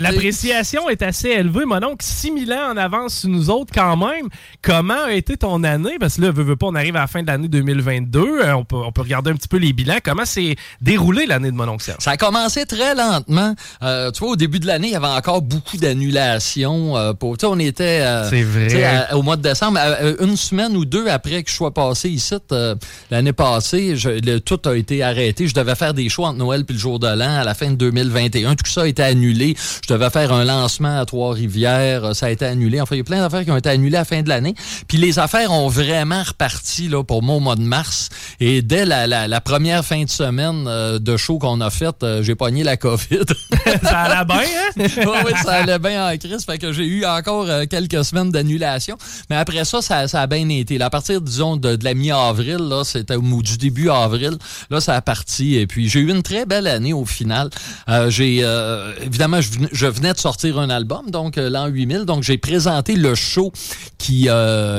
L'appréciation est assez élevée, mon oncle. 6000 ans en avance sur nous autres quand même. Comment a été ton année? Parce que là, veux, veux pas, on arrive à la fin de l'année 2022. Euh, on, peut, on peut regarder un petit peu les bilans. Comment s'est déroulé l'année de mon oncle Serge? Ça a commencé très lentement. Euh, tu vois, au début de l'année, il y avait encore beaucoup d'annulations. euh, pour, tu sais, on était euh, C'est vrai. à- au mois de décembre, euh, une semaine ou deux après que je sois passé ici, euh, l'année passée, je- le- tout a été arrêté. Je devais faire des shows entre Noël puis le jour de l'an à la fin de 2021. Tout ça a été annulé. Je devais faire un lancement à Trois-Rivières. euh, Ça a été annulé. Enfin, il y a plein d'affaires qui ont été annulées à la fin de l'année. Puis les affaires ont vraiment reparti là, pour moi au mois de mars. Et dès la, la- la première fin de semaine euh, de show qu'on a faite, euh, j'ai pogné la COVID. (laughs) ça allait bien, hein? (laughs) oui, oui, ça allait bien en crise. Fait que j'ai eu encore euh, quelques semaines d'annulation. Mais après ça, ça, ça a bien été. Là, à partir, disons, de, de la mi-avril, là, c'était ou du début avril, là, ça a parti. Et puis, j'ai eu une très belle année au final. Euh, j'ai, euh, évidemment, je venais, je venais de sortir un album, donc euh, l'an 8000. Donc, j'ai présenté le show qui,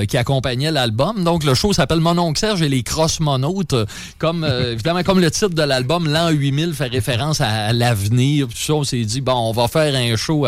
qui accompagnait l'album. Donc, le show s'appelle Mon oncle Serge et les cross-monautes. Comme, (laughs) évidemment, comme le titre de l'album, l'an 8000 fait référence à, à l'avenir. Tout ça, on s'est dit, bon, on va faire un show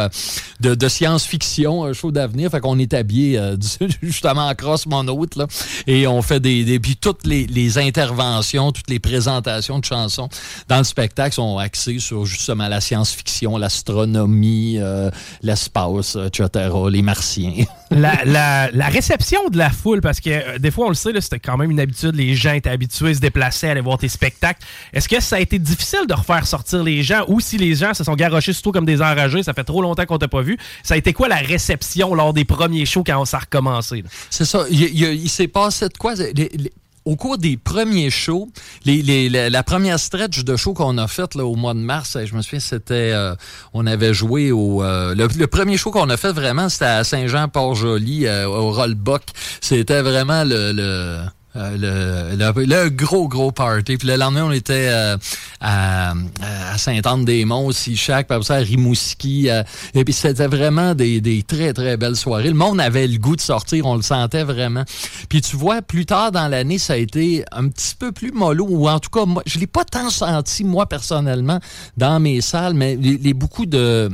de, de science-fiction, un show d'avenir. Fait qu'on est habillé (laughs) justement en cross-monaute, là. Et on fait des, des puis toutes les, les interventions, toutes les présentations de chansons dans le spectacle sont axées sur justement la science-fiction, l'astronomie, euh, l'espace, etc., les martiens. (laughs) la, la- la réception de la foule, parce que euh, des fois, on le sait, c'était quand même une habitude. Les gens étaient habitués à se déplacer, à aller voir tes spectacles. Est-ce que ça a été difficile de refaire sortir les gens ou si les gens se sont garochés surtout comme des enragés, ça fait trop longtemps qu'on t'a pas vu, ça a été quoi la réception lors des premiers shows quand ça a recommencé? C'est ça. Il, il- il s'est passé de quoi? Les- les- au cours des premiers shows, les, les- la, la première stretch de show qu'on a faite au mois de mars, je me souviens, c'était. euh, on avait joué au. euh, le, premier show qu'on a fait vraiment, c'était à Saint-Jean-Port-Joli, euh, au Rollbuck. C'était vraiment le euh, le, le- le gros, gros party. Puis le lendemain, on était euh, à, à Sainte-Anne-des-Monts chaque, puis ça, à Rimouski. euh, et puis c'était vraiment des, des très, très belles soirées. Le monde avait le goût de sortir, on le sentait vraiment. Puis tu vois, plus tard dans l'année, ça a été un petit peu plus mollo, ou en tout cas, moi, je l'ai pas tant senti, moi, personnellement, dans mes salles, mais les, les- beaucoup de,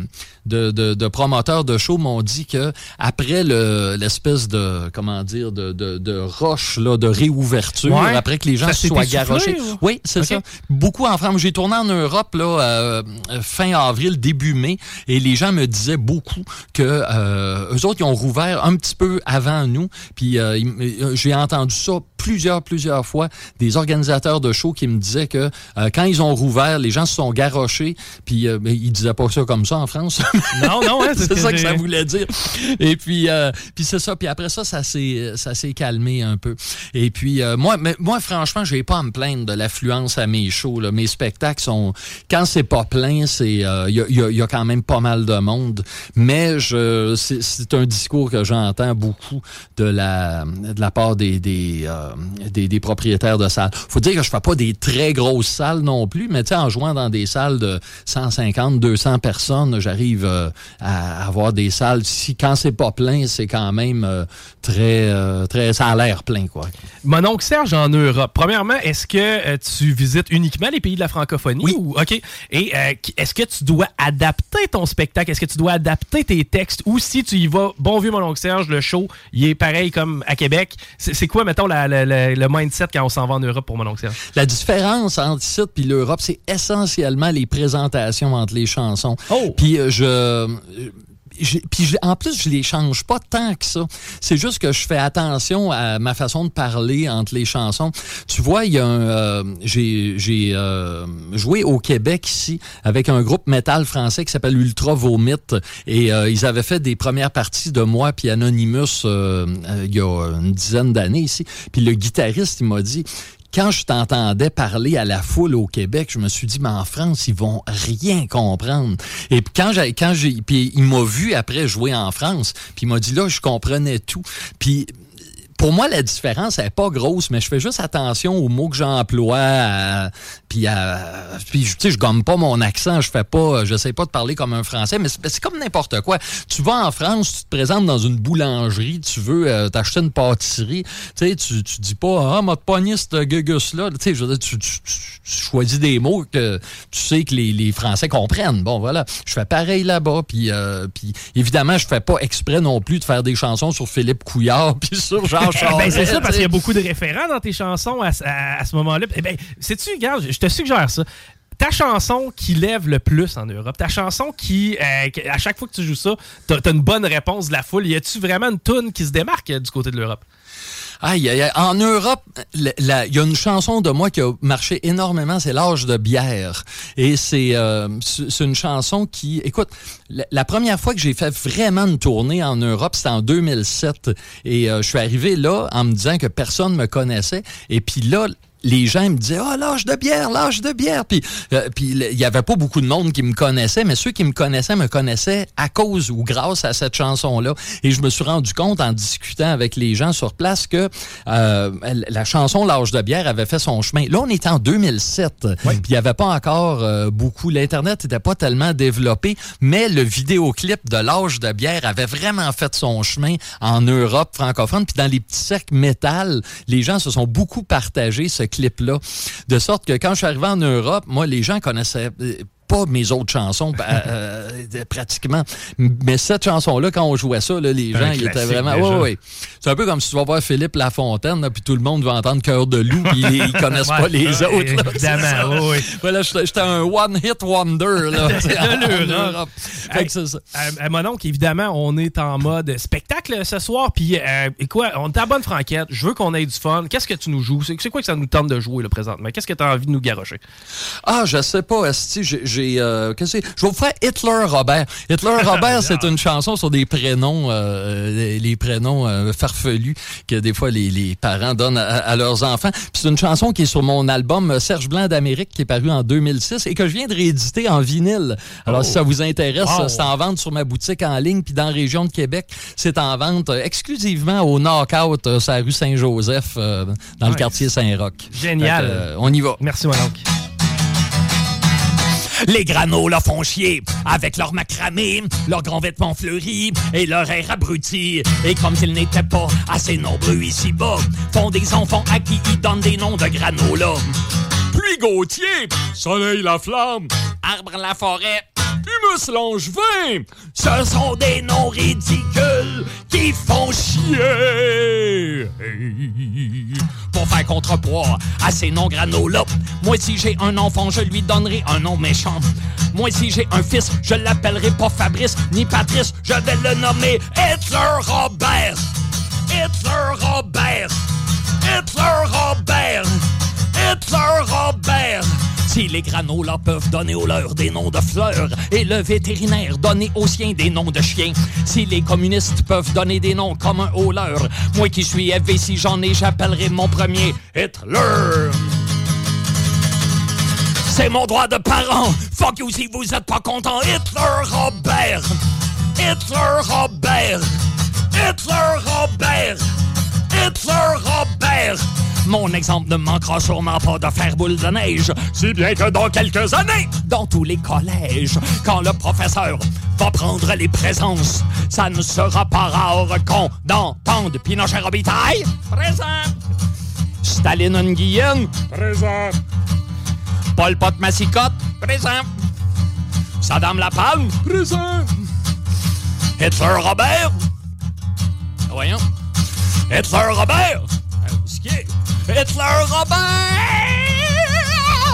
de, de, de promoteurs de shows m'ont dit que après le- l'espèce de, comment dire, de, de, de rush, là, de réouverture Ouais. après que les gens se soient garochés. ou? Oui, c'est ça. Beaucoup en France. J'ai tourné en Europe là, euh, fin avril, début mai, et les gens me disaient beaucoup que euh, eux autres, ils ont rouvert un petit peu avant nous. Puis euh, euh, j'ai entendu ça plusieurs, plusieurs fois, des organisateurs de shows qui me disaient que euh, quand ils ont rouvert, les gens se sont garochés. Puis euh, mais ils disaient pas ça comme ça en France. Non, non, hein, c'est (laughs) que ça que ça voulait dire. Et puis, euh, puis c'est ça. Puis après ça, ça s'est, ça s'est calmé un peu. Et puis, euh, moi, mais, moi, franchement, j'ai pas à me plaindre de l'affluence à mes shows. Là. Mes spectacles sont, quand c'est pas plein, c'est, euh, il y, a, y a- y a quand même pas mal de monde. Mais je, c'est, c'est un discours que j'entends beaucoup de la, de la part des, des, euh, des, des propriétaires de salles. Faut dire que je fais pas des très grosses salles non plus, mais tu sais, en jouant dans des salles de 150, 200 personnes, j'arrive euh, à avoir des salles. Si quand c'est pas plein, c'est quand même euh, très, euh, très, ça a l'air plein, quoi. Mon oncle Serge en Europe. Premièrement, est-ce que tu visites uniquement les pays de la francophonie? Oui. Ou, OK. Et est-ce que tu dois adapter ton spectacle? Est-ce que tu dois adapter tes textes? Ou si tu y vas, bon vieux mon oncle Serge, le show, il est pareil comme à Québec. C'est quoi, mettons, la- la- la- le mindset quand on s'en va en Europe pour mon oncle Serge? La différence entre ici et l'Europe, c'est essentiellement les présentations entre les chansons. Puis euh, je... je- en plus, je les change pas tant que ça. C'est juste que je fais attention à ma façon de parler entre les chansons. Tu vois, il y a un, euh, j'ai euh, joué au Québec ici avec un groupe métal français qui s'appelle Ultra Vomit et euh, ils avaient fait des premières parties de moi puis Anonymous euh, euh, il y a une dizaine d'années ici. Puis le guitariste, il m'a dit quand je t'entendais parler à la foule au Québec, je me suis dit, mais en France, ils vont rien comprendre. Et puis quand j'ai, quand j'ai, puis il m'a vu après jouer en France, puis il m'a dit là, je comprenais tout. Puis pour moi, la différence elle est pas grosse, mais je fais juste attention aux mots que j'emploie, à- puis puis tu sais, je gomme pas mon accent, je fais pas, je sais pas de parler comme un Français, mais c'est c'est comme n'importe quoi. Tu vas en France, tu te présentes dans une boulangerie, tu veux euh, t'acheter une pâtisserie, tu sais, tu, dis pas ah m'a pogné ce gugus là, tu sais, je veux dire, tu, choisis des mots que tu sais que les, Français comprennent. Bon voilà, je fais pareil là-bas, puis euh, puis évidemment, je fais pas exprès non plus de faire des chansons sur Philippe Couillard (laughs) puis sur Jean Ben, c'est ça, parce qu'il y a beaucoup de référents dans tes chansons à, à- à ce moment-là. Eh ben, sais-tu, regarde, je te suggère ça. Ta chanson qui lève le plus en Europe, ta chanson qui, euh, qui- à chaque fois que tu joues ça, t'as as une bonne réponse de la foule. Y a-tu vraiment une tune qui se démarque euh, du côté de l'Europe? En Europe, il y a une chanson de moi qui a marché énormément, c'est L'âge de bière. Et c'est euh, une chanson qui... Écoute, la, première fois que j'ai fait vraiment une tournée en Europe, c'était en 2007. Et euh, je suis arrivé là en me disant que personne me connaissait. Et puis là... Les gens me disaient ah l'âge de bière l'âge de bière. Puis euh, puis il y avait pas beaucoup de monde qui me connaissait mais ceux qui me connaissaient me connaissaient à cause ou grâce à cette chanson là et je me suis rendu compte en discutant avec les gens sur place que euh, la chanson l'âge de bière avait fait son chemin. Là on est en 2007 puis il y avait pas encore euh, beaucoup l'internet n'était pas tellement développé mais le vidéoclip de l'âge de bière avait vraiment fait son chemin en Europe francophone. Puis dans les petits cercles métal les gens se sont beaucoup partagés ce clip-là. De sorte que quand je suis arrivé en Europe, moi, les gens connaissaient euh, pas mes autres chansons euh, euh, pratiquement. Mais cette chanson-là, quand on jouait ça, là, les gens, ils étaient vraiment... Ouais, ouais. C'est un peu comme si tu vas voir Philippe Lafontaine, là, puis tout le monde va entendre Cœur de loup, puis ils, ils connaissent pas les autres. là, évidemment. Voilà, j'étais un one-hit wonder. Là, (laughs) tu sais, en de l'Europe. Europe. Fait que c'est ça. Euh, mon oncle, évidemment, on est en mode spectacle ce soir. Puis, euh, quoi, on est à bonne franquette. Je veux qu'on ait du fun. Qu'est-ce que tu nous joues? C'est quoi que ça nous tente de jouer là, présentement? Qu'est-ce que tu as envie de nous garocher? Ah, je sais pas, esti, j'ai, euh, qu'est-ce que c'est? Je vais vous faire Hitler Robert. Hitler (laughs) Robert, c'est une chanson sur des prénoms, euh, les, prénoms euh, farfelus que des fois les, les parents donnent à, à leurs enfants. Puis c'est une chanson qui est sur mon album Serge Blanc d'Amérique qui est paru en 2006 et que je viens de rééditer en vinyle. Alors Oh. si ça vous intéresse, Wow. c'est en vente sur ma boutique en ligne puis dans la région de Québec, c'est en vente exclusivement au Knockout sur la rue Saint-Joseph dans le quartier Saint-Roch. Génial. On y va. Merci, mon oncle. Les granolas font chier avec leur macramé, leurs grands vêtements fleuris et leur air abruti. Et comme s'ils n'étaient pas assez nombreux ici-bas, font des enfants à qui ils donnent des noms de granola. Pluie Gauthier, Soleil la flamme, Arbre la forêt, Humus Langevin, ce sont des noms ridicules qui font chier. Pour faire contrepoids à ces noms granola. Moi, si j'ai un enfant, je lui donnerai un nom méchant. Moi, si j'ai un fils, je l'appellerai pas Fabrice ni Patrice, je vais le nommer Hitler Robert. Hitler Robert. Hitler Robert. Hitler Robert. Si les granolas peuvent donner aux leurs des noms de fleurs et le vétérinaire donner aux siens des noms de chiens, si les communistes peuvent donner des noms comme un au leur, moi qui suis FV, si j'en ai, j'appellerai mon premier Hitler. C'est mon droit de parent. Fuck you si vous êtes pas content. Hitler Robert. Hitler Robert. Hitler Robert. Hitler Robert. Mon exemple ne manquera sûrement pas de faire boule de neige, si bien que dans quelques années, dans tous les collèges, quand le professeur va prendre les présences, ça ne sera pas rare qu'on entende Pinochet Robitaille, présent, Staline Nguyen, présent, Paul Pot Massicotte, présent, Saddam Lapalme, présent, Hitler Robert, voyons, Hitler Robert, ce qui est Hitler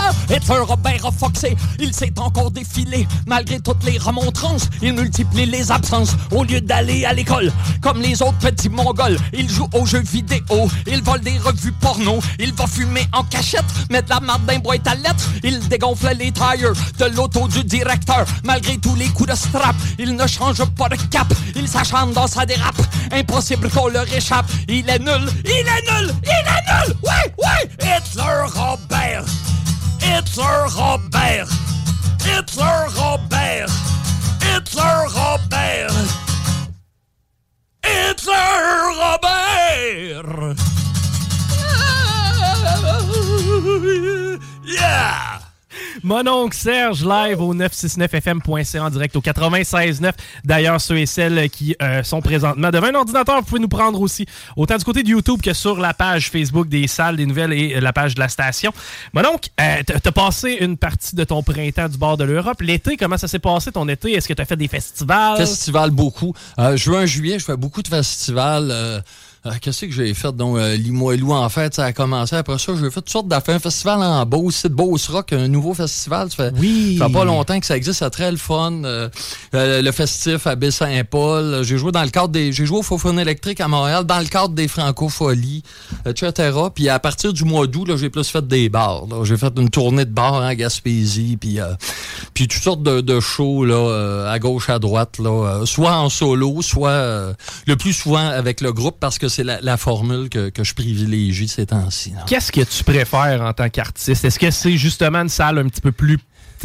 Robert! Hitler Robert foxé, il s'est encore défilé. Malgré toutes les remontrances, il multiplie les absences. Au lieu d'aller à l'école, comme les autres petits mongols, il joue aux jeux vidéo, il vole des revues porno, il va fumer en cachette, mettre la marde d'un boîte à lettres, il dégonfle les tires de l'auto du directeur. Malgré tous les coups de strap, il ne change pas de cap, il s'acharne dans sa dérape. Impossible qu'on le réchappe, il est nul, il est nul, il est nul! Ouais, ouais! Hitler Robert! Hitler Robert! Hitler Robert! Hitler Robert! Hitler Robert! (laughs) Yeah! Mon Serge live au 969fm.ca en direct au 96.9. D'ailleurs, ceux et celles qui euh, sont présentement devant un ordinateur, vous pouvez nous prendre aussi, autant du côté de YouTube que sur la page Facebook des salles, des nouvelles et euh, la page de la station. Mon oncle, euh, t'as t'as passé une partie de ton printemps du bord de l'Europe. L'été, comment ça s'est passé ton été? Est-ce que tu as fait des festivals? Festival beaucoup. Euh, juin, juillet, je fais beaucoup de festivals. Euh, euh, Qu'est-ce que j'ai fait? Donc, euh, Limoilou, en fait, ça a commencé. Après ça, j'ai fait toutes sortes d'affaires. Un festival en Beauce, Beauce Rock, un nouveau festival. Ça fait, oui. ça fait pas longtemps que ça existe. C'est très le fun. Euh, euh, le festif à Baie-Saint-Paul. J'ai joué dans le cadre des... J'ai joué au Faux électrique à Montréal dans le cadre des Francopholies, etc. Puis à partir du mois d'août, là, j'ai plus fait des bars. J'ai fait une tournée de bars en Gaspésie. Puis, euh, puis toutes sortes de, de shows là, à gauche, à droite. Là, soit en solo, soit le plus souvent avec le groupe parce que c'est la, la formule que, que je privilégie ces temps-ci. là. Qu'est-ce que tu préfères en tant qu'artiste? Est-ce que c'est justement une salle un petit peu plus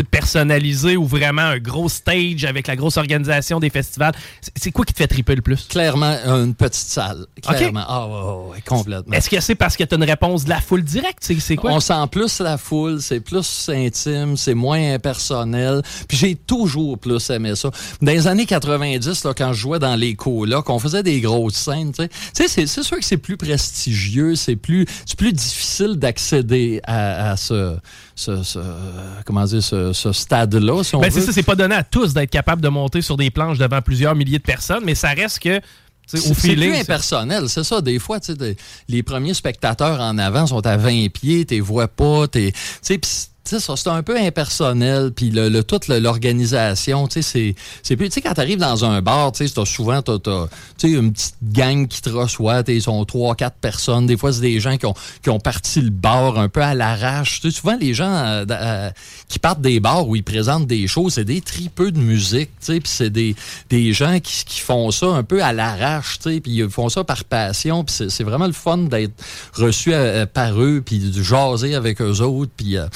personnalisée ou vraiment un gros stage avec la grosse organisation des festivals? C'est- quoi qui te fait triper le plus? Clairement, une petite salle. Clairement. Ah, ouais, ouais, ouais, complètement. Est-ce que c'est parce que tu as une réponse de la foule directe? C'est quoi? On sent plus la foule, c'est plus intime, c'est moins impersonnel. Puis j'ai toujours plus aimé ça. Dans les années 90, là, quand je jouais dans les colocs, on faisait des grosses scènes. C'est sûr que c'est plus prestigieux, c'est plus, c'est plus difficile d'accéder à, à ce, ce, ce- comment dire, ce, ce stade-là. Si on Ben, c'est ça, c'est pas donné à tous d'être capable de monter sur des planches devant plusieurs milliers de personnes, mais ça reste que, C'est plus impersonnel, c'est ça. Des fois, des- les premiers spectateurs en avant sont à 20 pieds, tu les vois pas, t'es, tu sais, pis c'est- un peu impersonnel, puis le, le- toute l'organisation, tu sais, c'est, plus, tu sais, quand t'arrives dans un bar, tu sais, souvent, t'as, une petite gang qui te reçoit, ils sont trois, quatre personnes, des fois, c'est des gens qui ont, qui ont parti le bar un peu à l'arrache, souvent, les gens euh, euh, qui partent des bars où ils présentent des shows, c'est des tripeux de musique, tu sais, puis c'est des, des gens qui, qui font ça un peu à l'arrache, tu sais, puis ils font ça par passion, puis c'est, vraiment le fun d'être reçu euh, par eux, puis de jaser avec eux autres, puis euh,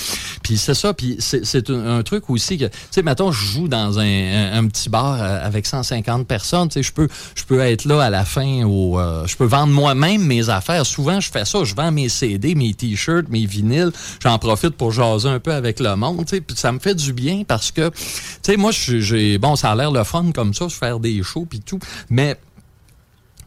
puis c'est ça, puis c'est, un, un truc aussi que, tu sais, mettons, je joue dans un, un- petit bar euh, avec 150 personnes, tu sais, je peux, je peux être là à la fin, au, euh, je peux vendre moi-même mes affaires. Souvent, je fais ça, je vends mes CD, mes t-shirts, mes vinyles, j'en profite pour jaser un peu avec le monde, tu sais, puis ça me fait du bien parce que, tu sais, moi, j'ai, bon, ça a l'air le fun comme ça, je faire des shows puis tout, mais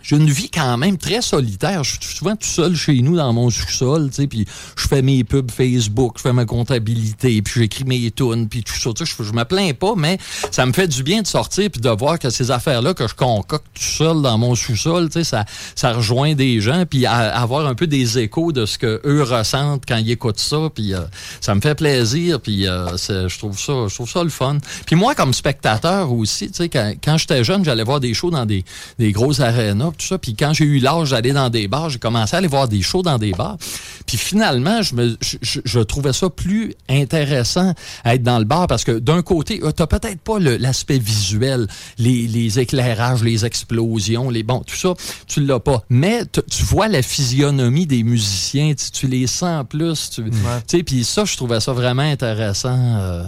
j'ai une vie quand même très solitaire. Je suis souvent tout seul chez nous dans mon sous-sol, tu sais, puis je fais mes pubs Facebook, je fais ma comptabilité, puis j'écris mes tunes, puis tout ça. Tu sais, je, me plains pas, mais ça me fait du bien de sortir puis de voir que ces affaires-là que je concocte tout seul dans mon sous-sol, tu sais, ça, ça rejoint des gens, puis avoir un peu des échos de ce que eux ressentent quand ils écoutent ça, puis euh, ça me fait plaisir, puis euh, je trouve ça, je trouve ça le fun. Puis moi, comme spectateur aussi, tu sais, quand, quand j'étais jeune, j'allais voir des shows dans des, des grosses arénas, tout ça. Puis quand j'ai eu l'âge d'aller dans des bars, j'ai commencé à aller voir des shows dans des bars. Puis finalement, je, me, je, je- je trouvais ça plus intéressant à être dans le bar parce que d'un côté, euh, t'as peut-être pas l'aspect visuel, les, les éclairages, les explosions, les bon, tout ça, tu l'as pas. Mais tu vois la physionomie des musiciens, tu, tu les sens plus. Tu tu sais, puis ça, je trouvais ça vraiment intéressant. euh,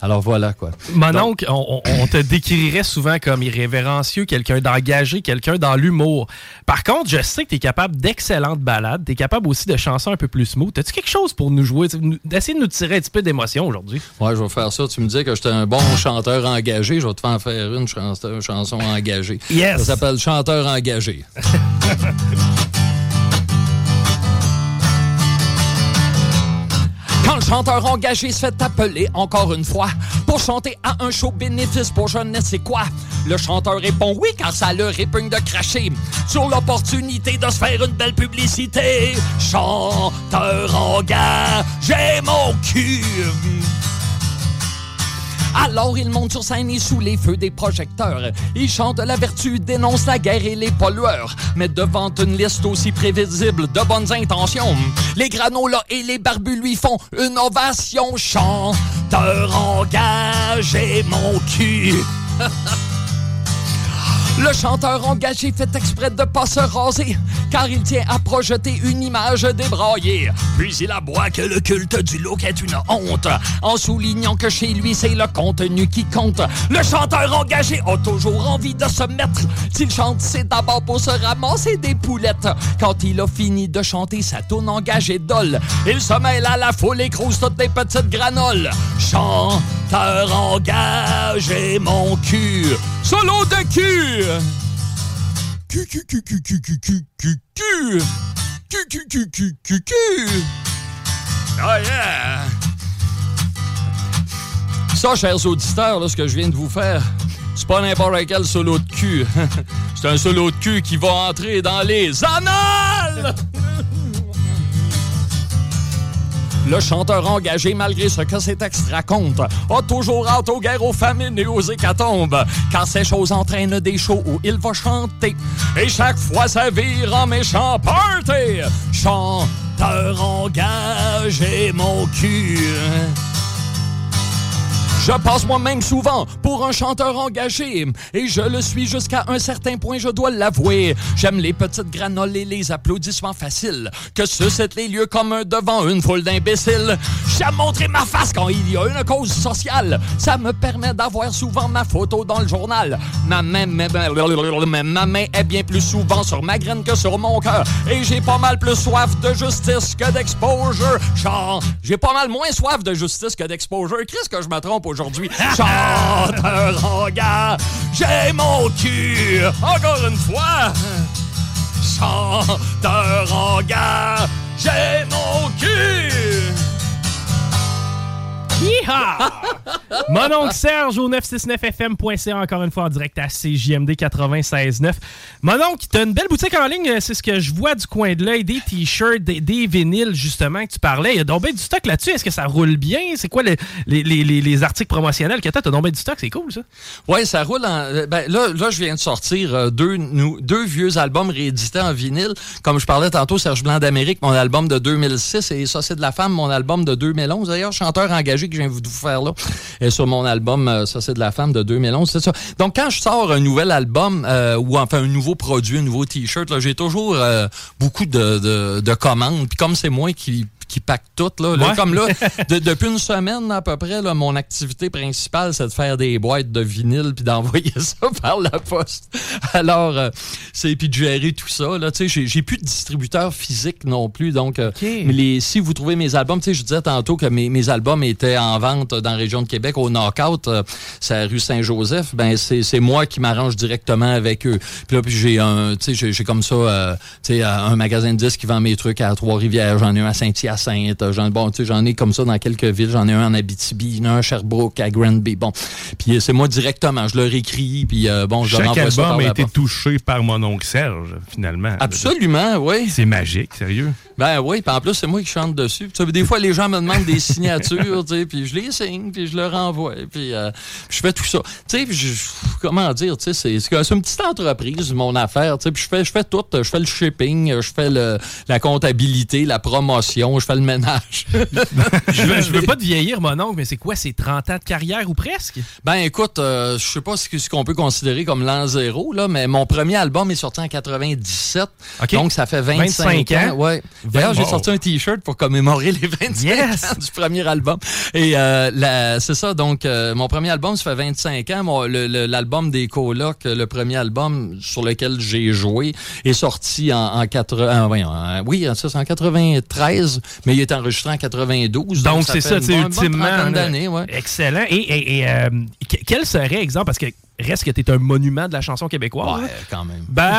alors voilà quoi. Mon Donc- oncle, on, te décrirait souvent comme irrévérencieux, quelqu'un d'engagé, quelqu'un dans l'humour. Par contre, je sais que tu es capable d'excellentes balades, tu es capable aussi de chansons un peu plus smooth. As-tu quelque chose pour nous jouer, d'essayer de nous tirer un petit peu d'émotion aujourd'hui? Ouais, je vais faire ça. Tu me disais que j'étais un bon chanteur engagé. Je vais te faire faire une chanson, chanson engagée. Yes. Ça s'appelle Chanteur engagé. (laughs) Quand le chanteur engagé se fait appeler encore une fois pour chanter à un show bénéfice pour jeunesse, c'est quoi? Le chanteur répond oui car ça le répugne de cracher sur l'opportunité de se faire une belle publicité. Chanteur engagé, mon cul. Alors il monte sur scène et sous les feux des projecteurs. Il chante la vertu, dénonce la guerre et les pollueurs. Mais devant une liste aussi prévisible de bonnes intentions, les granolas et les barbus lui font une ovation. Chanteur engagé, mon cul. (laughs) Le chanteur engagé fait exprès de pas se raser, car il tient à projeter une image débraillée. Puis il aboie que le culte du look est une honte, en soulignant que chez lui c'est le contenu qui compte. Le chanteur engagé a toujours envie de se mettre. S'il chante, c'est d'abord pour se ramasser des poulettes. Quand il a fini de chanter sa tourne engagée dole, il se mêle à la foule et crouse toutes des petites granoles. Chanteur engagé, mon cul. Solo de cul. Oh yeah! Ça, chers auditeurs, là, ce que je viens de vous faire, c'est pas n'importe quel solo de cul. (laughs) c'est un solo de cul qui va entrer dans les annales! (laughs) Le chanteur engagé, malgré ce que ces textes racontent, a toujours hâte aux guerres, aux famines et aux hécatombes, car ces choses entraînent des shows où il va chanter. Et chaque fois, ça vire en méchant party. Chanteur engagé, mon cul. Je passe moi-même souvent pour un chanteur engagé et je le suis jusqu'à un certain point, je dois l'avouer. J'aime les petites granoles et les applaudissements faciles que suscitent les lieux communs devant une foule d'imbéciles. J'aime montrer ma face quand il y a une cause sociale. Ça me permet d'avoir souvent ma photo dans le journal. Ma main, ma, ma- ma main est bien plus souvent sur ma graine que sur mon cœur et j'ai pas mal plus soif de justice que d'exposure. J'ai pas mal moins soif de justice que d'exposure. Qu'est-ce que je me trompe aujourd'hui? aujourd'hui. Chante un j'ai mon cul, encore une fois. Chante un regard, j'ai mon cul. Yeehaw! (laughs) Mon oncle Serge au 969fm.ca, encore une fois en direct à CJMD 96.9. Mon oncle, t'as une belle boutique en ligne, c'est ce que je vois du coin de l'œil, des t-shirts, des, des vinyles justement que tu parlais. Il y a donc bien du stock là-dessus. Est-ce que ça roule bien? C'est quoi les, les, les- les- les articles promotionnels que t'as? T'as donc bien du stock, c'est cool ça. Oui, ça roule en. euh, Ben, là, là, je viens de sortir euh, deux, deux vieux albums réédités en vinyle. Comme je parlais tantôt, Serge Blanc d'Amérique, mon album de 2006, et Ça, c'est de la femme, mon album de 2011. D'ailleurs, chanteur engagé que je viens de vous faire là, et sur mon album euh, Ça, c'est de la femme de 2011. C'est ça. Donc, quand je sors un nouvel album, euh, ou enfin un nouveau produit, un nouveau T-shirt, j'ai toujours euh, beaucoup de, de commandes. Puis comme c'est moi qui qui pack tout. Là, Là, Ouais. comme là, (laughs) de- depuis une semaine à peu près, là, mon activité principale, c'est de faire des boîtes de vinyle puis d'envoyer (laughs) ça par la poste. Alors, euh, c'est puis de gérer tout ça. Là, j'ai, j'ai plus de distributeur physique non plus. Donc, euh, les, si vous trouvez mes albums, je disais tantôt que mes, mes albums étaient en vente dans la région de Québec au Knockout, euh, c'est à rue Saint-Joseph. Ben, c'est, c'est moi qui m'arrange directement avec eux. Puis là, puis j'ai un, j'ai, j'ai comme ça, un magasin de disques qui vend mes trucs à Trois-Rivières. J'en ai un à Saint-Hyacinthe. Euh, J'en, bon, tu sais, j'en ai comme ça dans quelques villes. J'en ai un en Abitibi, un à Sherbrooke, à Granby. Bon, puis euh, c'est moi directement. Je leur écris, puis euh, bon, je leur Chaque envoie ça par album a la été touché par mon oncle Serge, finalement. Absolument, oui. C'est magique, sérieux. Ben oui, puis en plus, c'est moi qui chante dessus. Tu sais, des fois, les gens me demandent des (laughs) signatures, tu sais, puis je les signe, puis je leur envoie, puis euh, je fais tout ça. Tu sais, comment dire, tu sais, c'est une petite entreprise, mon affaire, tu sais, puis je fais, je fais tout. Je fais le shipping, je fais le, la comptabilité, la promotion, je fais le ménage. (laughs) je, veux, je veux (laughs) pas te vieillir, mon oncle, mais c'est quoi, c'est 30 ans de carrière ou presque? Ben écoute, euh, je sais pas ce qu'on peut considérer comme l'an zéro, là, mais mon premier album est sorti en 97. Donc ça fait 25, 25 ans. ans? Ouais. D'ailleurs, j'ai sorti un t-shirt pour commémorer les 25 ans (laughs) du premier album. Et euh, c'est ça, donc euh, mon premier album, ça fait 25 ans. L'album des colocs, le premier album sur lequel j'ai joué, est sorti en, en 80, en- voyons, en- oui, ça, c'est en 93, mais il est enregistré en 92. Donc, c'est ça, bonne ultimement. ouais. Excellent. Et, et- et, euh, que- quel serait, exemple, parce que reste que tu es un monument de la chanson québécoise. Ouais, quand même. Ben,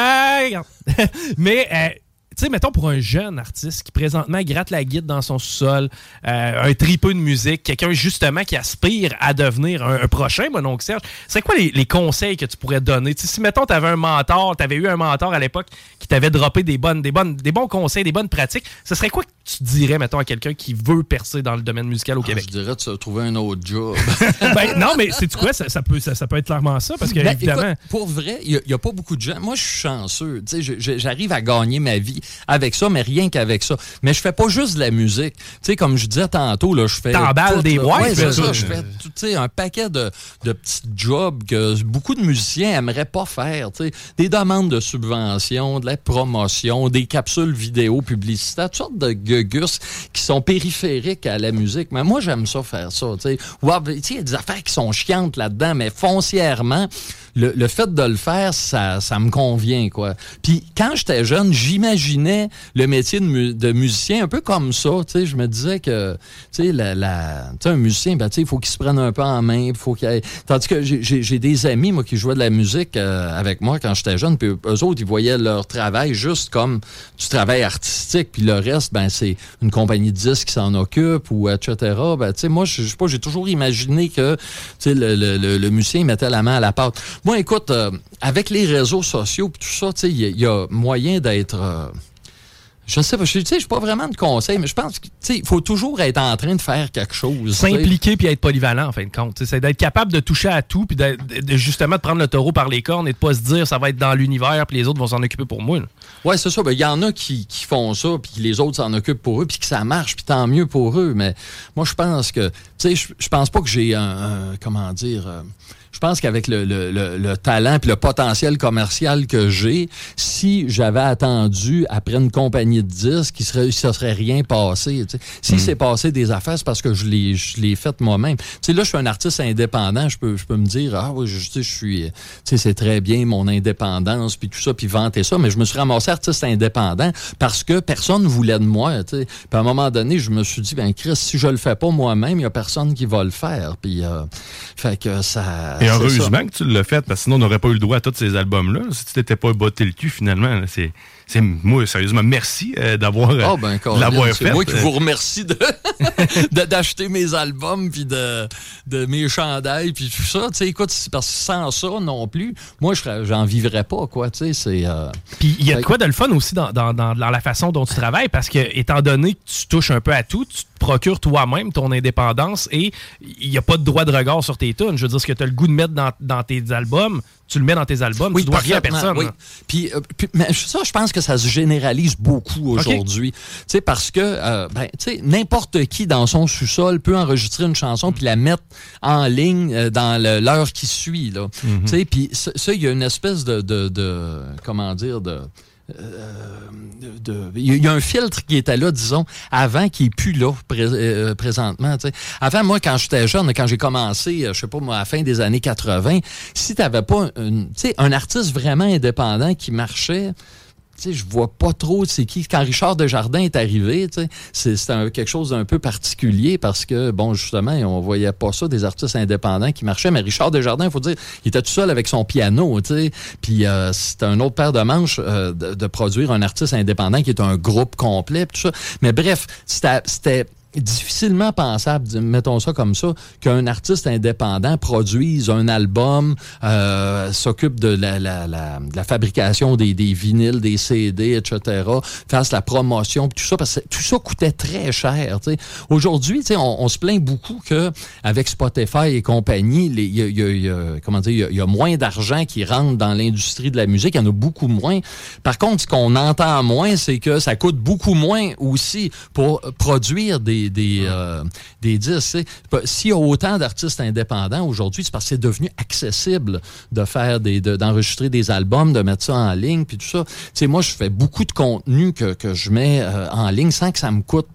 (laughs) mais, euh, tu sais, mettons pour un jeune artiste qui présentement gratte la guide dans son sous-sol, euh, un tripeux de musique, quelqu'un justement qui aspire à devenir un, prochain, mon oncle Serge, c'est quoi les, conseils que tu pourrais donner? Tu sais, si, mettons, tu avais un mentor, tu avais eu un mentor à l'époque qui t'avait droppé des, bonnes, des, bonnes, des bons conseils, des bonnes pratiques, ce serait quoi que tu dirais, mettons, à quelqu'un qui veut percer dans le domaine musical au Québec? Je dirais de se trouver un autre job. (laughs) ben, non, mais c'est quoi? Ça, ça peut, ça, ça peut être clairement ça, parce que, Ben, évidemment. écoute, pour vrai, il n'y a, pas beaucoup de gens. Moi, je suis chanceux. Tu J'arrive à gagner ma vie avec ça, mais rien qu'avec ça. Mais je fais pas juste de la musique. Tu sais, comme je disais tantôt, là, je fais. T'emballes des boîtes, Ouais. Je fais tout, tu un paquet de, de petits jobs que beaucoup de musiciens aimeraient pas faire. Tu sais, des demandes de subventions, de la promotion, des capsules vidéo publicitaires, toutes sortes de qui sont périphériques à la musique. Mais moi, j'aime ça faire ça. Tu sais, il y a des affaires qui sont chiantes là-dedans, mais foncièrement, le, fait de le faire, ça, ça me convient, quoi. Puis quand j'étais jeune, j'imaginais le métier de, mu- de musicien un peu comme ça. Je me disais que, tu sais, un musicien, ben, il faut qu'il se prenne un peu en main, faut Tandis que j'ai des amis, moi, qui jouaient de la musique euh, avec moi quand j'étais jeune, puis eux autres, ils voyaient leur travail juste comme du travail artistique, puis le reste, ben, c'est une compagnie de disques qui s'en occupe, ou etc. Ben, moi, je sais pas, j'ai toujours imaginé que, le, le- le- musicien mettait la main à la pâte. Moi, écoute, euh, avec les réseaux sociaux puis tout ça, tu sais, il y, a- il y a moyen d'être... euh, je sais pas, je tu sais, je suis pas vraiment de conseil, mais je pense que, tu sais, il faut toujours être en train de faire quelque chose. S'impliquer puis être polyvalent, en fin de compte. C'est d'être capable de toucher à tout puis de, justement de prendre le taureau par les cornes et de pas se dire ça va être dans l'univers puis les autres vont s'en occuper pour moi. là. Ouais, c'est ça. Ben, Il y en a qui, qui font ça, puis les autres s'en occupent pour eux, puis que ça marche, puis tant mieux pour eux. Mais moi, je pense que, tu sais, je, je pense pas que j'ai un, un- comment dire, euh, je pense qu'avec le, le, le, le talent puis le potentiel commercial que j'ai, si j'avais attendu après une compagnie de disques, il serait, serait rien passé. Si c'est passé des affaires, c'est parce que je l'ai, je l'ai fait moi-même. Là, je suis un artiste indépendant. Je peux, je peux me dire, ah oui, je, suis, c'est très bien mon indépendance puis tout ça, puis vanter ça. Mais je me suis ramassé artiste indépendant parce que personne voulait de moi. Puis à un moment donné, je me suis dit, ben Chris, si je le fais pas moi-même, il y a personne qui va le faire. Puis, euh, fait que ça. Et heureusement ça. que tu l'as fait, parce que sinon, on n'aurait pas eu le droit à tous ces albums-là. Si tu t'étais pas botté le cul, finalement, c'est. c'est moi, sérieusement, merci euh, d'avoir Ah ben, de fait. moi qui Euh, vous remercie de (laughs) de- d'acheter mes albums puis de, de mes chandails puis tout ça. Tu sais, écoute, c'est parce que sans ça non plus, moi, j'en vivrais pas, quoi. Tu sais, c'est... euh, Puis il y a de quoi de le fun aussi dans, dans- dans- dans la façon dont tu travailles parce que, étant donné que tu touches un peu à tout, tu te procures toi-même ton indépendance et il n'y a pas de droit de regard sur tes tunes. Je veux dire, ce que tu as le goût de mettre dans, dans tes albums, tu le mets dans tes albums, tu dois rien à personne. oui. Puis, euh, puis- mais ça, je pense que ça se généralise beaucoup aujourd'hui. Tu sais, parce que, euh, ben, tu sais, n'importe qui dans son sous-sol peut enregistrer une chanson puis la mettre en ligne euh, dans l'heure qui suit, là. Tu sais, puis ça, il y a une espèce de, de, de- comment dire, de- il y a un filtre qui était là, disons, avant qui est plus là euh, présentement. Avant, moi, quand j'étais jeune, quand j'ai commencé, euh, je sais pas moi, à la fin des années 80, si tu n'avais pas un, artiste vraiment indépendant qui marchait, sais, je vois pas trop c'est qui. Quand Richard Desjardins est arrivé, c'est quelque chose d'un peu particulier parce que, bon, justement, on voyait pas ça des artistes indépendants qui marchaient. Mais Richard Desjardins, il faut dire, il était tout seul avec son piano, tu sais. Puis euh, c'était un autre paire de manches euh, de, produire un artiste indépendant qui est un groupe complet, tout ça. Mais bref, c'était difficilement pensable, mettons ça comme ça, qu'un artiste indépendant produise un album, euh, s'occupe de la, la, la, la fabrication des, des vinyles, des CD, etc., fasse la promotion, tout ça, parce que tout ça coûtait très cher. Aujourd'hui, on, on se plaint beaucoup que avec Spotify et compagnie, il y y y a- comment dire, y a moins d'argent qui rentre dans l'industrie de la musique, il y en a beaucoup moins. Par contre, ce qu'on entend moins, c'est que ça coûte beaucoup moins aussi pour produire des, des, euh, des disques. sais. Pas- S'il y a autant d'artistes indépendants aujourd'hui, c'est parce que c'est devenu accessible de faire des, de- d'enregistrer des albums, de mettre ça en ligne, puis tout ça. Moi, je fais beaucoup de contenu que, que je mets euh, en ligne sans que ça me coûte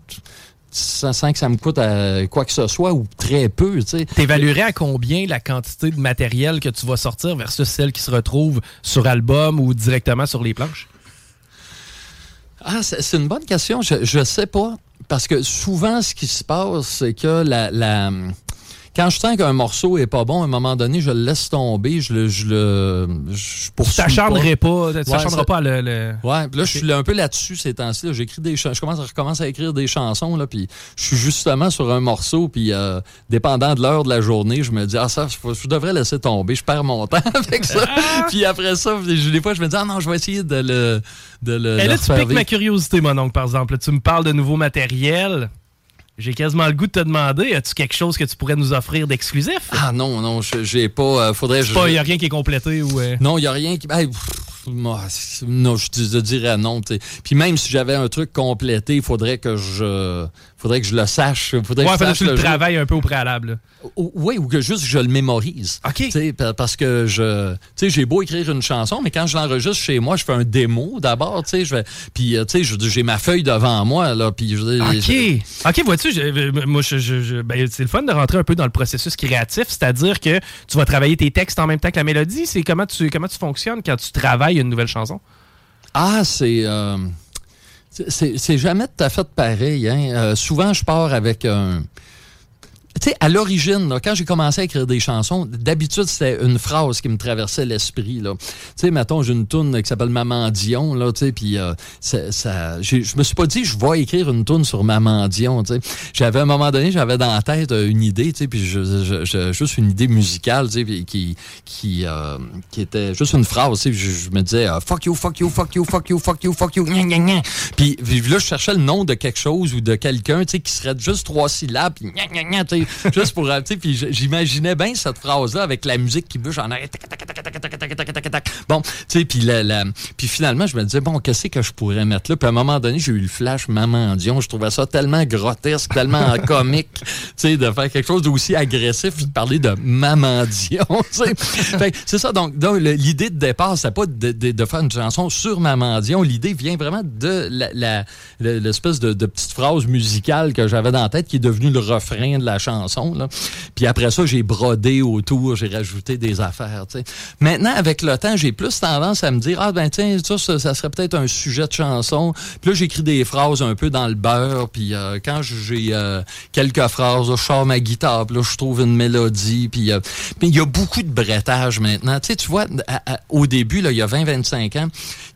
sans, que ça me coûte euh, quoi que ce soit ou très peu, tu sais. T'évaluerais à combien la quantité de matériel que tu vas sortir versus celle qui se retrouve sur album ou directement sur les planches? Ah, c'est une bonne question. Je, je sais pas. Parce que souvent, ce qui se passe, c'est que la, la- quand je sens qu'un morceau est pas bon, à un moment donné, je le laisse tomber, je le, je le, je t'acharnerais pas, tu Ouais, pas à le. le- Ouais, là, je suis un peu là-dessus ces temps-ci. là. J'écris des. Je commence à recommence à écrire des chansons, là, puis je suis justement sur un morceau, puis euh, dépendant de l'heure de la journée, je me dis, ah, ça, je, devrais laisser tomber. Je perds mon (laughs) temps avec ça. puis après ça, je- des fois, je me dis, ah non, je vais essayer de le. De le, Et là, tu piques ma curiosité, mon oncle, par exemple? Tu me parles de nouveau matériel. J'ai quasiment le goût de te demander, as-tu quelque chose que tu pourrais nous offrir d'exclusif? Ah non, non, je- j'ai pas. euh, faudrait. Il n'y a rien qui est complété ou. euh, Non, il n'y a rien qui. hey, pff, moi, non, je, je dirais non. Puis même si j'avais un truc complété, il faudrait que je. Faudrait que je le sache. Faudrait Ouais, que je faudrait que tu le travailles un peu au préalable. Ou- Oui, ou que juste je le mémorise. OK. Parce que je. Tu sais, j'ai beau écrire une chanson, mais quand je l'enregistre chez moi, je fais un démo d'abord. Puis, euh, j'ai ma feuille devant moi, là. OK. OK, vois-tu, moi, je, je- je- ben, c'est le fun de rentrer un peu dans le processus créatif, c'est-à-dire que tu vas travailler tes textes en même temps que la mélodie. C'est comment tu, comment tu fonctionnes quand tu travailles une nouvelle chanson? Ah, c'est. euh, c'est- jamais tout à fait pareil. Hein? Euh, souvent, je pars avec un. Tu sais, à l'origine, quand j'ai commencé à écrire des chansons, d'habitude, c'était une phrase qui me traversait l'esprit. Tu sais, mettons, j'ai une toune qui s'appelle Maman Dion, là, tu sais, puis euh, ça, je me suis pas dit, je vais écrire une toune sur Maman Dion, tu sais. J'avais, à un moment donné, j'avais dans la tête euh, une idée, tu sais, puis je, je- je- juste une idée musicale, tu sais, qui, qui, euh, qui était juste une phrase, tu sais, je, me disais, euh, fuck you, fuck you, fuck you, fuck you, fuck you, fuck you, gna, gna. Puis, là, je cherchais le nom de quelque chose ou de quelqu'un, tu sais, qui serait juste trois syllabes, puis gna, gna, gna, (laughs) juste pour, euh, tu puis j'imaginais bien cette phrase-là avec la musique qui bouge en arrière, tac, tac, tac, tac, tac, tac, tac. Bon, tu sais, puis la, la- puis finalement, je me disais, bon, qu'est-ce que je pourrais mettre là? Puis à un moment donné, j'ai eu le flash Maman Dion. Je trouvais ça tellement grotesque, tellement (laughs) comique, tu sais, de faire quelque chose d'aussi agressif, puis de parler de Maman Dion, (laughs) c'est ça, donc, donc, l'idée de départ, c'est pas de, de- de faire une chanson sur Maman Dion. L'idée vient vraiment de la- la- le- l'espèce de, de petite phrase musicale que j'avais dans la tête qui est devenue le refrain de la chanson. Là. Puis après ça, j'ai brodé autour, j'ai rajouté des affaires. tu sais. Maintenant, avec le temps, j'ai plus tendance à me dire Ah ben tiens, ça, ça, ça serait peut-être un sujet de chanson. Puis là, j'écris des phrases un peu dans le beurre. Puis euh, quand j'ai euh, quelques phrases, là, je sors ma guitare, puis là, je trouve une mélodie. Puis euh, il y a beaucoup de brettage maintenant. Tu sais, tu vois, au début, là, il y a 20-25 ans,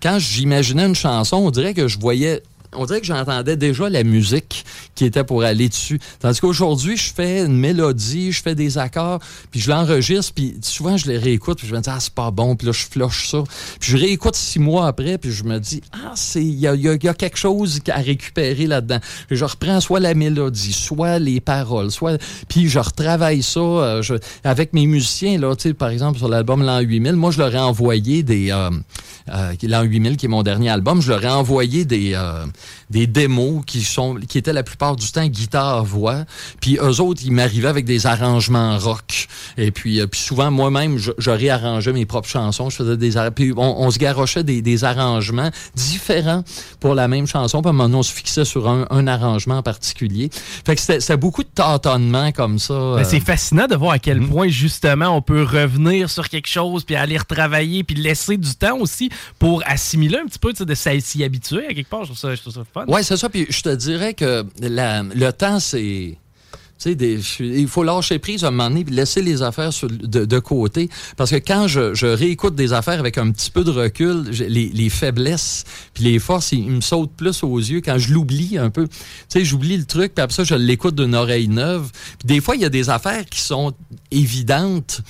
quand j'imaginais une chanson, on dirait que je voyais on dirait que j'entendais déjà la musique qui était pour aller dessus. Tandis qu'aujourd'hui, je fais une mélodie, je fais des accords, puis je l'enregistre, puis souvent je les réécoute, puis je me dis, ah, c'est pas bon, puis là, je flush ça. Puis je réécoute six mois après, puis je me dis, ah, il y y y a quelque chose à récupérer là-dedans. Je reprends soit la mélodie, soit les paroles, soit, puis je retravaille ça euh, je- avec mes musiciens, là, tu sais, par exemple, sur l'album L'An 8000, moi, je leur ai envoyé des, euh, euh, L'An 8000, qui est mon dernier album, je leur ai envoyé des, euh, des démos qui sont qui étaient la plupart du temps guitare-voix. Puis eux autres, ils m'arrivaient avec des arrangements rock. Et puis, euh, puis souvent, moi-même, je, je réarrangeais mes propres chansons. Je faisais des... Puis on, on se garochait des, des arrangements différents pour la même chanson. Puis à un moment donné, on se fixait sur un, un arrangement en particulier. Fait que c'était beaucoup de tâtonnements comme ça. Euh, c'est fascinant de voir à quel point, justement, on peut revenir sur quelque chose, puis aller retravailler, puis laisser du temps aussi pour assimiler un petit peu, de s'y s'y habituer à quelque part. Je trouve ça, je trouve ça Oui, c'est ça. Puis je te dirais que le temps, c'est. Des- il faut lâcher prise à un moment donné puis laisser les affaires de, côté. Parce que quand je, réécoute des affaires avec un petit peu de recul, les faiblesses puis les forces, ils, ils me sautent plus aux yeux quand je l'oublie un peu. Tu sais, j'oublie le truc, puis après ça, je l'écoute d'une oreille neuve. Puis des fois, il y a des affaires qui sont évidentes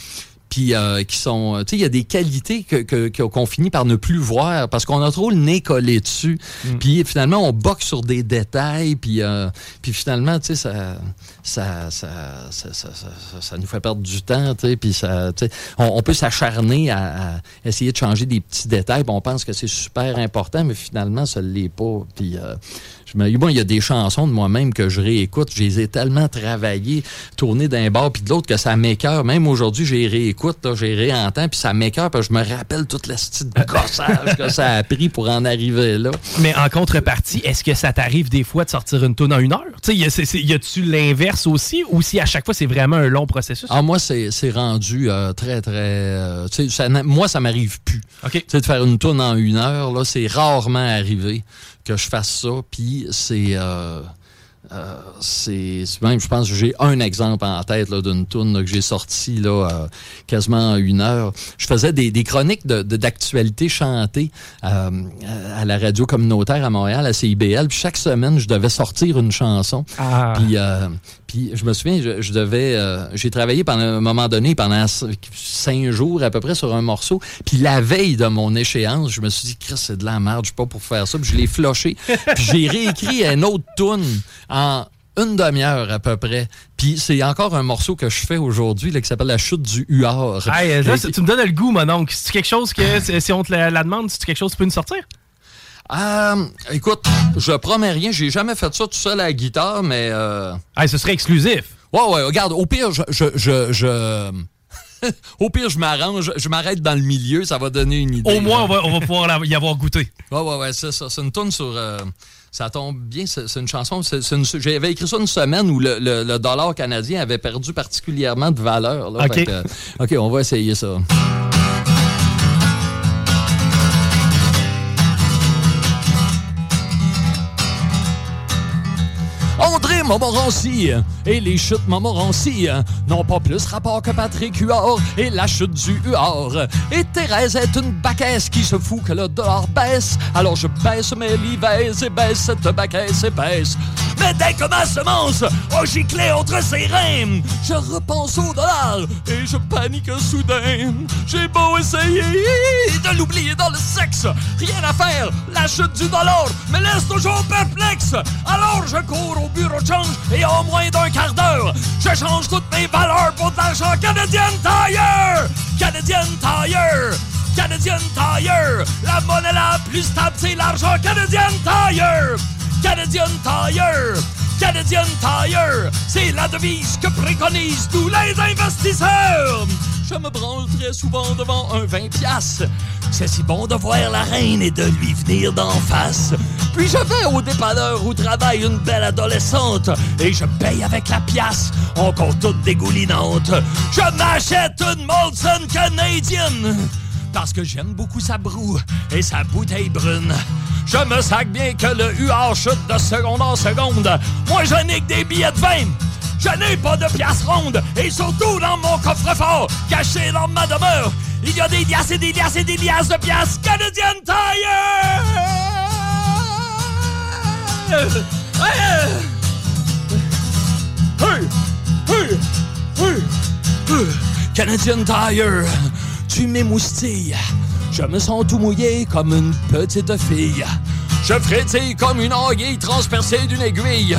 puis euh, qui sont, tu sais, il y a des qualités que que- qu'on finit par ne plus voir parce qu'on a trop le nez collé dessus. Puis finalement, on boxe sur des détails, puis euh, puis finalement, tu sais, ça ça, ça, ça, ça, ça- nous fait perdre du temps, tu sais, puis ça, on, on peut s'acharner à, à essayer de changer des petits détails, puis on pense que c'est super important, mais finalement, ça l'est pas. Puis euh, je me, bon, il y a des chansons de moi-même que je réécoute, je les ai tellement travaillées, tournées d'un bord puis de l'autre que ça m'écœure. Même aujourd'hui, j'ai réécoute, j'ai réentends, puis ça m'écœure, parce que je me rappelle toute la petite gossage que ça a pris pour en arriver là. Mais en contrepartie, est-ce que ça t'arrive des fois de sortir une tune en une heure? Tu sais, y a- c'est- c'est- y a-tu l'inverse aussi ou si à chaque fois c'est vraiment un long processus? Ah, moi, c'est rendu euh, très, très. euh, tu ça moi, ça m'arrive plus. Tu sais, de faire une tourne en une heure, là, c'est rarement arrivé que je fasse ça. Puis c'est. euh, euh, c'est même, je pense que j'ai un exemple en tête là, d'une tourne que j'ai sortie là, euh, quasiment en une heure. Je faisais des, des chroniques de- de- d'actualité chantées euh, à la radio communautaire à Montréal, à CIBL. Puis chaque semaine, je devais sortir une chanson. Ah. Puis, euh, puis je me souviens, je, je devais, euh, j'ai travaillé pendant un moment donné, pendant cinq jours à peu près sur un morceau. Puis la veille de mon échéance, je me suis dit, Chris, c'est de la merde, je suis pas pour faire ça. Puis je l'ai floché. puis j'ai réécrit un autre tune en une demi-heure à peu près. Puis c'est encore un morceau que je fais aujourd'hui qui s'appelle La chute du huard. Hey, là, tu me donnes le goût, mon oncle. C'est quelque chose que, si- si on te la, la demande, c'est quelque chose que tu peux nous sortir? Euh, écoute, je promets rien, j'ai jamais fait ça tout seul à la guitare, mais. Euh... ce serait exclusif. Ouais, ouais, regarde, au pire, je. je, je, je- (laughs) au pire, je m'arrange, je m'arrête dans le milieu, ça va donner une idée. Au moins, on va, on va pouvoir y avoir goûté. Ouais, ouais, ouais, c'est ça. C'est une tune sur. euh, ça tombe bien, c'est une chanson. J'avais écrit ça une semaine où le, le- le dollar canadien avait perdu particulièrement de valeur. Là, OK. Que, OK, on va essayer ça. Montmorency et les chutes Montmorency n'ont pas plus rapport que Patrick Huard et la chute du Huard. Et Thérèse est une baquesse qui se fout que le dollar baisse. Alors je baisse mes livaises et baisse cette baquesse épaisse. Mais dès que ma semence a giclé entre ses reins, je repense au dollar et je panique soudain. J'ai beau essayer de l'oublier dans le sexe, rien à faire, la chute du dollar me laisse toujours perplexe. Alors je cours au bureau de et en moins d'un quart d'heure, je change toutes mes valeurs pour de l'argent Canadian Tire! Canadian Tire! Canadian Tire! La monnaie la plus stable, c'est l'argent Canadian Tire! Canadian Tire! Canadian Tire! C'est la devise que préconisent tous les investisseurs! Je me branle très souvent devant un 20 piastres. C'est si bon de voir la reine et de lui venir d'en face. Puis je vais au dépanneur où travaille une belle adolescente et je paye avec la pièce, encore toute dégoulinante. Je m'achète une Molson canadienne parce que j'aime beaucoup sa broue et sa bouteille brune. Je me sac bien que le UR chute de seconde en seconde. Moi, je n'ai que des billets de 20. Je n'ai pas de pièces rondes et surtout dans mon coffre-fort, caché dans ma demeure, il y a des liasses et des liasses et des liasses de pièces Canadian Tire! Canadian Tire, tu m'émoustilles. Je me sens tout mouillé comme une petite fille. Je frétille comme une anguille transpercée d'une aiguille.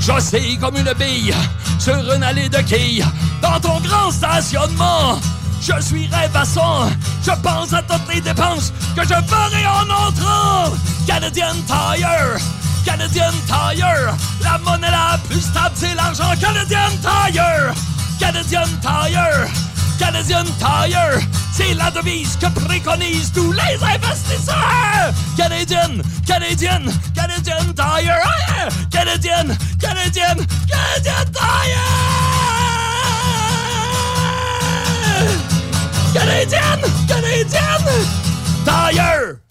J'oscille comme une bille sur une allée de quilles. Dans ton grand stationnement, je suis rêvassant. Je pense à toutes les dépenses que je ferai en entrant. Canadian Tire, Canadian Tire. La monnaie la plus stable, c'est l'argent. Canadian Tire. Canadian Tire. Canadian Tire. C'est la devise que préconisent tous les investisseurs. Canadian, Canadian, Canadian Tire. Yeah! Canadian, Canadian, Canadian Tire. Canadian, Canadian Tire.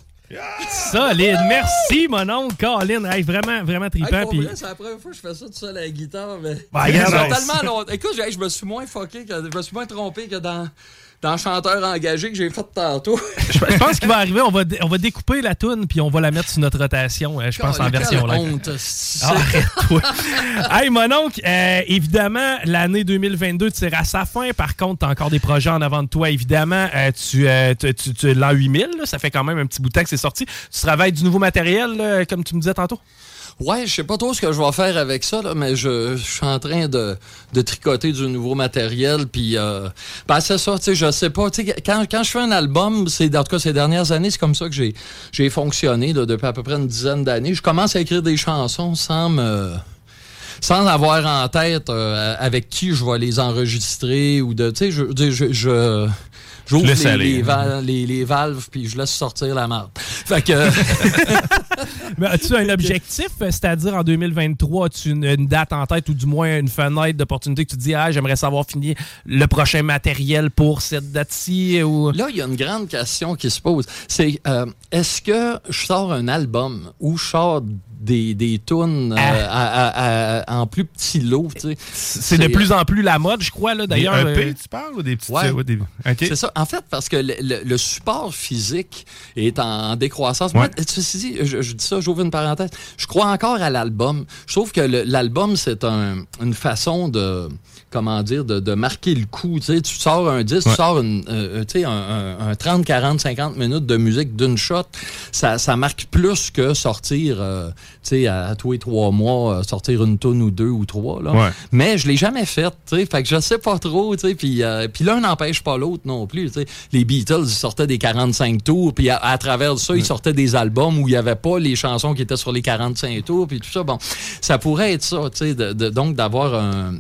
Solide. Merci, mon oncle Colin. Hey, vraiment, vraiment trippant. c'est la première fois que je fais ça tout seul à la guitare. Mais... Bah, (laughs) Ça fait ouais. tellement. Écoute, je je me suis moins fucké, que, je me suis moins trompé que dans, dans Chanteur engagé que j'ai fait tantôt. (laughs) Je pense qu'il va arriver, on va, on va découper la toune puis on va la mettre sur notre rotation, euh, je pense, en version live. (laughs) Arrête-toi. hey, mon oncle, euh, évidemment, l'année 2022 tire à sa fin. Par contre, tu as encore des projets en avant de toi, évidemment. Euh, tu, euh, tu, tu, tu- l'an 8000, là, ça fait quand même un petit bout de temps que c'est sorti. Tu travailles du nouveau matériel, là, comme tu me disais tantôt? Ouais, je sais pas trop ce que je vais faire avec ça, là, mais je, je suis en train de, de tricoter du nouveau matériel. Puis, euh, ben, c'est ça, tu sais, je sais pas. tu sais, Quand, quand je fais un album, c'est en tout cas ces dernières années, c'est comme ça que j'ai j'ai fonctionné là, depuis à peu près une dizaine d'années. Je commence à écrire des chansons sans me sans avoir en tête euh, avec qui je vais les enregistrer ou de tu sais je je je, j'ouvre les, hein. val- les- les valves puis je laisse sortir la marde. Fait que (laughs) Mais as-tu un objectif, euh, c'est-à-dire en 2023, as-tu une, une date en tête ou du moins une fenêtre d'opportunité que tu dis, ah, j'aimerais savoir finir le prochain matériel pour cette date-ci? Ou... Là, il y a une grande question qui se pose. C'est euh, est-ce que je sors un album ou je sors des, des tunes euh, à- à- à- en plus petits lots? tu sais? C'est de plus en plus la mode, je crois, là, d'ailleurs. Des EP, euh, tu parles, ou des petits... Ouais. ouais, des- OK. C'est ça. En fait, parce que le, le- le support physique est en décroissance. Moi, ceci dit, je, je dis ça, j'ouvre une parenthèse. Je crois encore à l'album. Je trouve que l'album, c'est un- une façon de comment dire, de, de marquer le coup. Tu, sais, tu sors un disque, Ouais. tu sors une, euh, tu sais, un, un- un 30, 40, 50 minutes de musique d'une shot. Ça, ça marque plus que sortir, euh, tu sais, à, à tous les trois mois, euh, sortir une tonne ou deux ou trois. Là. Ouais. Mais je l'ai jamais fait, tu sais. Fait que je sais pas trop, tu sais. Puis, euh, l'un n'empêche pas l'autre non plus, tu sais. Les Beatles, ils sortaient des 45 tours, puis à, à travers ça, ils sortaient des albums où il y avait pas les chansons qui étaient sur les 45 tours, puis tout ça. Bon, ça pourrait être ça, tu sais. de- de- donc d'avoir un,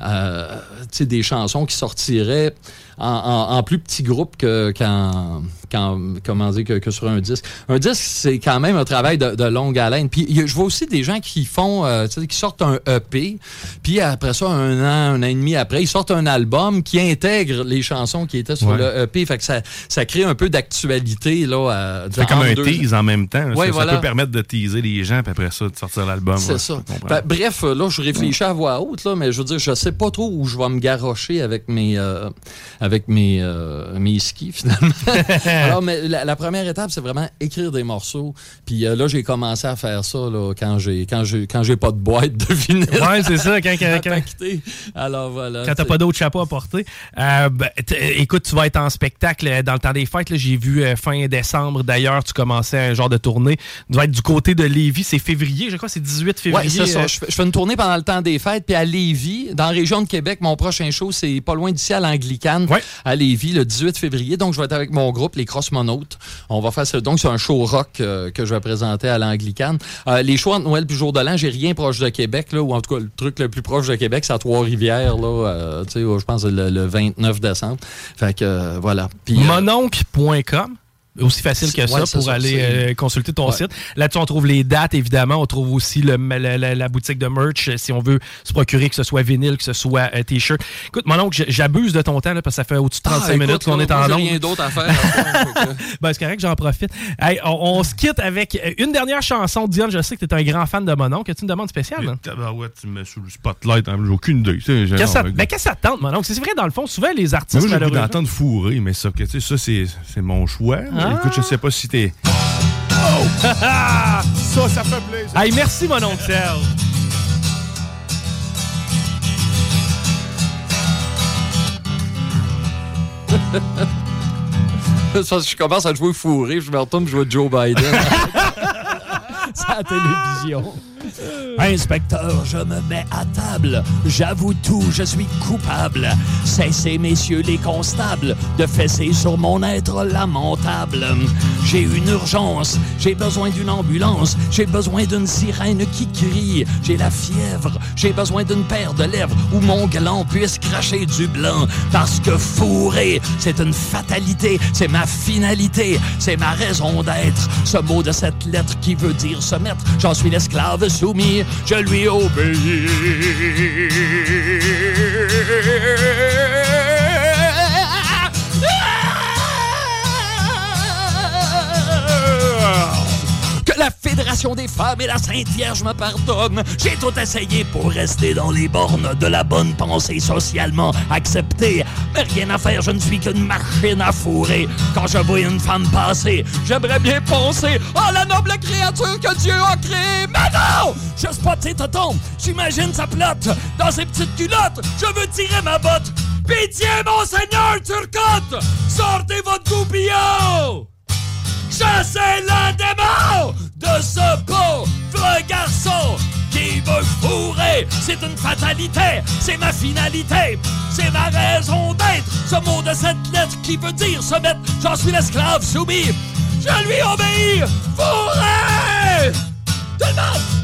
euh, des chansons qui sortiraient en, en- en plus petit groupe que, qu'en, qu'en- comment dire, que, que sur un disque. Un disque, c'est quand même un travail de, de longue haleine. Puis je vois aussi des gens qui font, euh, qui sortent un EP, puis après ça, un an, un an et demi après, ils sortent un album qui intègre les chansons qui étaient sur Ouais. le EP. Fait que ça, ça crée un peu d'actualité, là. à- Ça fait comme un deux- tease en même temps. Ouais, ça, ça voilà. peut permettre de teaser les gens, puis après ça, de sortir l'album. C'est ouais, ça. Ben, bref, euh, là, je réfléchis à voix haute, là, mais je veux dire, je sais pas trop où je vais me garrocher avec mes, euh, avec mes, euh, mes skis, finalement. (laughs) Alors, mais la, la première étape, c'est vraiment écrire des morceaux. Puis euh, là, j'ai commencé à faire ça là, quand j'ai quand j'ai quand j'ai pas de boîte de vinyle. Ouais, c'est ça, quand- (laughs) quand- quand-. Alors voilà. Quand t'as pas d'autre chapeau à porter. Euh, ben, t- écoute, tu vas être en spectacle euh, dans le temps des fêtes. là. J'ai vu euh, fin décembre, d'ailleurs, tu commençais un genre de tournée. Tu vas être du côté de Lévis. C'est février, je crois, c'est 18 février. Ouais, c'est ça. euh, Je fais, je fais une tournée pendant le temps des fêtes, puis à Lévis, dans la région de Québec, mon prochain show, c'est pas loin d'ici à l'Anglicane, à Lévis, le 18 février. Donc, je vais être avec mon groupe, les Crossmonautes. On va faire ça. Donc, c'est un show rock euh, que je vais présenter à l'Anglicane. Euh, les shows entre Noël puis Jour de l'An, j'ai rien proche de Québec, là, ou en tout cas, le truc le plus proche de Québec, c'est à Trois-Rivières, là, euh, tu sais, je pense le, le 29 décembre. Fait que, euh, voilà. Euh, mononcle.com. Aussi facile que ça pour ça, aller euh, consulter ton Ouais. site. Là-dessus, on trouve les dates, évidemment. On trouve aussi le, la, la- la boutique de merch euh, si on veut se procurer, que ce soit vinyle, que ce soit euh, t-shirt. Écoute, mon oncle, j'abuse de ton temps là, parce que ça fait au-dessus de 35 ah, écoute, minutes qu'on est en j'ai ondes. rien d'autre à faire. (laughs) Ben, c'est correct, j'en profite. Hey, on, on se quitte avec une dernière chanson. Diane, je sais que tu es un grand fan de mon oncle. As-tu une demande spéciale? là? Tabarouette, tu me mets sous le spotlight, hein, j'ai aucune idée. Qu'est-ce que ça- ben, qu'est-ce que ça te tente, mon oncle? C'est vrai, dans le fond, souvent, les Mais artistes, moi, j'ai envie malheureusement- d'entendre fourrer, mais ça, c'est, mon choix. Ah. Écoute, je sais pas si t'es. (laughs) ça, ça fait plaisir. Hey, merci, mon oncle Serge. (laughs) Je commence à jouer fourré, je me retourne, je vois Joe Biden. (laughs) C'est la télévision. (laughs) Inspecteur, je me mets à table. J'avoue tout, je suis coupable. Cessez, messieurs les constables, de fesser sur mon être lamentable. J'ai une urgence, j'ai besoin d'une ambulance, j'ai besoin d'une sirène qui crie. J'ai la fièvre, j'ai besoin d'une paire de lèvres où mon gland puisse cracher du blanc. Parce que fourrer, c'est une fatalité, c'est ma finalité, c'est ma raison d'être. Ce mot de cette lettre qui veut dire se mettre, j'en suis l'esclave soumis, je lui obéis. La Fédération des femmes et la Sainte Vierge me pardonnent. J'ai tout essayé pour rester dans les bornes de la bonne pensée socialement acceptée. Mais rien à faire, je ne suis qu'une machine à fourrer. Quand je vois une femme passer, j'aimerais bien penser à la noble créature que Dieu a créée. Mais non! Je spot ses tontons, j'imagine sa plotte. Dans ses petites culottes, je veux tirer ma botte. Pitié, monseigneur Turcotte! Sortez votre goupillon! Chassez le démon de ce pauvre garçon qui veut fourrer. C'est une fatalité, c'est ma finalité, c'est ma raison d'être. Ce mot de cette lettre qui veut dire se mettre, j'en suis l'esclave soumis. Je lui obéis. Fourrer! Tout le!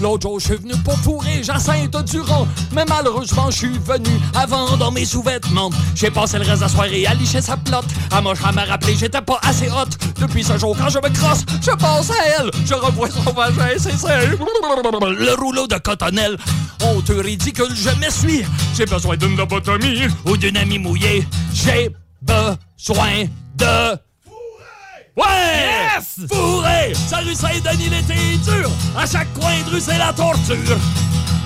L'autre jour, je suis venu pour fourrer Jacinthe Durand. Mais malheureusement, je suis venu avant dans mes sous-vêtements. J'ai passé le reste de la soirée à licher sa plotte. À moche à me rappeler, j'étais pas assez hot. Depuis ce jour, quand je me crosse, je pense à elle. Je revois son vagin, c'est ça. Le rouleau de cotonnelle. Honte ridicule, je m'essuie. J'ai besoin d'une lobotomie ou d'une amie mouillée. J'ai besoin de Ouais! Yes! Fourré! Sa rue Saint-Denis, l'été est dur. À chaque coin de rue, c'est la torture.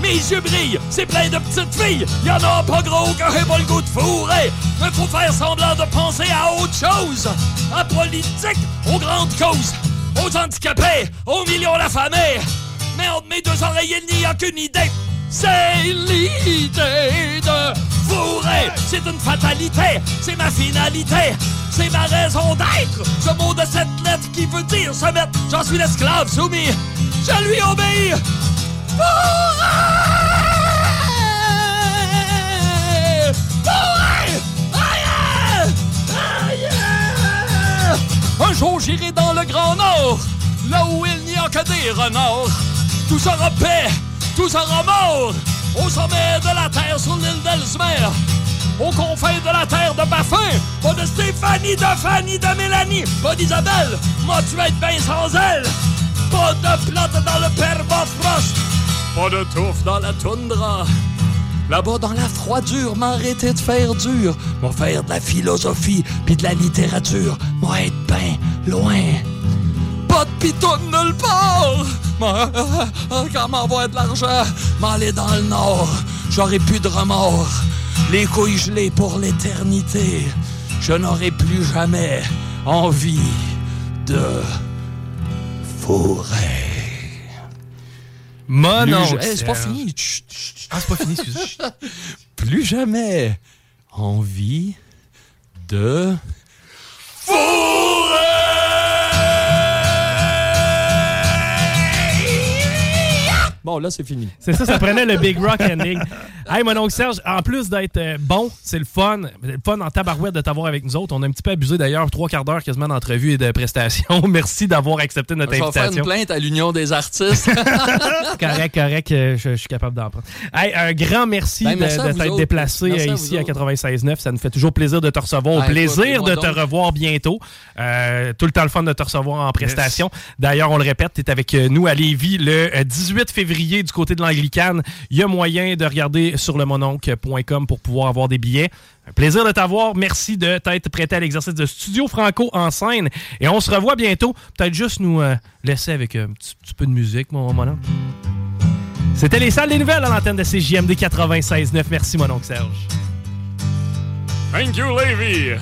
Mes yeux brillent, c'est plein de petites filles. Y'en a pas gros que j'ai pas le goût de fourrer. Mais faut faire semblant de penser à autre chose. En politique, aux grandes causes. Aux handicapés, aux millions l'affamés. Mais mes deux oreilles, il n'y a qu'une idée. C'est l'idée de fourrer. C'est une fatalité, c'est ma finalité, c'est ma raison d'être. Ce mot de cette lettre qui veut dire se mettre, j'en suis l'esclave soumis. Je lui obéis. Fourrer! Aïe! Aïe! Un jour j'irai dans le Grand Nord, là où il n'y a que des renards. Tout sera paix, tout sera mort, au sommet de la terre sur l'île d'Elsmer. Aux confins de la terre de Baffin, pas de Stéphanie, de Fanny, de Mélanie, pas d'Isabelle, moi tu vas être bien sans elle. Pas de plate dans le permafrost, pas de touffe dans la toundra. Là-bas, dans la froidure, m'arrêter de faire dur, m'en faire de la philosophie puis de la littérature, moi être bien loin. Pas de pitoune nulle part! Moi, quand m'envoie de l'argent, m'aller dans le nord, j'aurai plus de remords. Les couilles gelées pour l'éternité, je n'aurai plus jamais envie de fourrer. Mon Hey, c'est pas fini. Chut, chut, chut. Ah, c'est pas fini, excusez. Plus jamais envie de Bon, là, c'est fini. C'est ça, ça prenait le Big Rock ending. (laughs) Hey, mon oncle Serge, en plus d'être euh, bon, c'est le fun. C'est le fun en tabarouette de t'avoir avec nous autres. On a un petit peu abusé d'ailleurs, trois quarts d'heure quasiment d'entrevue et de prestations. (laughs) Merci d'avoir accepté notre Je vais faire une invitation. plainte à l'Union des artistes. (laughs) correct, correct, euh, je, je suis capable d'en prendre. Hey, un grand merci Ben, autres. déplacé Merci euh, à ici à autres. 96.9. Ça nous fait toujours plaisir de te recevoir. Au Ah, écoute, plaisir de te donc. revoir bientôt. Euh, tout le temps le fun de te recevoir en prestation. D'ailleurs, on le répète, tu es avec nous à Lévis le euh, 18 février du côté de l'Anglicane. Il y a moyen de regarder sur le mononcle.com pour pouvoir avoir des billets. Un plaisir de t'avoir. Merci de t'être prêté à l'exercice de Studio Franco en scène. Et on se revoit bientôt. Peut-être juste nous euh, laisser avec un petit, petit peu de musique, mon, mon oncle. C'était les salles des nouvelles à l'antenne de CJMD 96.9. Merci, mon oncle Serge. Thank you, Levy.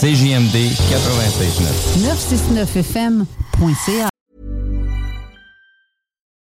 CJMD 96.9. 969fm.ca.